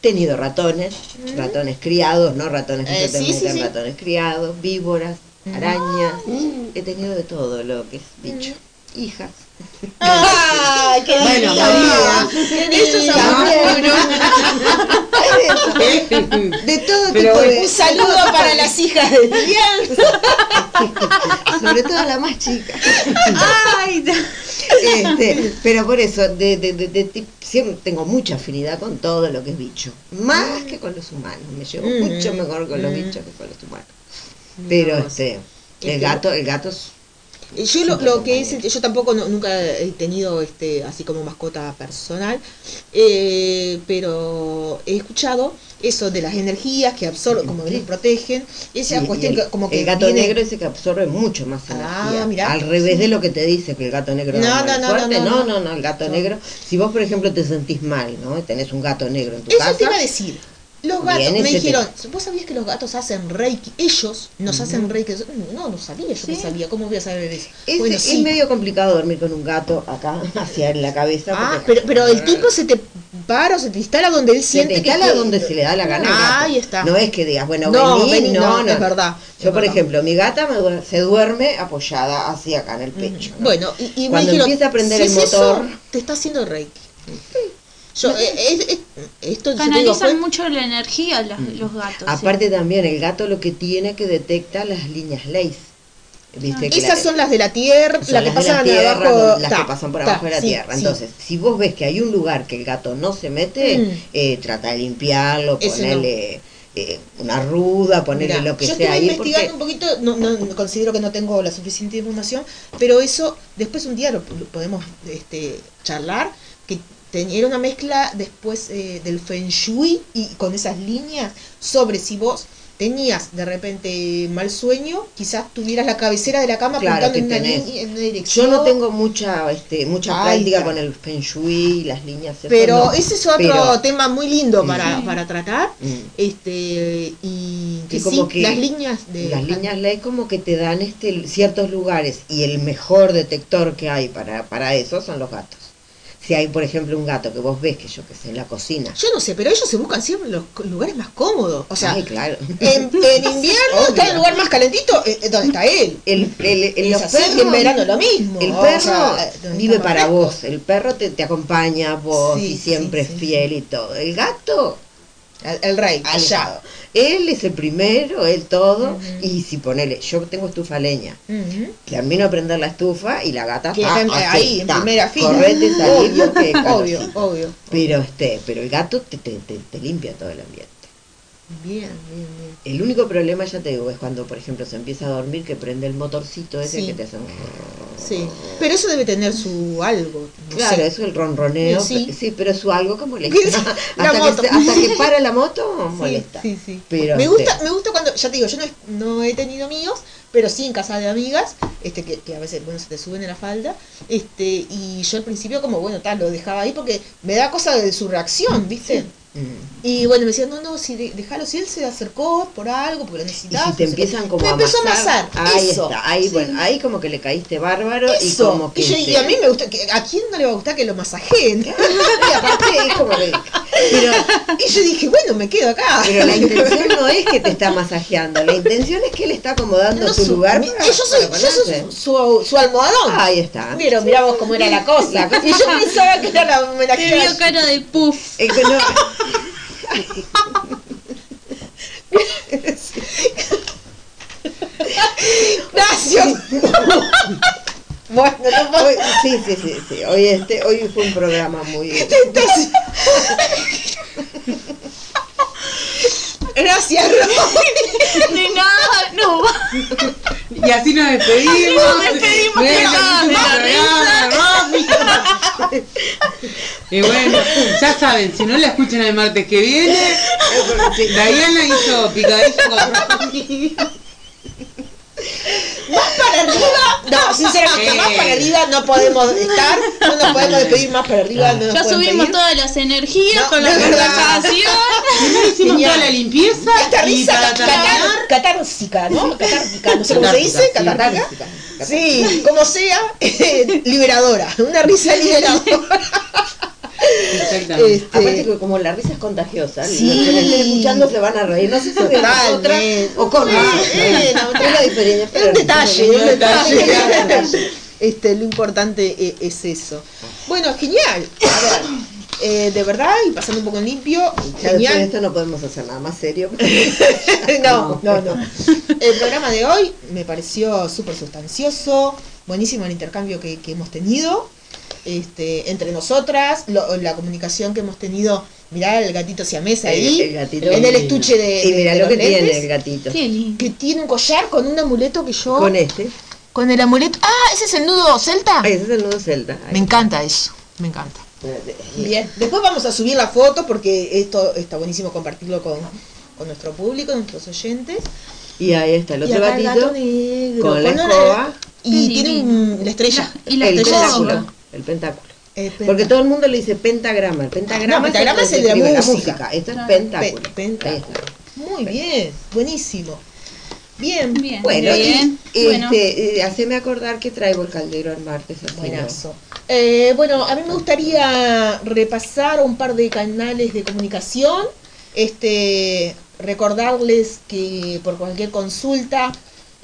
tenido ratones, ratones criados, no ratones que Mm. Eh, se te sí, sí, meten, sí. Mm. ratones criados, víboras, arañas, he tenido de todo lo que es bicho, hijas. Ay, qué Bueno, divino. María, Eso es amor puro. De todo Pero tipo de... Un saludo para las hijas de Vivian. *laughs* Sobre todo la más chica. Ay, Este, pero por eso, de, de, de- de tip- siempre tengo mucha afinidad con todo lo que es bicho. Más que con los humanos. Me llevo Mm. mucho mejor con los Mm. bichos que con los humanos. Pero No, este, Este- el gato, el gato es Yo lo, lo que es, yo tampoco no- nunca he tenido este así como mascota personal, eh, pero he escuchado eso de las energías que absorben, como que los protegen, esa Sí, y cuestión el, que como que el gato viene- negro ese que absorbe mucho más Ah, energía. mirá. Al revés de lo que te dice que el gato negro No, es no, no, fuerte. no, No, no, no, el gato negro. Si vos, por ejemplo, te sentís mal, ¿no? Y tenés un gato negro en tu Eso casa. te iba a decir. Los gatos me dijeron, ¿vos sabías que los gatos hacen reiki? Ellos nos hacen reiki. No, no sabía, yo no Sí. sabía. ¿Cómo voy a saber eso? Es, bueno, es sí. medio complicado dormir con un gato acá *laughs* hacia en la cabeza. Ah, pero, pero el *laughs* tipo se te para o se te instala donde él se siente te instala que- donde se le da la gana. Ah, ahí está. No es que digas, bueno, No, vení, vení, no, no, no. es verdad, Yo, es por verdad. ejemplo, mi gata me se duerme apoyada así acá en el pecho. ¿no? Bueno, y, y me Cuando dijeron, empieza a prender si el es eso, motor- te está haciendo reiki. Yo, eh, eh, esto yo te digo, Canalizan mucho la energía las- los gatos. sí. Aparte también, el gato lo que tiene que detecta las líneas leyes. ¿Viste? Que esas la- son las de la tierra, las que de la pasan tierra, abajo, las ta, que pasan por ta, abajo de la sí, tierra. sí. Entonces, si vos ves que hay un lugar que el gato no se mete, Mm. eh, trata de limpiarlo, no. ponerle eh, una ruda, ponerle Mirá, lo que yo sea estuve ahí. investigando porque- un poquito, no, no- no considero que no tengo la suficiente información, pero eso después un día lo, lo podemos este, charlar, que era una mezcla después eh, del Feng Shui y con esas líneas sobre si vos tenías de repente mal sueño, quizás tuvieras la cabecera de la cama Claro, apuntando en una, tenés. línea- en una dirección. Yo no tengo mucha este, mucha práctica con el feng shui y las líneas. Pero no. ese es otro Pero, tema muy lindo para, Mm. para tratar. mm, Este y que como sí, que las líneas de las líneas ley como que te dan este ciertos lugares y el mejor detector que hay para, para eso son los gatos. Si hay, por ejemplo, un gato que vos ves que yo que sé, en la cocina. Yo no sé, pero ellos se buscan siempre los lugares más cómodos. O sea, Ay, claro. en, en *laughs* invierno está el lugar más calentito, eh, eh, donde está él. El, el, el- los perros- y en verano lo mismo. El o perro sea, donde vive para vos, el perro te, te acompaña a vos Sí, y sí, siempre sí, es fiel y todo. El gato, El, el rey, alejado. Él es el primero, él todo, y si ponele, yo tengo estufa leña, Ujú. termino de prender la estufa y la gata está está en- así, ahí, en primera fila. Correte, salí, Obvio, porque obvio, obvio. Pero este, pero el gato te, te, te, te limpia todo el ambiente. Bien, bien, bien. El único problema, ya te digo, es cuando, por ejemplo, se empieza a dormir que prende el motorcito ese Sí. que te hace un... Sí, pero eso debe tener su algo. no Claro, sé. eso es el ronroneo. Sí. Sí, pero su algo *laughs* que molesta. La hasta, moto. que, hasta que *laughs* para la moto, molesta. sí, sí. Pero me este, gusta, me gusta cuando, ya te digo, yo no, he- no he tenido míos, pero sí en casa de amigas, este que, que a veces bueno se te suben en la falda, este, y yo al principio como bueno tal, lo dejaba ahí porque me da cosa de su reacción, ¿viste? mm. Y bueno, me decían, no, no, si déjalo, si él se acercó por algo, porque lo Y necesitaba. si te empiezan como me a empezó a amasar, ahí eso. está, ahí, Sí. bueno, ahí como que le caíste bárbaro y como que y, yo- y a mí me gusta, que, ¿a quién no le va a gustar que lo masajeen? y aparte es como que- pero, *laughs* y yo dije, bueno, me quedo acá. pero la intención no es que te está masajeando, la intención es que él está acomodando No, su su- lugar mi- para- yo soy, para yo soy ponerse. su, su, su almohadón. Ahí está. Pero mirá vos cómo era la cosa. La *laughs* cosa- Y yo pensaba que era la Te vio cara de puff. Es que no- Gracias. bueno, no hoy, sí, sí, sí, sí. Hoy este, hoy fue un programa muy Entonces- Gracias, Ro. *laughs* De nada, no. Y así nos despedimos. Nos despedimos, Bueno, cagadas de la rápido. Y bueno, ya saben, si no la escuchan el martes que viene, Diana hizo picadillo con Romy. Más para arriba. No, sinceramente, más para arriba no podemos estar. No nos podemos despedir más para arriba. No Ya subimos pedir. todas las energías No, con la conversación. Primero *laughs* hicimos Genial. toda la limpieza Esta y risa para catar- catársica, ¿no? Catártica, no sé cómo se dice, Catártica, Sí, como sea, *laughs* eh, liberadora, una risa liberadora. Exactamente. Este, Aparte que como la risa es contagiosa, Sí. los que me estén escuchando se van a reír, no sé si de nosotras o con Ah, nosotras. bueno, Es la diferencia, pero un detalle, un detalle, Claro. un detalle. Este, lo importante e- es eso. Bueno, genial. A ver, eh, de verdad, y pasando un poco en limpio, de genial. esto no podemos hacer nada más serio. *laughs* no, no, no. El programa de hoy me pareció súper sustancioso, buenísimo el intercambio que, que hemos tenido este, entre nosotras, lo- la comunicación que hemos tenido. Mirá el gatito siamesa ahí, El gatito. en el estuche de, Y de- mira de lo los que tiene el gatito. Que tiene un collar con un amuleto que yo... Con este. con el amuleto... Ah, ese es el nudo celta. Ay, ese es el nudo celta. Me encanta eso, me encanta. Y- Bien, después vamos a subir la foto porque esto está buenísimo compartirlo con, con nuestro público, nuestros oyentes. Y ahí está el Y otro el gatito gato negro, con la escoba, Y tiene la estrella. Y la el estrella pentáculo. azul. El pentáculo. Penta- Porque todo el mundo le dice pentagrama. El pentagrama, No, pentagrama es el de la música. Esto es pentáculo. Pe- pentáculo. Muy bien, buenísimo. Bien, Bien. Bueno, bien. y, bueno. este, eh, haceme acordar que traigo el caldero el martes. buenazo. Eh, bueno, a mí me gustaría repasar un par de canales de comunicación. Este, recordarles que por cualquier consulta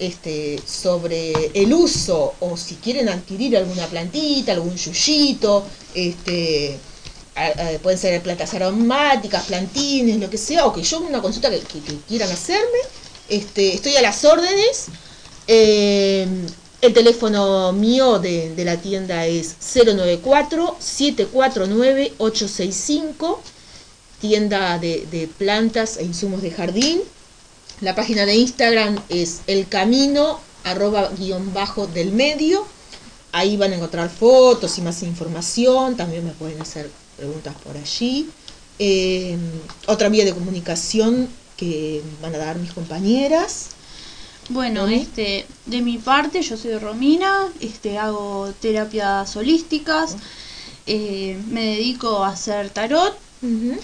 este, sobre el uso o si quieren adquirir alguna plantita, algún yuyito, este, pueden ser plantas aromáticas, plantines, lo que sea, o que yo una consulta que, quieran hacerme, este, estoy a las órdenes. Eh, el teléfono mío de, de la tienda es 094-749-865. tienda de, de plantas e insumos de jardín. La página de Instagram es el camino arroba guion bajo del medio. Ahí van a encontrar fotos y más información. También me pueden hacer preguntas por allí. Eh, otra vía de comunicación que van a dar mis compañeras. Bueno, este, de mi parte, yo soy Romina, este, hago terapias holísticas, eh, me dedico a hacer tarot, Ujú.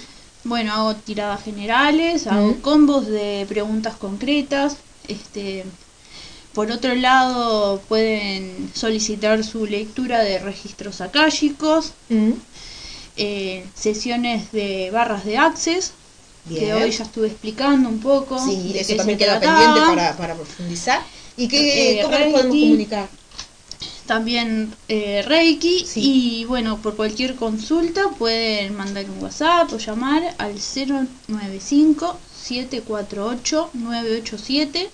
Bueno, hago tiradas generales, hago combos de preguntas concretas, este, por otro lado pueden solicitar su lectura de registros akáshicos, eh, sesiones de barras de access, que hoy ya estuve explicando un poco. Sí, de eso también queda trataba. pendiente para, para profundizar. ¿Y qué, Eh, cómo nos podemos comunicar? También eh, Reiki Sí. y bueno, por cualquier consulta pueden mandar un WhatsApp o llamar al 095-748-987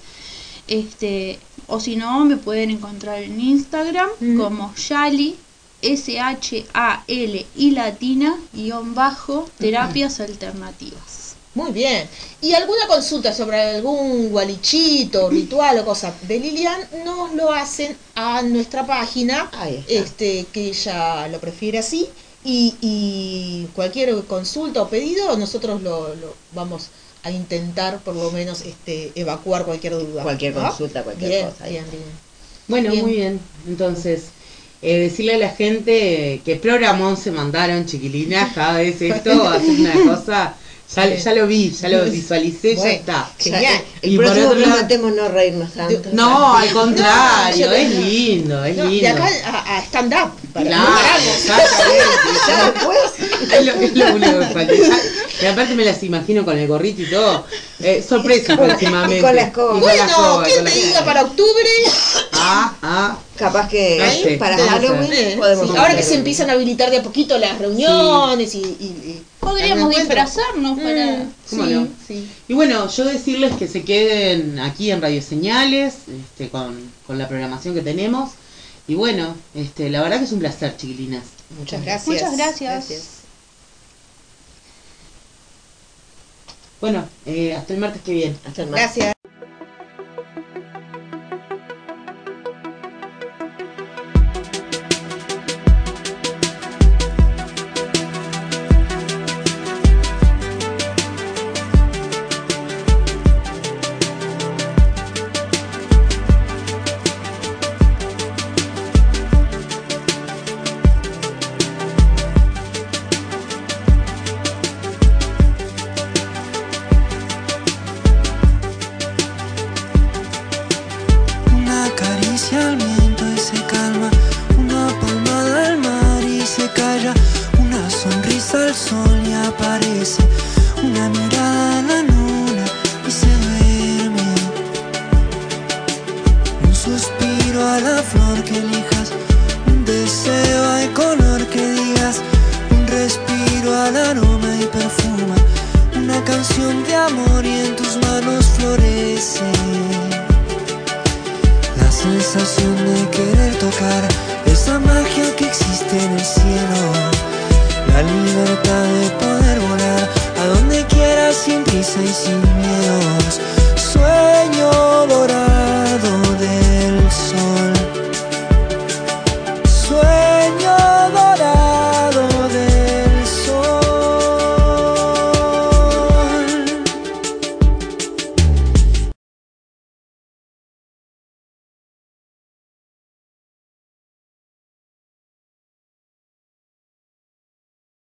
este, o si no me pueden encontrar en Instagram como Shali S-H-A-L y latina guion bajo terapias alternativas. Muy bien. ¿Y alguna consulta sobre algún gualichito, *clears throat* ritual o cosa de Lilian? Nos lo hacen a nuestra página, este que ella lo prefiere así. Y, y cualquier consulta o pedido, nosotros lo, lo vamos a intentar por lo menos este evacuar cualquier duda. Cualquier ¿no? consulta, cualquier Bien, cosa. Bien, bien. Bueno, Bien. muy bien. Entonces, eh, decirle a la gente que programón se mandaron, chiquilinas, cada vez esto *laughs* va a ser una cosa. Ya, Bien. ya lo vi, ya lo visualicé, ya Bueno. está. Genial. Ya, el Y por próximo otro lado- prometemos no reírnos tanto. No, al contrario, No, es lindo, es No, lindo. de acá a, a stand-up. para- Claro. Ya *laughs* después. Es lo, es lo único que falta. Ya- Y aparte me las imagino con el gorrito y todo. Eh, sorpresa próximamente. y con la escoba. Bueno, escoba, y ¿quién con la te diga para octubre? Ah, ah. Capaz que Ahí, para Halloween Eh, podemos sí, ahora que se empiezan a habilitar de a poquito las reuniones y, y- y- Podríamos disfrazarnos para... Mm, ¿Cómo sí, no? sí. Y bueno, yo decirles que se queden aquí en Radio Señales, este, con, con la programación que tenemos. Y bueno, este, la verdad que es un placer, chiquilinas. Muchas gracias. Muchas gracias. Bueno, eh, hasta el martes que viene. Hasta el martes. Gracias.